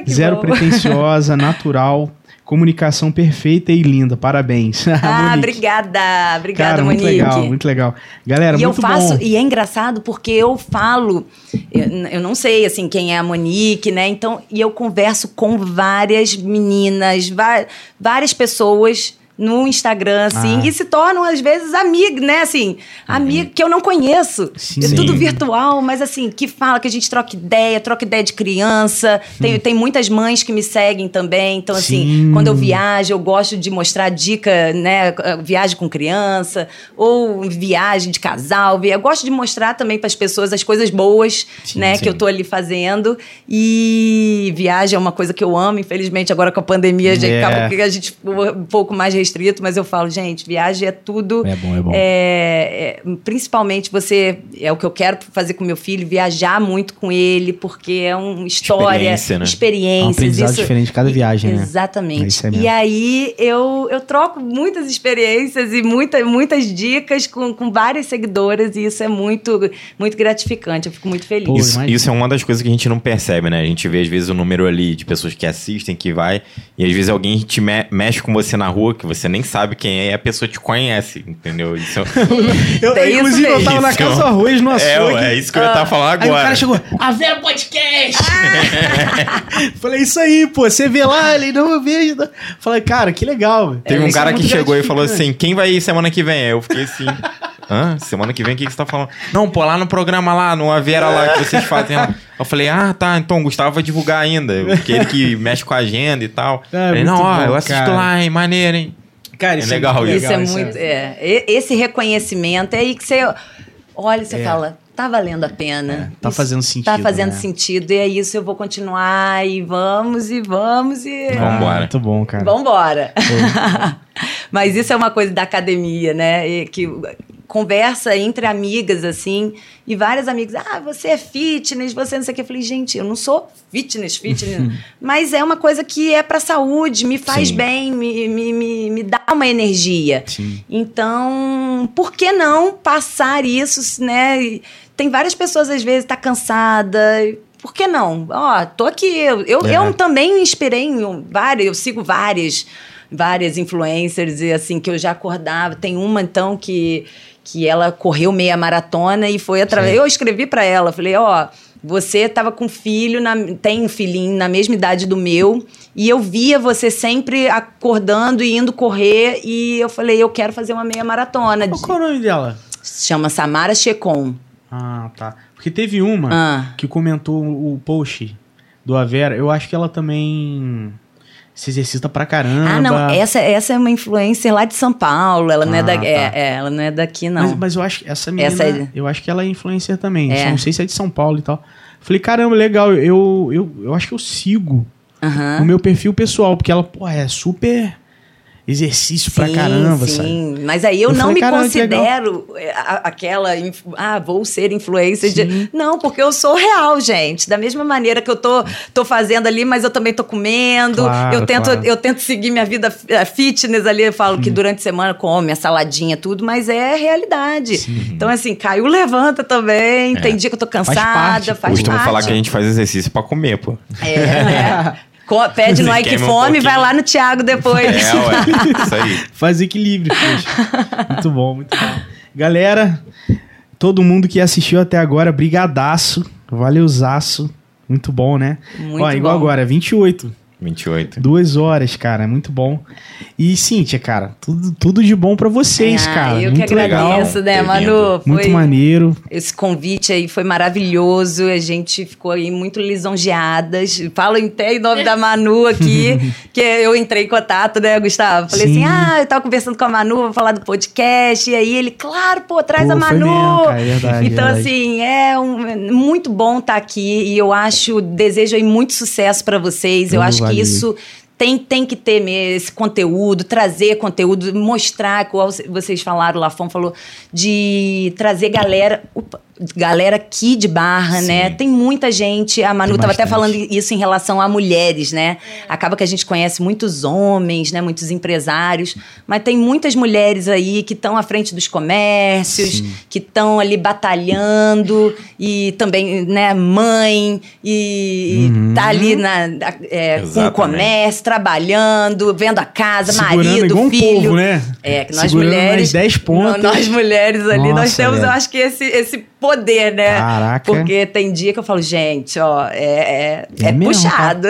Que zero bom. pretensiosa, natural, comunicação perfeita e linda. Parabéns. Ah, obrigada. Obrigada, Cara, muito Monique. legal, muito legal. Galera, e eu muito faço, bom. e é engraçado porque eu falo, eu, eu não sei assim quem é a Monique, né? Então, e eu converso com várias meninas, va- várias pessoas no Instagram, assim, Ah. e se tornam, às vezes, amigas, né? Assim, amigo que eu não conheço. Sim. É tudo Sim. virtual, mas assim, que fala que a gente troca ideia, troca ideia de criança. Tem, tem muitas mães que me seguem também. Então, assim, Sim. quando eu viajo, eu gosto de mostrar dica, né? Viagem com criança, ou viagem de casal. Eu gosto de mostrar também para as pessoas as coisas boas, né? sim. Que eu tô ali fazendo. E viagem é uma coisa que eu amo. Infelizmente, agora com a pandemia, a gente É. acabou que a gente um pouco mais restrito, mas eu falo, gente, viagem é tudo. É bom, é bom. É, é, principalmente você, é o que eu quero fazer com meu filho, viajar muito com ele, porque é uma história, Experiência, né? experiências. É um aprendizado isso- diferente de cada viagem, né? É Exatamente. isso aí mesmo. e aí eu, eu troco muitas experiências e muita, muitas dicas com, com várias seguidoras, e isso é muito, muito gratificante. Eu fico muito feliz. Pô, Isso, isso é uma das coisas que a gente não percebe, né? A gente vê, às vezes, o número ali de pessoas que assistem, que vai, e às vezes alguém te me- mexe com você na rua, que você nem sabe quem é, e a pessoa te conhece, entendeu? Isso, Eu, Tem isso inclusive, eu tava na Isso. Casa do Arroz no é, açougue. é isso que eu ia estar falando Aí o agora. cara chegou, a Vera Podcast! Falei, isso aí, pô, você vê lá, ele não eu vejo. não." Falei, cara, que legal. velho. Teve um Isso é cara que muito chegou e falou assim: quem vai ir semana que vem? Aí eu fiquei assim. Hã? Semana que vem o que, que você tá falando? Não, pô, lá no programa lá, no Avera lá que vocês fazem lá. Eu falei, ah, tá, então o Gustavo vai divulgar ainda. Porque ele que mexe com a agenda e tal. É, Falei, não, ó, bom, eu assisto cara. lá, hein, maneiro, hein? Cara, É legal Isso é legal, muito. É, E- esse reconhecimento é aí que você olha e você É. fala, tá valendo a pena. tá Isso fazendo sentido, Tá fazendo né? sentido. E é isso, eu vou continuar e vamos e vamos e. Vambora. Muito bom, cara. Vambora. Mas isso é uma coisa da academia, né? E que conversa entre amigas, assim, e várias amigas, ah, você é fitness, você não sei o que. Eu falei, gente, eu não sou fitness, fitness, mas é uma coisa que é pra saúde, me faz Sim. bem, me, me, me, me dá uma energia. Sim. Então, por que não passar isso, né? Tem várias pessoas, às vezes, tá cansada. Por que não? Ó, tô aqui. Eu, eu, É. eu também me inspirei em várias, eu sigo várias, várias influencers, e assim, que eu já acordava. Tem uma, então, que, que ela correu meia maratona e foi através. Eu escrevi para ela, falei, ó. Você tava com filho, na- tem um filhinho na mesma idade do meu, e eu via você sempre acordando e indo correr, e eu falei, eu quero fazer uma meia maratona. Qual que é o nome dela? Chama Samara Checon. Ah, tá. Porque teve uma Ah. que comentou o post do Avera, eu acho que ela também se exercita pra caramba. Ah, não, essa, essa é uma influencer lá de São Paulo, ela não é, Ah, da, tá. é, é, ela não é daqui, não. Mas, mas eu acho que essa menina, Essa é- eu acho que ela é influencer também. É. Não sei se é de São Paulo e tal. Falei, caramba, legal, eu, eu, eu acho que eu sigo no meu perfil pessoal, porque ela, pô, é super exercício pra Sim, caramba, sim. sabe? Mas aí eu, Eu não falei, me considero é, a- aquela. Ah, vou ser influencer. Sim. De... Não, porque eu sou real, gente. Da mesma maneira que eu tô, tô fazendo ali, mas eu também tô comendo. Claro, eu, tento, claro. eu tento seguir minha vida eh, fitness ali. Eu falo que durante a semana come a saladinha, tudo, mas é realidade. Então, assim, caiu, levanta também. Tem dia que eu tô cansada, parte, faz, Costumo parte. falar que a gente faz exercício pra comer, pô. É, né? Co- Pede no Ike um Fome e vai lá no Thiago depois. É, ué. Isso aí. Faz equilíbrio, poxa. muito bom, muito bom. Galera, todo mundo que assistiu até agora, brigadaço, valeuzaço. Muito bom, né? Muito Ó, igual bom. agora, 28. 28. Duas horas, cara, muito bom. E Cíntia, cara, tudo, tudo de bom pra vocês, Ah, cara. Eu muito que legal. agradeço, né, ter Manu? Muito Foi- maneiro. Esse convite aí foi maravilhoso, a gente ficou aí muito lisonjeadas. Falo até em nome da Manu aqui, que eu entrei em contato, né, Gustavo? Falei Sim. assim: ah, eu tava conversando com a Manu, vou falar do podcast. E aí ele, claro, pô, traz Pô, a foi Manu. mesmo, cara, é verdade, então, verdade. assim, é um- é muito bom estar aqui e eu acho, desejo aí muito sucesso pra vocês. Eu Oh, acho que isso tem, tem que ter esse conteúdo, trazer conteúdo, mostrar, igual vocês falaram, o Lafon falou, de trazer galera, opa, galera aqui de Barra, Sim. né? Tem muita gente, a Manu estava até falando isso em relação a mulheres, né? Acaba que a gente conhece muitos homens, né? Muitos empresários, mas tem muitas mulheres aí que estão à frente dos comércios, Sim. que estão ali batalhando e também, né, mãe e, Uhum. tá ali na, é, com o comércio, trabalhando, vendo a casa, Segurando marido, igual um filho. povo, né? É, que nós Segurando mulheres. nas 10 pontas. Não, Nós mulheres ali, nós Nossa, temos, eu velho. acho que esse, esse poder, né? Caraca. Porque tem dia que eu falo, gente, ó, é, é, É é mesmo, puxado.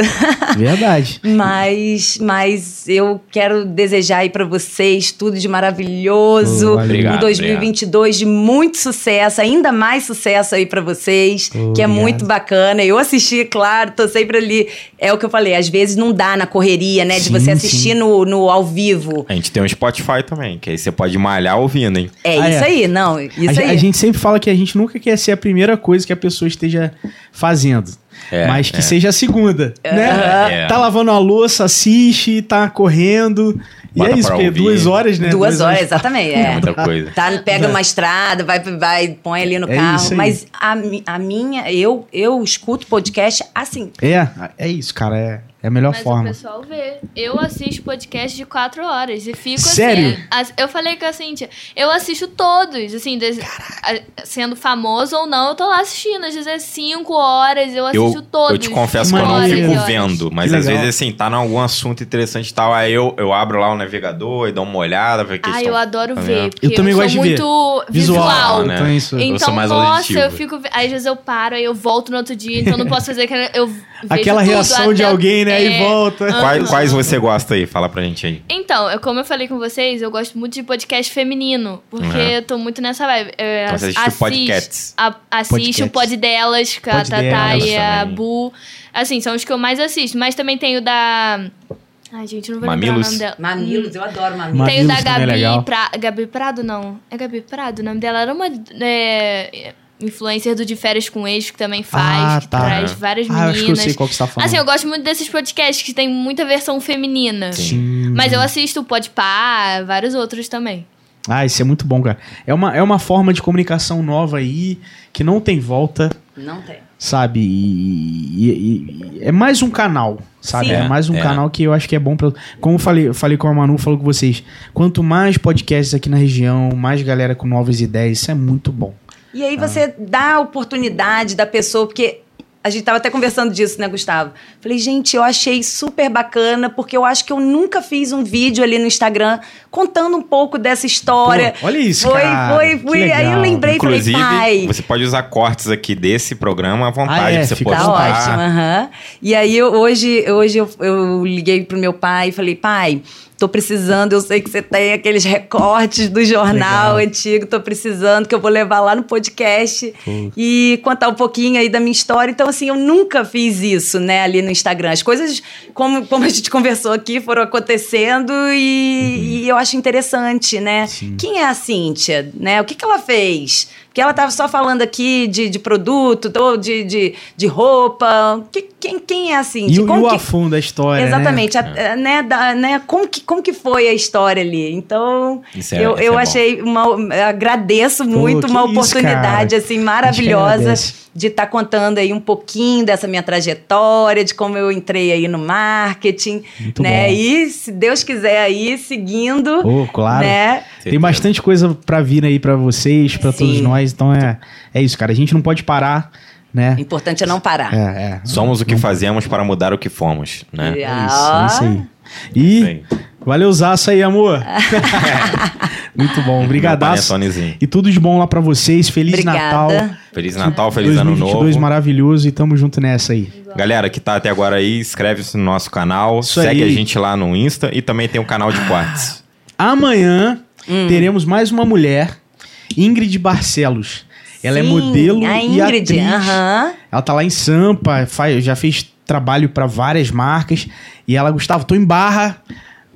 Verdade. Mas, mas eu quero desejar aí pra vocês tudo de maravilhoso. Oh. Obrigado, um 2022 de muito sucesso, ainda mais sucesso aí pra vocês, Oh, que é obrigado. muito bacana. Eu assisti, claro, tô sempre ali. É o que eu falei, às vezes não dá na correria, né, de Sim, você assistir sim. no, no ao vivo. A gente tem um Spotify também, que aí você pode malhar ouvindo, hein? É Ah, isso é. aí, não, isso a, aí. a gente sempre fala que a gente nunca quer ser a primeira coisa que a pessoa esteja fazendo. É, mas que é. seja a segunda, né? É. Tá lavando a louça, assiste, tá correndo. E Bota é isso, porque duas horas, né? Duas horas, exatamente. É É. muita coisa. Tá, pega uma estrada, vai, vai, põe ali no É carro. Mas a, a minha, eu, eu escuto podcast assim. É, é isso, cara. É, é a melhor Mas o forma. pessoal vê. Eu assisto podcast de quatro horas e fico Sério? assim. as- Eu falei com a Cintia, eu assisto todos, assim, des- sendo famoso ou não, eu tô lá assistindo. Às vezes é cinco horas, eu assisto Eu, todos. eu te confesso que eu não fico vendo, mas Que às vezes assim, tá em algum assunto interessante e tal, aí eu, eu abro lá o navegador e dou uma olhada, ver o que Ah, eles eu adoro ver, fazendo. porque Eu também sou gosto de ver. muito Visual, visual. né? Então é isso. Eu Então, sou mais nossa, auditivo. eu fico. Às vezes eu paro, aí eu volto no outro dia, então eu não posso fazer aquela. Eu Aquela tudo, reação de alguém, né? É, volta. Quais, quais você gosta aí? Fala pra gente aí. Então, eu, como eu falei com vocês, eu gosto muito de podcast feminino, porque Uhum. eu tô muito nessa vibe. É, Então você assiste o podcasts. a- assiste Podcasts. o pod delas, com a Pod Tatá e a também. Bu. Assim, são os que eu mais assisto. Mas também tem o da. Ai, gente, eu não vou lembrar o Mamilos? nome dela. Mamilos, eu adoro mamilos. Ma- Tem o da Mamilos é. Gabi, pra... Gabi Prado, não. É Gabi Prado? O nome dela era uma é, influencer do De Férias com Ex, que também faz, Ah, que tá. traz várias Ah, eu acho que eu meninas. sei qual que você tá falando. Assim, eu gosto muito desses podcasts que tem muita versão feminina. Sim. Mas eu assisto o Podpah, vários outros também. Ah, isso é muito bom, cara. É uma, é uma forma de comunicação nova aí, que não tem volta, Não tem. sabe? E, e- e- é mais um canal, sabe? Sim. É mais um É, é. canal que eu acho que é bom pra. Como eu falei, eu falei com a Manu, falou com vocês. Quanto mais podcasts aqui na região, mais galera com novas ideias, isso é muito bom. E aí você dá a oportunidade da pessoa, porque a gente tava até conversando disso, né, Gustavo? Falei, gente, eu achei super bacana, porque eu acho que eu nunca fiz um vídeo ali no Instagram contando um pouco dessa história. Pô, olha isso, foi, cara. Foi, foi, Aí eu legal. lembrei e falei, Inclusive, pai. você pode usar cortes aqui desse programa à vontade Ah, é, pra você postar. Tá ótimo, aham. E aí, eu- hoje, hoje eu, eu liguei pro meu pai e falei, pai, Tô precisando, eu sei que você tem aqueles recortes do jornal Legal. antigo, tô precisando, que eu vou levar lá no podcast e contar um pouquinho aí da minha história. Então, assim, eu nunca fiz isso, né, ali no Instagram. As coisas, como, como a gente conversou aqui, foram acontecendo e, e eu acho interessante, né? Quem é a Cíntia, né? O que, que ela fez? Porque ela tava só falando aqui de, de produto, de, de, de roupa. Que- quem, quem é a E, Cíntia? o- e Como o que- afundo da história, né? Exatamente, a- né, da- né, como, que, como que foi a história ali? Então, é- eu, é eu bom. achei uma. Agradeço muito, que uma oportunidade assim maravilhosa de estar contando aí um pouquinho dessa minha trajetória, de como eu entrei aí no marketing, Muito né? bom. E se Deus quiser aí seguindo, Pô, claro. né? Tem bastante coisa pra vir aí pra vocês, pra Sim. todos nós. Então é, é isso, cara. A gente não pode parar, né? O importante é não parar. É, é. Somos o que fazemos para mudar o que fomos, né? É. É isso, é isso aí. E valeu zaço aí, amor. Muito bom, Meu brigadaço. panetonezinho. E tudo de bom lá pra vocês. Feliz Obrigada. Natal. Feliz Natal, feliz ano 2022 novo. maravilhoso e tamo junto nessa aí. Galera que tá até agora aí, inscreve-se no nosso canal, Isso segue aí. a gente lá no Insta e também tem um canal de cortes. Amanhã Hum. teremos mais uma mulher, Ingrid Barcelos. Ela é Sim, modelo a e Ingrid, atriz. aham. Ela tá lá em Sampa, faz, já fez trabalho pra várias marcas. E ela, Gustavo, tô em Barra.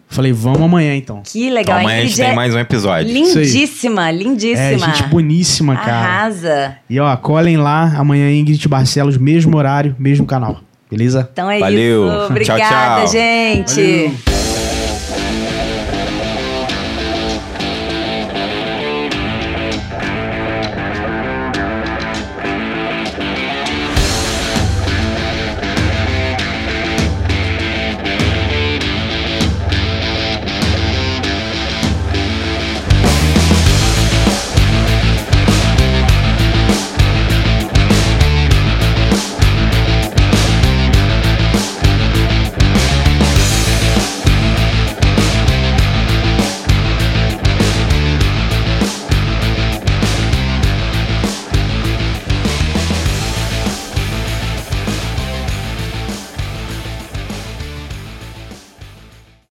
Falei, vamos amanhã então. Que Então legal. amanhã a gente Ingrid tem é mais um episódio. lindíssima, lindíssima. É, gente boníssima, cara. Arrasa. E ó, colhem lá, amanhã Ingrid Barcelos, mesmo horário, mesmo canal. Beleza? Então é Valeu. isso. Tchau, Obrigada, tchau. gente. Valeu.